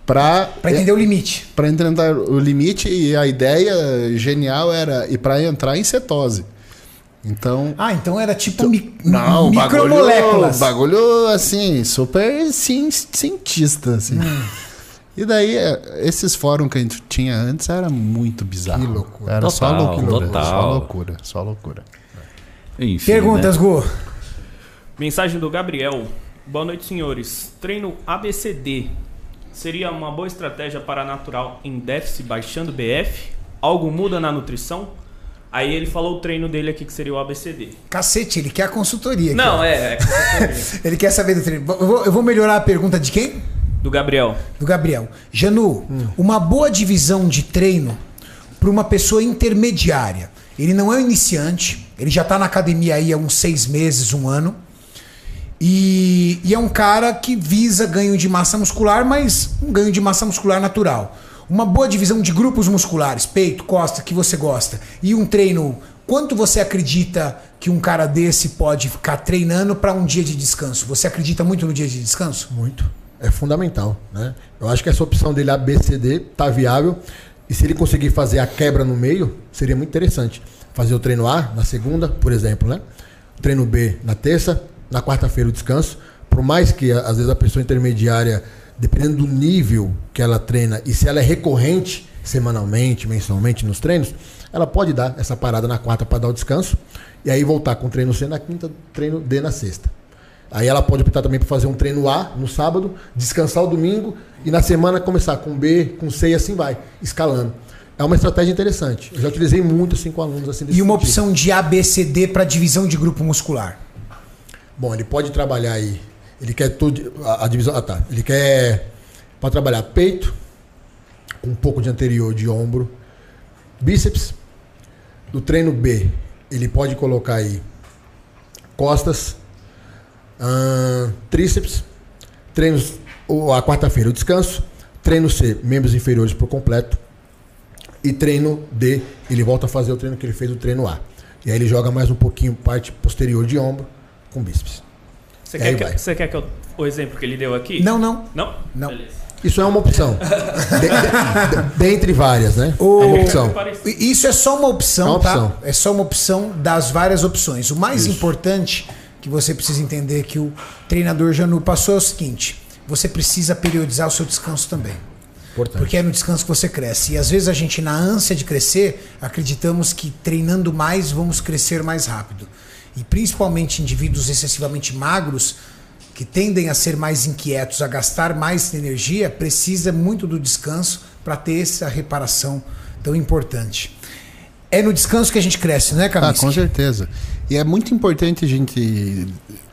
Pra, Pra entender o limite. pra entender o limite e a ideia genial era ir para entrar em cetose. Então, Ah, então era tipo mi não, micromoléculas. Bagulho, bagulho assim, super cien- cientista assim. Hum. E daí, é, esses fóruns que a gente tinha antes era muito bizarro. Que loucura. Era só Total, loucura. total. Só loucura, só loucura. Enfim, Perguntas, né? Gu. Mensagem do Gabriel. Boa noite, senhores. Treino ABCD seria uma boa estratégia para natural em déficit baixando BF? Algo muda na nutrição? Aí ele falou o treino dele aqui que seria o ABCD. Cacete, ele quer a consultoria. aqui, Não, ó. é. é Ele quer saber do treino. Eu vou, eu vou melhorar a pergunta de quem? Do Gabriel. do Gabriel. Janu, uma boa divisão de treino para uma pessoa intermediária. Ele não é um iniciante, ele já está na academia aí há uns seis meses, um ano. E, e é um cara que visa ganho de massa muscular, mas um ganho de massa muscular natural. Uma boa divisão de grupos musculares, peito, costa, que você gosta. E um treino. Quanto você acredita que um cara desse pode ficar treinando para um dia de descanso? Você acredita muito no dia de descanso? Muito. É fundamental, né? Eu acho que essa opção dele ABCD tá viável. E se ele conseguir fazer a quebra no meio, seria muito interessante. Fazer o treino A na segunda, por exemplo, né? O treino B na terça, na quarta-feira o descanso. Por mais que às vezes a pessoa intermediária, dependendo do nível que ela treina e se ela é recorrente semanalmente, mensalmente nos treinos, ela pode dar essa parada na quarta para dar o descanso e aí voltar com o treino C na quinta, treino D na sexta. Aí ela pode optar também por fazer um treino A no sábado, descansar o domingo e na semana começar com B, com C e assim vai, escalando. É uma estratégia interessante. Eu já utilizei muito assim com alunos assim desse E uma sentido. opção de ABCD para divisão de grupo muscular. Bom, ele pode trabalhar aí. Ele quer tudo. A, a divisão. Ah, tá. Ele quer. Pode trabalhar peito, um pouco de anterior de ombro, bíceps. Do treino B, ele pode colocar aí costas, ahn, tríceps, treinos. A quarta-feira, o descanso. Treino C, membros inferiores por completo. E treino D, ele volta a fazer o treino que ele fez o treino A. E aí ele joga mais um pouquinho parte posterior de ombro com bíceps. Você quer, que, você quer que eu, o exemplo que ele deu aqui? Não, não. Não? Não. Beleza. Isso é uma opção. De- de- de- dentre várias, né? O- É uma opção. Parecido. Isso é só uma opção, É uma tá? opção. É só uma opção das várias opções. O mais importante que você precisa entender que o treinador Janu passou é o seguinte: você precisa periodizar o seu descanso também. Importante. Porque é no descanso que você cresce. E às vezes a gente, na ânsia de crescer, acreditamos que treinando mais vamos crescer mais rápido. E principalmente indivíduos excessivamente magros, que tendem a ser mais inquietos, a gastar mais energia, precisa muito do descanso para ter essa reparação tão importante. É no descanso que a gente cresce, né, Ah, Kaminsky? com certeza. E é muito importante a gente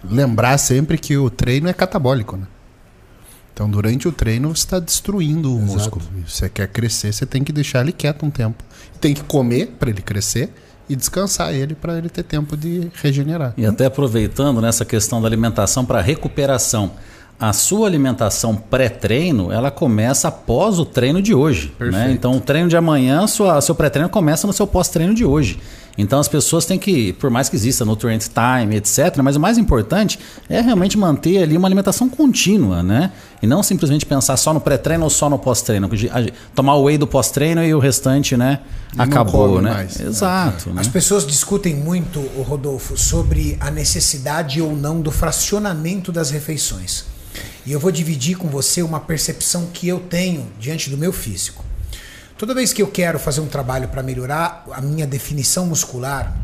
lembrar sempre que o treino é catabólico, né? Então, durante o treino, você está destruindo o Exato. músculo. E Você quer crescer, você tem que deixar ele quieto um tempo. Tem que comer para ele crescer e descansar ele para ele ter tempo de regenerar. E até aproveitando nessa questão da alimentação para recuperação. A sua alimentação pré-treino, ela começa após o treino de hoje. Né? Então, o treino de amanhã, sua, seu pré-treino começa no seu pós-treino de hoje. Então, as pessoas têm que, por mais que exista nutrient time, etc., mas o mais importante é realmente manter ali uma alimentação contínua, né? E não simplesmente pensar só no pré-treino ou só no pós-treino. Tomar o whey do pós-treino e o restante, né? E acabou, né? mais. Exato. né? As pessoas discutem muito, o Rodolfo, sobre a necessidade ou não do fracionamento das refeições. E eu vou dividir com você uma percepção que eu tenho diante do meu físico. Toda vez que eu quero fazer um trabalho para melhorar a minha definição muscular,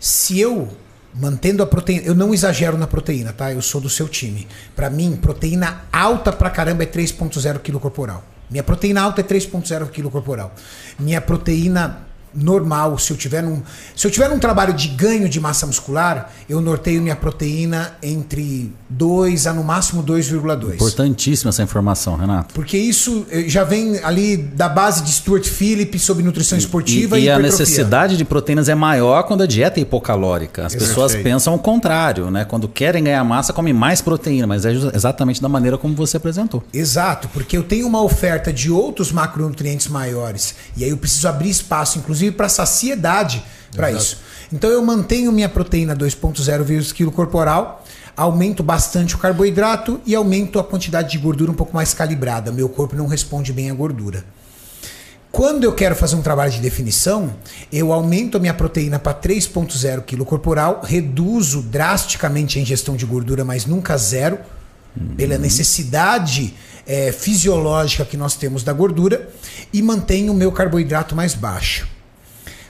se eu mantendo a proteína, eu não exagero na proteína, tá? Eu sou do seu time. Para mim, proteína alta pra caramba é 3.0 kg corporal. Minha proteína alta é 3.0 kg corporal. Minha proteína normal, se eu tiver num, se eu tiver num trabalho de ganho de massa muscular, eu norteio minha proteína entre 2 a no máximo 2,2. Importantíssima essa informação, Renato. Porque isso eh, já vem ali da base de Stuart Phillips sobre nutrição esportiva e, e, e a necessidade de proteínas é maior quando a dieta é hipocalórica. As pessoas Perfeito. pensam o contrário, né? Quando querem ganhar massa, comem mais proteína, mas é exatamente da maneira como você apresentou. Exato, porque eu tenho uma oferta de outros macronutrientes maiores. E aí eu preciso abrir espaço, inclusive para saciedade para isso. Então eu mantenho minha proteína 2,0 kg corporal, aumento bastante o carboidrato e aumento a quantidade de gordura um pouco mais calibrada. Meu corpo não responde bem à gordura. Quando eu quero fazer um trabalho de definição, eu aumento a minha proteína para 3,0 kg corporal, reduzo drasticamente a ingestão de gordura, mas nunca zero, pela necessidade eh, fisiológica que nós temos da gordura, e mantenho o meu carboidrato mais baixo.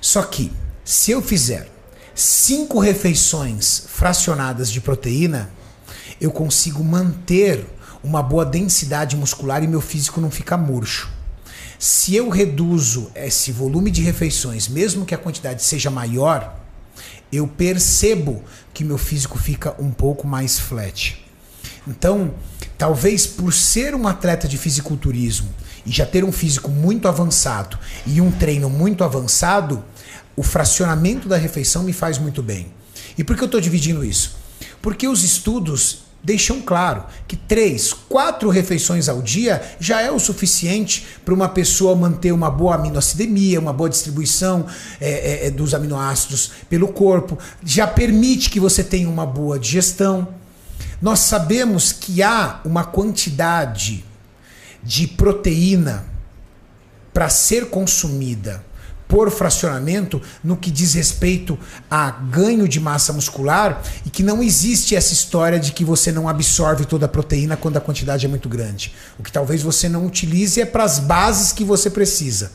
Só que, se eu fizer cinco refeições fracionadas de proteína, eu consigo manter uma boa densidade muscular e meu físico não fica murcho. Se eu reduzo esse volume de refeições, mesmo que a quantidade seja maior, eu percebo que meu físico fica um pouco mais flat. Então, talvez por ser um atleta de fisiculturismo e já ter um físico muito avançado e um treino muito avançado, o fracionamento da refeição me faz muito bem. E por que eu estou dividindo isso? Porque os estudos deixam claro que três, quatro refeições ao dia já é o suficiente para uma pessoa manter uma boa aminoacidemia, uma boa distribuição é, é, dos aminoácidos pelo corpo, já permite que você tenha uma boa digestão. Nós sabemos que há uma quantidade de proteína para ser consumida por fracionamento no que diz respeito a ganho de massa muscular e que não existe essa história de que você não absorve toda a proteína quando a quantidade é muito grande. O que talvez você não utilize é para as bases que você precisa.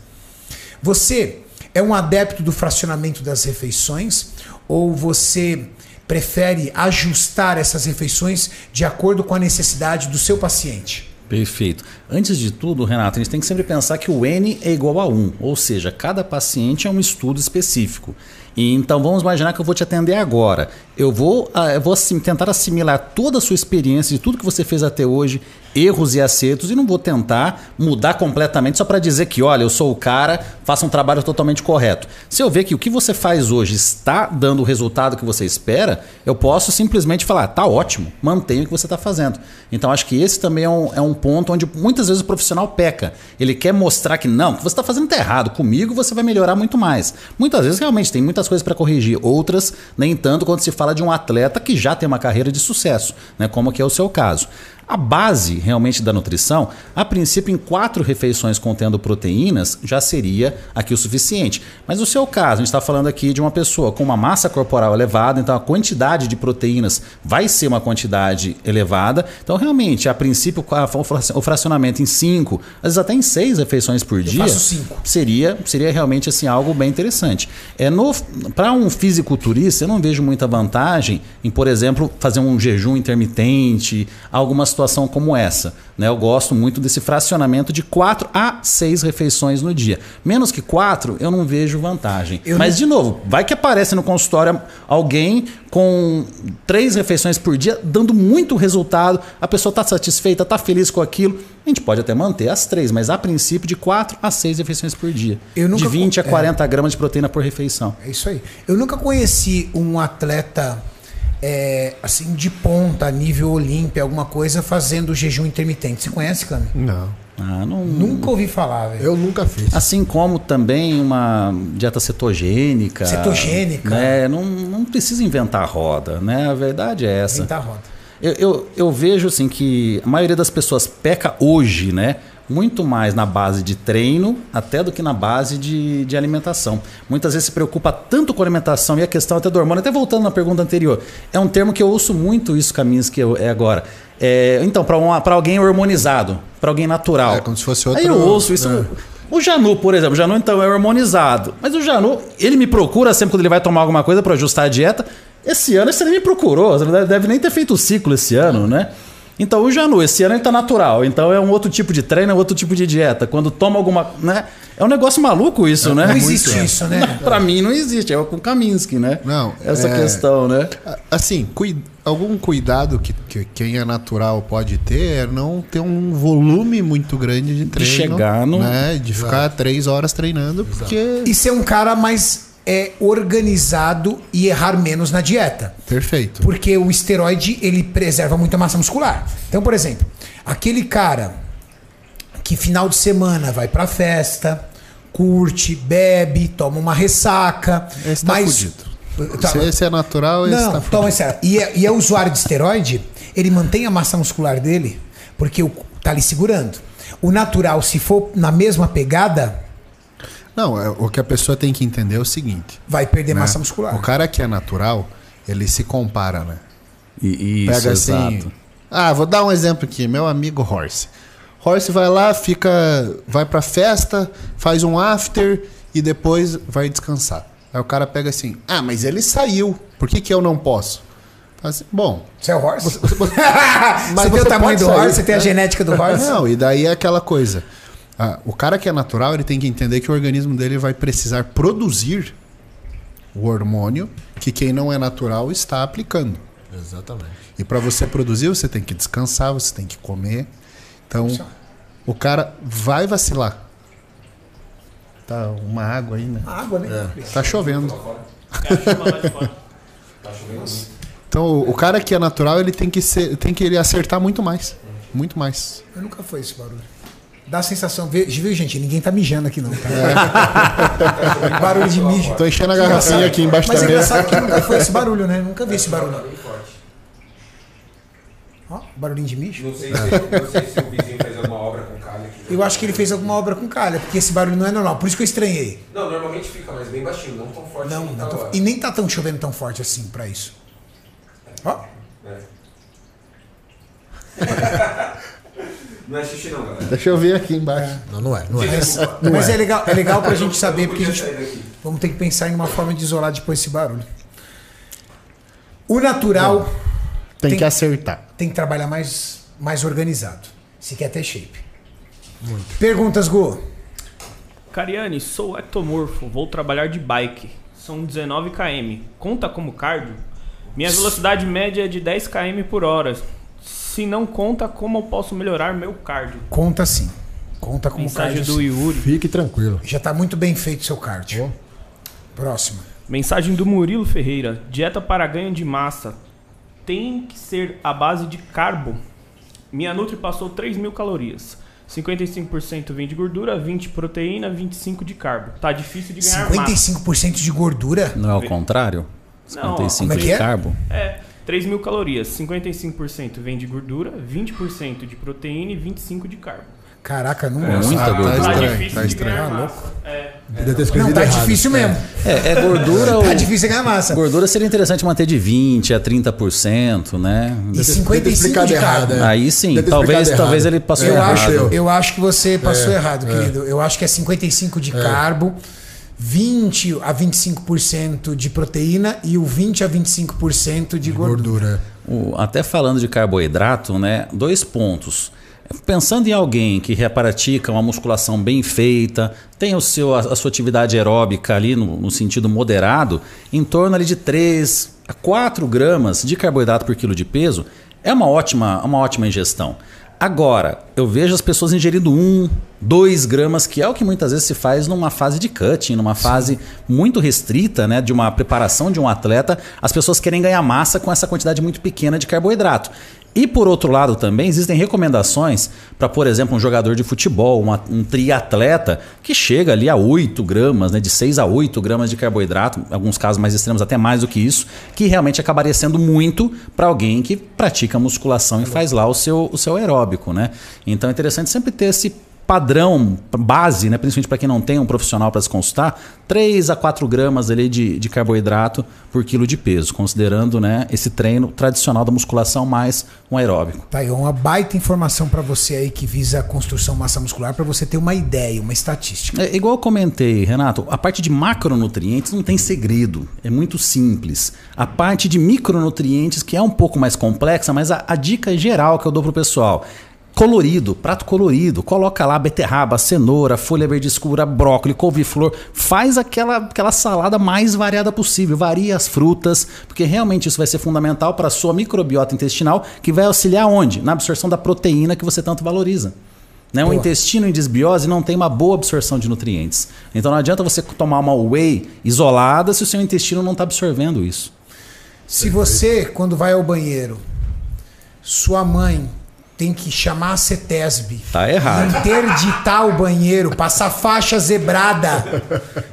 Você é um adepto do fracionamento das refeições ou você prefere ajustar essas refeições de acordo com a necessidade do seu paciente? Perfeito. Antes de tudo, Renato, a gente tem que sempre pensar que o N é igual a 1, ou seja, cada paciente é um estudo específico. E então vamos imaginar que eu vou te atender agora. Eu vou, ah, eu vou assim, tentar assimilar toda a sua experiência de tudo que você fez até hoje, erros e acertos, e não vou tentar mudar completamente só para dizer que, olha, eu sou o cara, faça um trabalho totalmente correto. Se eu ver que o que você faz hoje está dando o resultado que você espera, eu posso simplesmente falar, tá ótimo, mantenha o que você está fazendo. Então acho que esse também é um, é um ponto onde muitas vezes o profissional peca. Ele quer mostrar que não, o que você está fazendo está errado, comigo você vai melhorar muito mais. Muitas vezes realmente tem muitas coisas para corrigir, outras nem tanto quando se fala de um atleta que já tem uma carreira de sucesso, né, como que é o seu caso. A base realmente da nutrição, a princípio, em quatro refeições contendo proteínas, já seria aqui o suficiente. Mas no seu caso, a gente está falando aqui de uma pessoa com uma massa corporal elevada, então a quantidade de proteínas vai ser uma quantidade elevada. Então, realmente, a princípio, o fracionamento em cinco, às vezes até em seis refeições por Eu dia, seria seria realmente assim algo bem interessante. É para um fisiculturista, eu não vejo muita vantagem em, por exemplo, fazer um jejum intermitente, alguma situação como essa. Né? Eu gosto muito desse fracionamento de quatro a seis refeições no dia. Menos que quatro, eu não vejo vantagem. Eu Mas, não- de novo, vai que aparece no consultório alguém com três refeições por dia, dando muito resultado, a pessoa está satisfeita, está feliz com aquilo. A gente pode até manter as três, mas a princípio de quatro a seis refeições por dia. Eu nunca de 20 a co- é. 40 gramas de proteína por refeição. É isso aí. Eu nunca conheci um atleta é, assim de ponta, nível Olímpia, alguma coisa, fazendo jejum intermitente. Você conhece, Cami? Não. Ah, não, Nunca ouvi falar, velho. Eu nunca fiz. Assim como também uma dieta cetogênica. Cetogênica. Né? Não, não precisa inventar a roda, né? A verdade é essa. Inventar roda. Eu, eu, eu vejo assim que a maioria das pessoas peca hoje, né? Muito mais na base de treino até do que na base de, de alimentação. Muitas vezes se preocupa tanto com a alimentação e a questão até do hormônio. Até voltando na pergunta anterior, é um termo que eu ouço muito isso, Caminhos, que eu, é agora. É, então, para alguém hormonizado, para alguém natural. É, como se fosse outro- Aí eu ouço isso. O Janu, por exemplo, o Janu então é hormonizado. Mas o Janu, ele me procura sempre quando ele vai tomar alguma coisa para ajustar a dieta. Esse ano você nem me procurou, deve nem ter feito o ciclo esse ano, né? Então o Janu, esse ano ele tá natural, então é um outro tipo de treino, é um outro tipo de dieta. Quando toma alguma, né? É um negócio maluco isso, né? Não existe isso, né? Pra mim não existe, é com o Kaminsky, né? Não, Essa é- questão, né? Assim, cui- algum cuidado que, que quem é natural pode ter é não ter um volume muito grande de treino. chegar no- Né? De ficar três horas treinando, porque. E ser um cara mais é, organizado e errar menos na dieta. Perfeito. Porque o esteroide, ele preserva muita massa muscular. Então, por exemplo, aquele cara que final de semana vai pra festa, curte, bebe, toma uma ressaca, Esse tá mas fudido. Tá, Se esse é natural, esse não, tá toma sério. E é, e é usuário de esteroide, ele mantém a massa muscular dele, porque o, tá ali segurando. O natural, se for na mesma pegada, Não, é- o que a pessoa tem que entender é o seguinte. vai perder né? massa muscular. O cara que é natural, ele se compara, né? E, isso, Pega assim. exato. Ah, vou dar um exemplo aqui. Meu amigo Horse. Horse vai lá, fica. Vai pra festa, faz um after e depois vai descansar. Aí o cara pega assim: Ah, mas ele saiu. Por que, que eu não posso? Fala assim, Bom. Você é o horse? Você, Mas tem você o tamanho do sair, horse, você tem a né? genética do horse. Não, e daí é aquela coisa. Ah, o cara que é natural, ele tem que entender que o organismo dele vai precisar produzir o hormônio que quem não é natural está aplicando. Exatamente. E para você produzir, você tem que descansar, você tem que comer. Então, o cara vai vacilar. Tá uma água aí, né? Água, né? Tá chovendo. Lá de fora. Então, o o cara que é natural, ele tem que ser, tem que ele acertar muito mais. Muito mais. Eu nunca foi esse barulho. Dá a sensação, viu, gente? Ninguém tá mijando aqui, não. Tá? barulho de mijo. Tô enchendo a garrafinha aqui embaixo Mas da é mesa. engraçado que nunca foi esse barulho, né? Nunca vi esse barulho. Ó, barulhinho de mijo. Não sei, se, não sei se o vizinho fez alguma obra com calha aqui. Eu acho que ele fez alguma obra com calha, porque esse barulho não é normal. Por isso que eu estranhei. Não, normalmente fica, mas bem baixinho, não tão forte Não, como não tá e nem tá tão chovendo tão forte assim pra isso. Ó, Não é xixi não, galera. Deixa eu ver aqui embaixo. Não, não é. Não é. mas, mas é legal, é legal pra gente saber, porque a gente vamos ter que pensar em uma forma de isolar depois esse barulho. O natural Tem, Tem- que acertar. tem que trabalhar mais, mais organizado. Se quer ter shape. Perguntas, Gu. Cariane, sou ectomorfo, vou trabalhar de bike. São 19 km. Conta como cardio? Minha velocidade média é de 10 km por hora. Se não conta, como eu posso melhorar meu cardio? Conta sim. Conta como Mensagem cardio. do. Yuri. Fique tranquilo. Já tá muito bem feito seu cardio. Próxima. Mensagem do Murilo Ferreira. Dieta para ganho de massa. Tem que ser a base de carbo. Minha Nutri passou 3 mil calorias. 55% vem de gordura, 20 proteína, 25 de carbo. Tá difícil de ganhar massa. 55% de gordura? Não é o contrário? Não, 55 como é que de é? carbo? É, 3 mil calorias. 55% vem de gordura, 20% de proteína e 25 de carbo. Caraca, não É gosto. muita tá gordura. Tá estranho, difícil tá de estranho. ganhar Ah, massa. É. Podia ter Não, tá errado. difícil mesmo. É, é gordura ou. Tá difícil ganhar massa. Gordura seria interessante manter de 20 a 30%, né? E ter 55 explicado de errado, carbo. é. Aí sim, Deve talvez, talvez errado. ele passou Eu errado. acho, eu. eu acho que você passou errado, querido. Eu acho que é 55 de carbo, 20 a 25% de proteína e o 20 a 25% de gordura. Gordura. O- até falando de carboidrato, né? Dois pontos. Pensando em alguém que pratica uma musculação bem feita, tem o seu, a, a sua atividade aeróbica ali no, no sentido moderado, em torno ali de 3 a 4 gramas de carboidrato por quilo de peso, é uma ótima, uma ótima ingestão. Agora, eu vejo as pessoas ingerindo 1, 2 gramas, que é o que muitas vezes se faz numa fase de cutting, numa fase muito restrita, né, de uma preparação de um atleta. As pessoas querem ganhar massa com essa quantidade muito pequena de carboidrato. E por outro lado também existem recomendações para, por exemplo, um jogador de futebol, uma- um triatleta, que chega ali a 8 gramas, né, de 6 a 8 gramas de carboidrato, em alguns casos mais extremos até mais do que isso, que realmente acabaria sendo muito para alguém que pratica musculação e faz lá o seu, o seu aeróbico. Né? Então é interessante sempre ter esse padrão base, né, principalmente para quem não tem um profissional para se consultar, 3 a 4 gramas ali de, de carboidrato por quilo de peso, considerando né, esse treino tradicional da musculação mais um aeróbico. Tá aí, uma baita informação pra você aí que visa a construção massa muscular, pra você ter uma ideia, uma estatística. É, igual eu comentei, Renato, a parte de macronutrientes não tem segredo, é muito simples. A parte de micronutrientes, que é um pouco mais complexa, mas a, a dica geral que eu dou pro pessoal. Colorido, prato colorido, coloca lá beterraba, cenoura, folha verde escura, brócolis, couve-flor, faz aquela, aquela salada mais variada possível, varia as frutas, porque realmente isso vai ser fundamental para a sua microbiota intestinal, que vai auxiliar onde? Na absorção da proteína que você tanto valoriza. Né? O intestino em desbiose não tem uma boa absorção de nutrientes. Então não adianta você tomar uma whey isolada se o seu intestino não está absorvendo isso. Se você, quando vai ao banheiro, sua mãe tem que chamar a CETESB, Tá errado. interditar o banheiro, passar faixa zebrada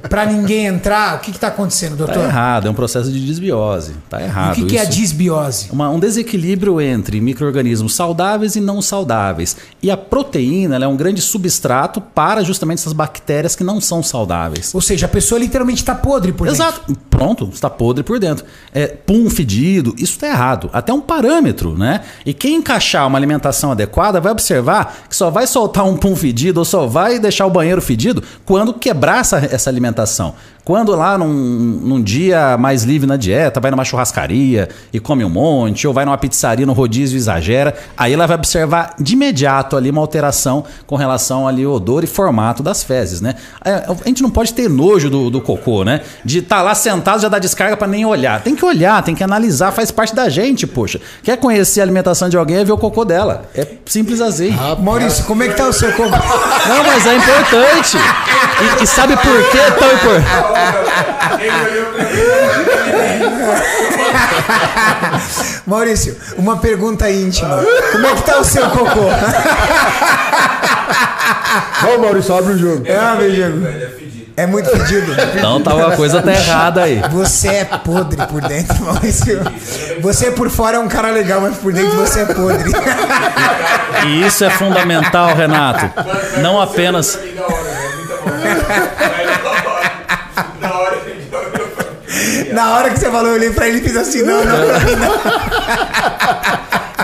pra ninguém entrar, o que que tá acontecendo, Tá doutor? errado, é um processo de desbiose. Tá o errado. que, que é a disbiose? Uma- um desequilíbrio entre micro-organismos saudáveis e não saudáveis. E a proteína ela é um grande substrato para justamente essas bactérias que não são saudáveis. Ou seja, a pessoa literalmente tá podre por dentro. Exato. Pronto, está podre por dentro. É, pum fedido, isso está errado. Até um parâmetro, né? E quem encaixar uma alimentação adequada vai observar que só vai soltar um pum fedido ou só vai deixar o banheiro fedido quando quebrar essa, essa alimentação. Quando lá num, num dia mais livre na dieta, vai numa churrascaria e come um monte, ou vai numa pizzaria no rodízio e exagera, aí ela vai observar de imediato ali uma alteração com relação ali ao odor e formato das fezes, né? É, A gente não pode ter nojo do, do cocô, né? De estar lá sentado já dar descarga pra nem olhar. Tem que olhar, tem que analisar, faz parte da gente, poxa. Quer conhecer a alimentação de alguém é ver o cocô dela. É simples assim. Maurício, como é que tá o seu cocô? Não, mas é importante. E, e sabe por que é tão importante? Maurício, uma pergunta íntima. Como é que tá o seu cocô? Vamos, Maurício, abre o jogo. É, meu Diego. Velho, é fedido. É muito pedido. Então tá uma coisa tá errada aí. Você é podre por dentro, Maurício. Você por fora é um cara legal, mas por dentro você é podre. E isso é fundamental, Renato. Não apenas. Da hora, ele olhou pra mim. Na hora que você falou, eu olhei pra ele e fiz assim, não, não, não.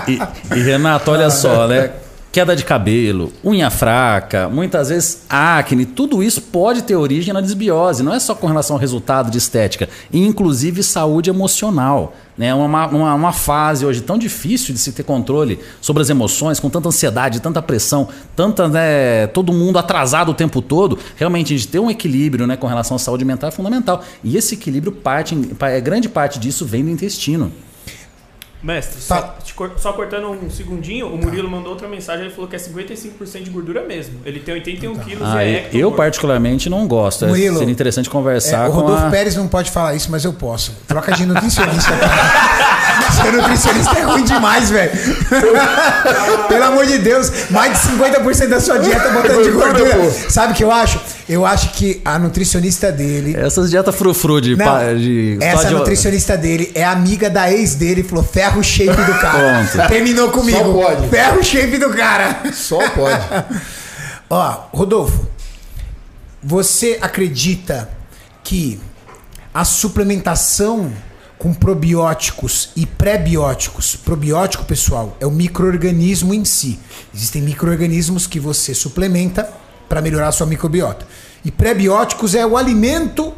E, e, Renato, olha só, né? Queda de cabelo, unha fraca, muitas vezes acne, tudo isso pode ter origem na desbiose. Não é só com relação ao resultado de estética, inclusive saúde emocional. Né? Uma, uma, uma fase hoje tão difícil de se ter controle sobre as emoções, com tanta ansiedade, tanta pressão, tanta, né, todo mundo atrasado o tempo todo. Realmente, a gente ter um equilíbrio né, com relação à saúde mental é fundamental. E esse equilíbrio, parte, é, grande parte disso vem do intestino. Mestre, Tá. só, cor- só cortando um segundinho, o Murilo mandou outra mensagem, ele falou que é 55% de gordura mesmo. Ele tem 81 quilos Ah, e é eu, ectomorfo. eu particularmente não gosto. É, Murilo, seria interessante É, conversar o com Rodolfo a... Pérez não pode falar isso, mas eu posso. Troca de nutricionista. Ser nutricionista é ruim demais, velho. Pelo amor de Deus, mais de 50% da sua dieta é botando de gordura. Sabe o que eu acho? Eu acho que a nutricionista dele. Essas dietas frufru de... Não, pa- de essa de- nutricionista dele é amiga da ex dele, falou ferro shape do cara. Pronto. Terminou comigo. Só pode. Ferro shape do cara. Só pode. Ó, Rodolfo, você acredita que a suplementação com probióticos e pré-bióticos, probiótico, pessoal, é o microorganismo em si. Existem microorganismos que você suplementa para melhorar a sua microbiota. E pré-bióticos é o alimento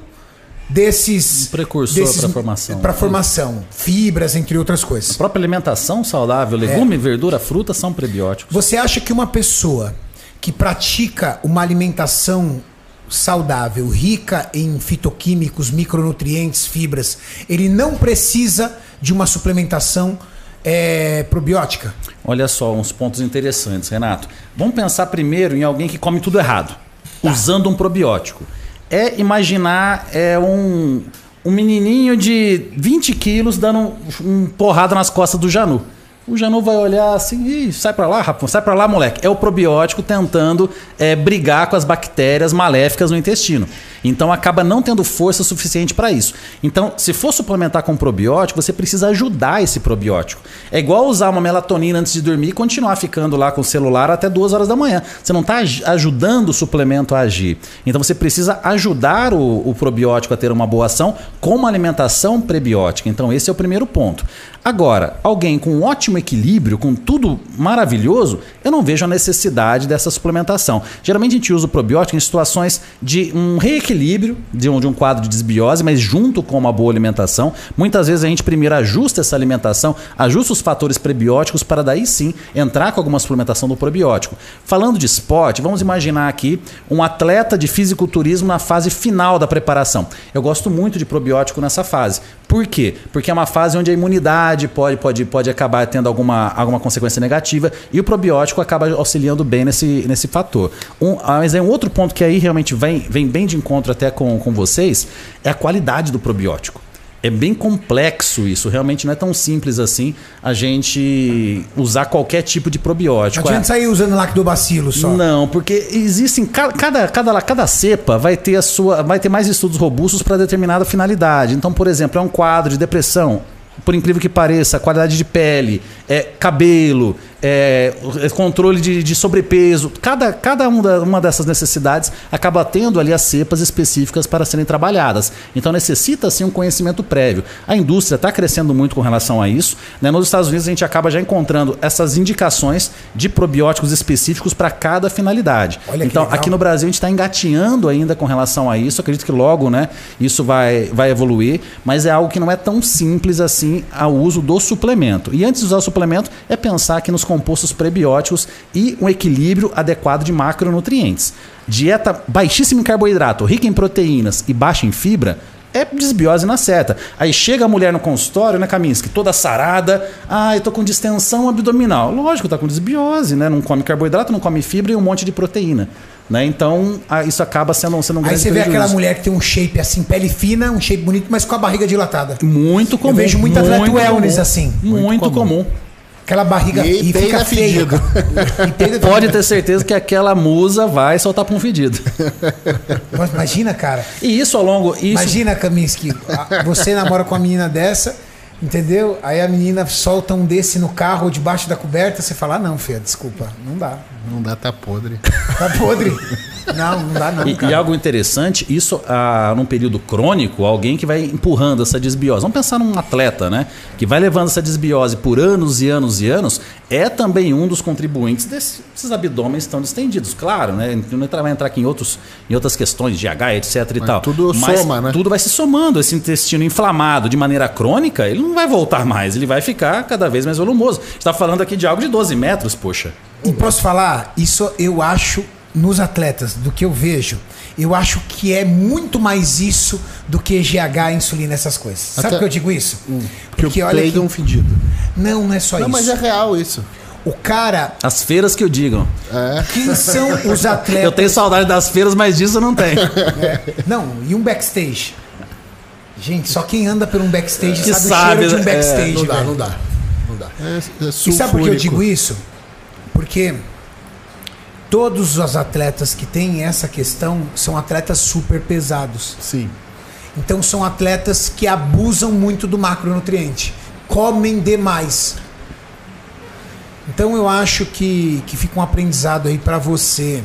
desses Um precursor pra formação. Para formação, fibras, entre outras A coisas. própria alimentação saudável, legume, verdura, fruta são prebióticos. Você acha que uma pessoa que pratica uma alimentação saudável, rica em fitoquímicos, micronutrientes, fibras, ele não precisa de uma suplementação é, probiótica? Olha só, uns pontos interessantes, Renato. Vamos pensar primeiro em alguém que come tudo errado, usando um probiótico. É imaginar é, um, um menininho de 20 quilos dando um, um porrada nas costas do Janu. O Janu vai olhar assim, sai pra lá, rapaz, sai pra lá, moleque. É o probiótico tentando é, brigar com as bactérias maléficas no intestino. Então acaba não tendo força suficiente para isso. Então, se for suplementar com probiótico, você precisa ajudar esse probiótico. É igual usar uma melatonina antes de dormir e continuar ficando lá com o celular até duas horas da manhã. Você não está ajudando o suplemento a agir. Então você precisa ajudar o, o probiótico a ter uma boa ação com uma alimentação prebiótica. Então esse é o primeiro ponto. Agora, alguém com um ótimo equilíbrio, com tudo maravilhoso, eu não vejo a necessidade dessa suplementação. Geralmente a gente usa o probiótico em situações de um reequilíbrio de um, de um quadro de desbiose, mas junto com uma boa alimentação. Muitas vezes a gente primeiro ajusta essa alimentação, ajusta os fatores prebióticos para daí sim entrar com alguma suplementação do probiótico. Falando de esporte, vamos imaginar aqui um atleta de fisiculturismo na fase final da preparação. Eu gosto muito de probiótico nessa fase. Por quê? Porque é uma fase onde a imunidade pode, pode, pode acabar tendo alguma, alguma consequência negativa e o probiótico acaba auxiliando bem nesse, nesse fator. Um, ah, mas é um outro ponto que aí realmente vem, vem bem de encontro até com, com vocês, é a qualidade do probiótico. É bem complexo isso, realmente não é tão simples assim a gente usar qualquer tipo de probiótico. Não É- adianta sair usando lactobacilo só. não, porque existem ca- cada, cada, cada cepa vai ter a sua vai ter mais estudos robustos para determinada finalidade. Então, por exemplo, é um quadro de depressão, por incrível que pareça, qualidade de pele, é cabelo, é, o controle de, de sobrepeso. Cada, cada um da- uma dessas necessidades acaba tendo ali as cepas específicas para serem trabalhadas. Então necessita sim um conhecimento prévio. A indústria está crescendo muito com relação a isso. né? Nos Estados Unidos a gente acaba já encontrando essas indicações de probióticos específicos para cada finalidade. Olha que então aqui no Brasil a gente está engateando ainda com relação a isso. Acredito que logo né, isso vai, vai evoluir, mas é algo que não é tão simples assim ao uso do suplemento. E antes de usar o suplemento, é pensar aqui nos compostos prebióticos e um equilíbrio adequado de macronutrientes. Dieta baixíssima em carboidrato, rica em proteínas e baixa em fibra. É desbiose na seta. Aí chega a mulher no consultório, né, Kaminsky? Toda sarada. Ah, eu tô com distensão abdominal. Lógico, tá com desbiose, né? Não come carboidrato, não come fibra e um monte de proteína. Né? Então, isso acaba sendo, sendo um Aí grande você vê aquela mulher que tem um shape assim, pele fina, um shape bonito, mas com a barriga dilatada. Muito comum. vejo muito atleta muito wellness comum. assim. Muito, comum. Aquela barriga E e, fica feio. fedido. Pode ter certeza que aquela musa vai soltar para um fedido. Mas imagina, cara. E isso ao longo. Isso, Imagina, Kaminsky, a- você namora com uma menina dessa, entendeu? Aí a menina solta um desse no carro debaixo da coberta, você fala, ah, não, Fê, desculpa, não dá. Não dá, tá podre. Tá podre. Não, não dá não, E, cara. e algo interessante, isso ah, num período crônico, alguém que vai empurrando essa desbiose. Vamos pensar num atleta, né? Que vai levando essa desbiose por anos e anos e anos, é também um dos contribuintes desses abdômenes tão distendidos. Claro, né? Não vai entrar aqui em, outros, em outras questões de H, etc e Mas tal. tudo soma, né? Tudo vai se somando. Esse intestino inflamado de maneira crônica, ele não vai voltar mais, ele vai ficar cada vez mais volumoso. A gente está falando aqui de algo de 12 metros, poxa. E posso falar, isso eu acho nos atletas, do que eu vejo, eu acho que é muito mais isso do que GH, insulina, essas coisas. Sabe Até- por que eu digo isso? Porque o olha play que... um fedido. Não, não é só Não, isso. mas é real isso. O cara, As feiras que eu digam. É. quem são os atletas? Eu tenho saudade das feiras, mas disso eu não tenho. Não, e um backstage? Gente, só quem anda por um backstage Que sabe, sabe, o cheiro de um né? É, backstage. Não dá, velho. não dá. Não dá. É, é E sabe por que eu digo isso? Porque todos os atletas que têm essa questão são atletas super pesados. Sim. Então são atletas que abusam muito do macronutriente, comem demais. Então eu acho que, que fica um aprendizado aí pra você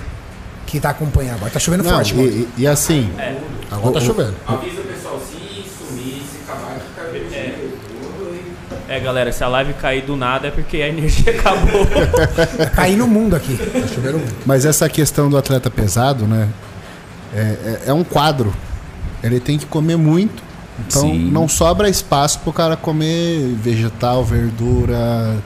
que tá acompanhando. Agora tá chovendo Não, forte, mano. e, e assim, Agora tá chovendo. Avisa o pessoal se sumir, se acabar, fica vendo tudo e... É, galera, se a live cair do nada é porque a energia acabou. Cair no mundo aqui. Tá mas essa questão do atleta pesado, né? É, é, é um quadro. Ele tem que comer muito. Então Sim. não sobra espaço pro cara comer vegetal, verdura.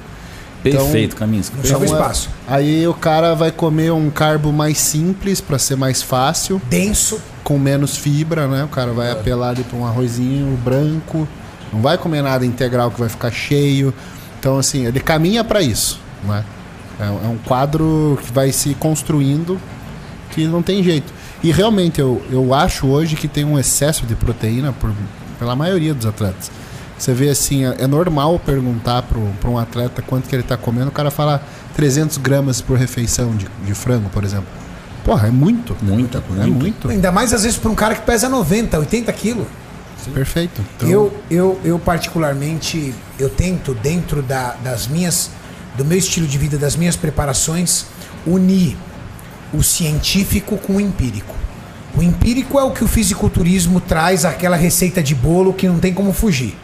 Perfeito, Kaminsky. Não sobra Então, é- espaço. Aí o cara vai comer um carbo mais simples para ser mais fácil, Denso. com menos fibra, né? O cara vai apelar ali para um arrozinho branco, não vai comer nada integral que vai ficar cheio. Então assim, ele caminha para isso, né? É, é um quadro que vai se construindo que não tem jeito. E realmente eu, eu acho hoje que tem um excesso de proteína por, pela maioria dos atletas. Você vê assim, é, é normal perguntar para um atleta quanto que ele está comendo, o cara fala 300 gramas por refeição de, de frango, por exemplo. Porra, é muito. Muito, É muito. Ainda mais às vezes pra um cara que pesa 90, 80 quilos. Perfeito. Então, Eu, eu, eu particularmente, eu tento dentro da, das minhas, do meu estilo de vida, das minhas preparações, unir o científico com o empírico. O empírico é o que o fisiculturismo traz, aquela receita de bolo que não tem como fugir.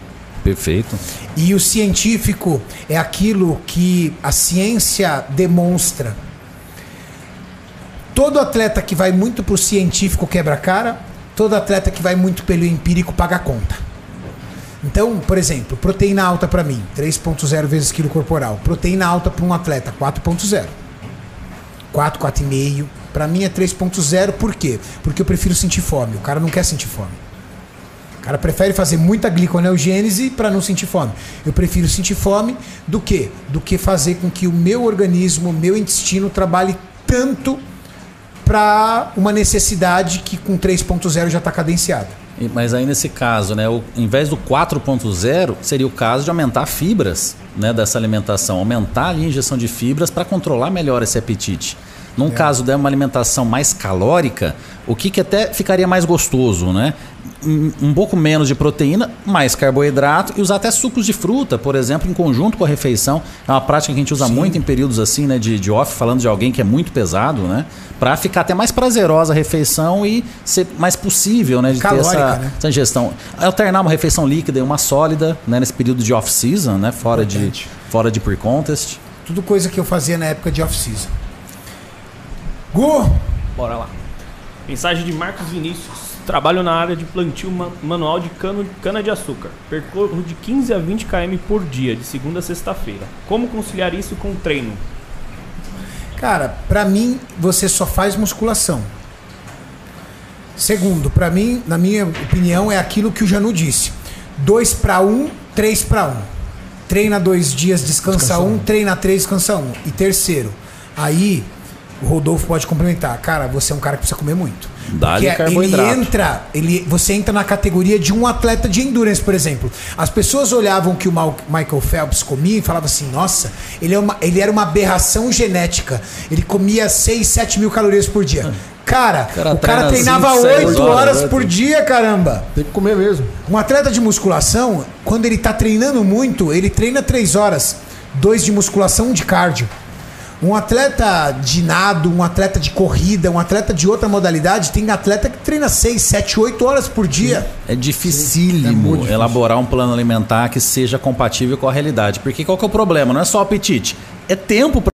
Perfeito. E o científico é aquilo que a ciência demonstra. Todo atleta que vai muito pro científico quebra a cara, todo atleta que vai muito pelo empírico paga a conta. Então, por exemplo, proteína alta para mim, 3.0 vezes quilo corporal. Proteína alta para um atleta, 4.0. 4, 4,5. Para mim é 3.0, por quê? Porque eu prefiro sentir fome. O cara não quer sentir fome. O cara prefere fazer muita gliconeogênese para não sentir fome. Eu prefiro sentir fome do que? Do que fazer com que o meu organismo, o meu intestino trabalhe tanto para uma necessidade que com 3.0 já está cadenciada. Mas aí nesse caso, né, o, em vez do 4.0, seria o caso de aumentar fibras né, dessa alimentação, aumentar a injeção de fibras para controlar melhor esse apetite. Num caso de uma alimentação mais calórica, o que, que até ficaria mais gostoso, né? Um, um pouco menos de proteína, mais carboidrato e usar até sucos de fruta, por exemplo, em conjunto com a refeição. É uma prática que a gente usa muito em períodos assim, né, de, de off, falando de alguém que é muito pesado, né? Para ficar até mais prazerosa a refeição e ser mais possível, né, de Calórica, ter essa, né? essa ingestão. Alternar uma refeição líquida e uma sólida, né, nesse período de off-season, né, fora de, fora de pre-contest. Tudo coisa que eu fazia na época de off-season. Gu, Bora lá. Mensagem de Marcos Vinícius. Trabalho na área de plantio ma- manual de cano- cana-de-açúcar. Percorro de 15 a 20 km por dia, de segunda a sexta-feira. Como conciliar isso com o treino? cara, pra mim você só faz musculação. Segundo, pra mim, na minha opinião, é aquilo que o Janu disse: 2 para 1, 3 para 1. Treina dois dias, descansa um, treina três, descansa um. E terceiro, aí o Rodolfo pode complementar. Cara, você é um cara que precisa comer muito. Dá-lhe Porque ele carboidrato. entra, ele, você entra na categoria de um atleta de endurance, por exemplo. As pessoas olhavam que o Michael Phelps comia e falavam assim: nossa, ele, é uma, ele era uma aberração genética. Ele comia 6, 7 mil calorias por dia. Cara, cara o cara treina treinava cinco, seis 8 horas, horas né? por dia, caramba. Tem que comer mesmo. Um atleta de musculação, quando ele tá treinando muito, ele treina 3 horas. Dois de musculação, um de cardio. Um atleta de nado, um atleta de corrida, um atleta de outra modalidade, tem atleta que treina 6, 7, 8 horas por dia. É dificílimo É elaborar um plano alimentar que seja compatível com a realidade. Porque qual que é o problema? Não é só o apetite, é tempo para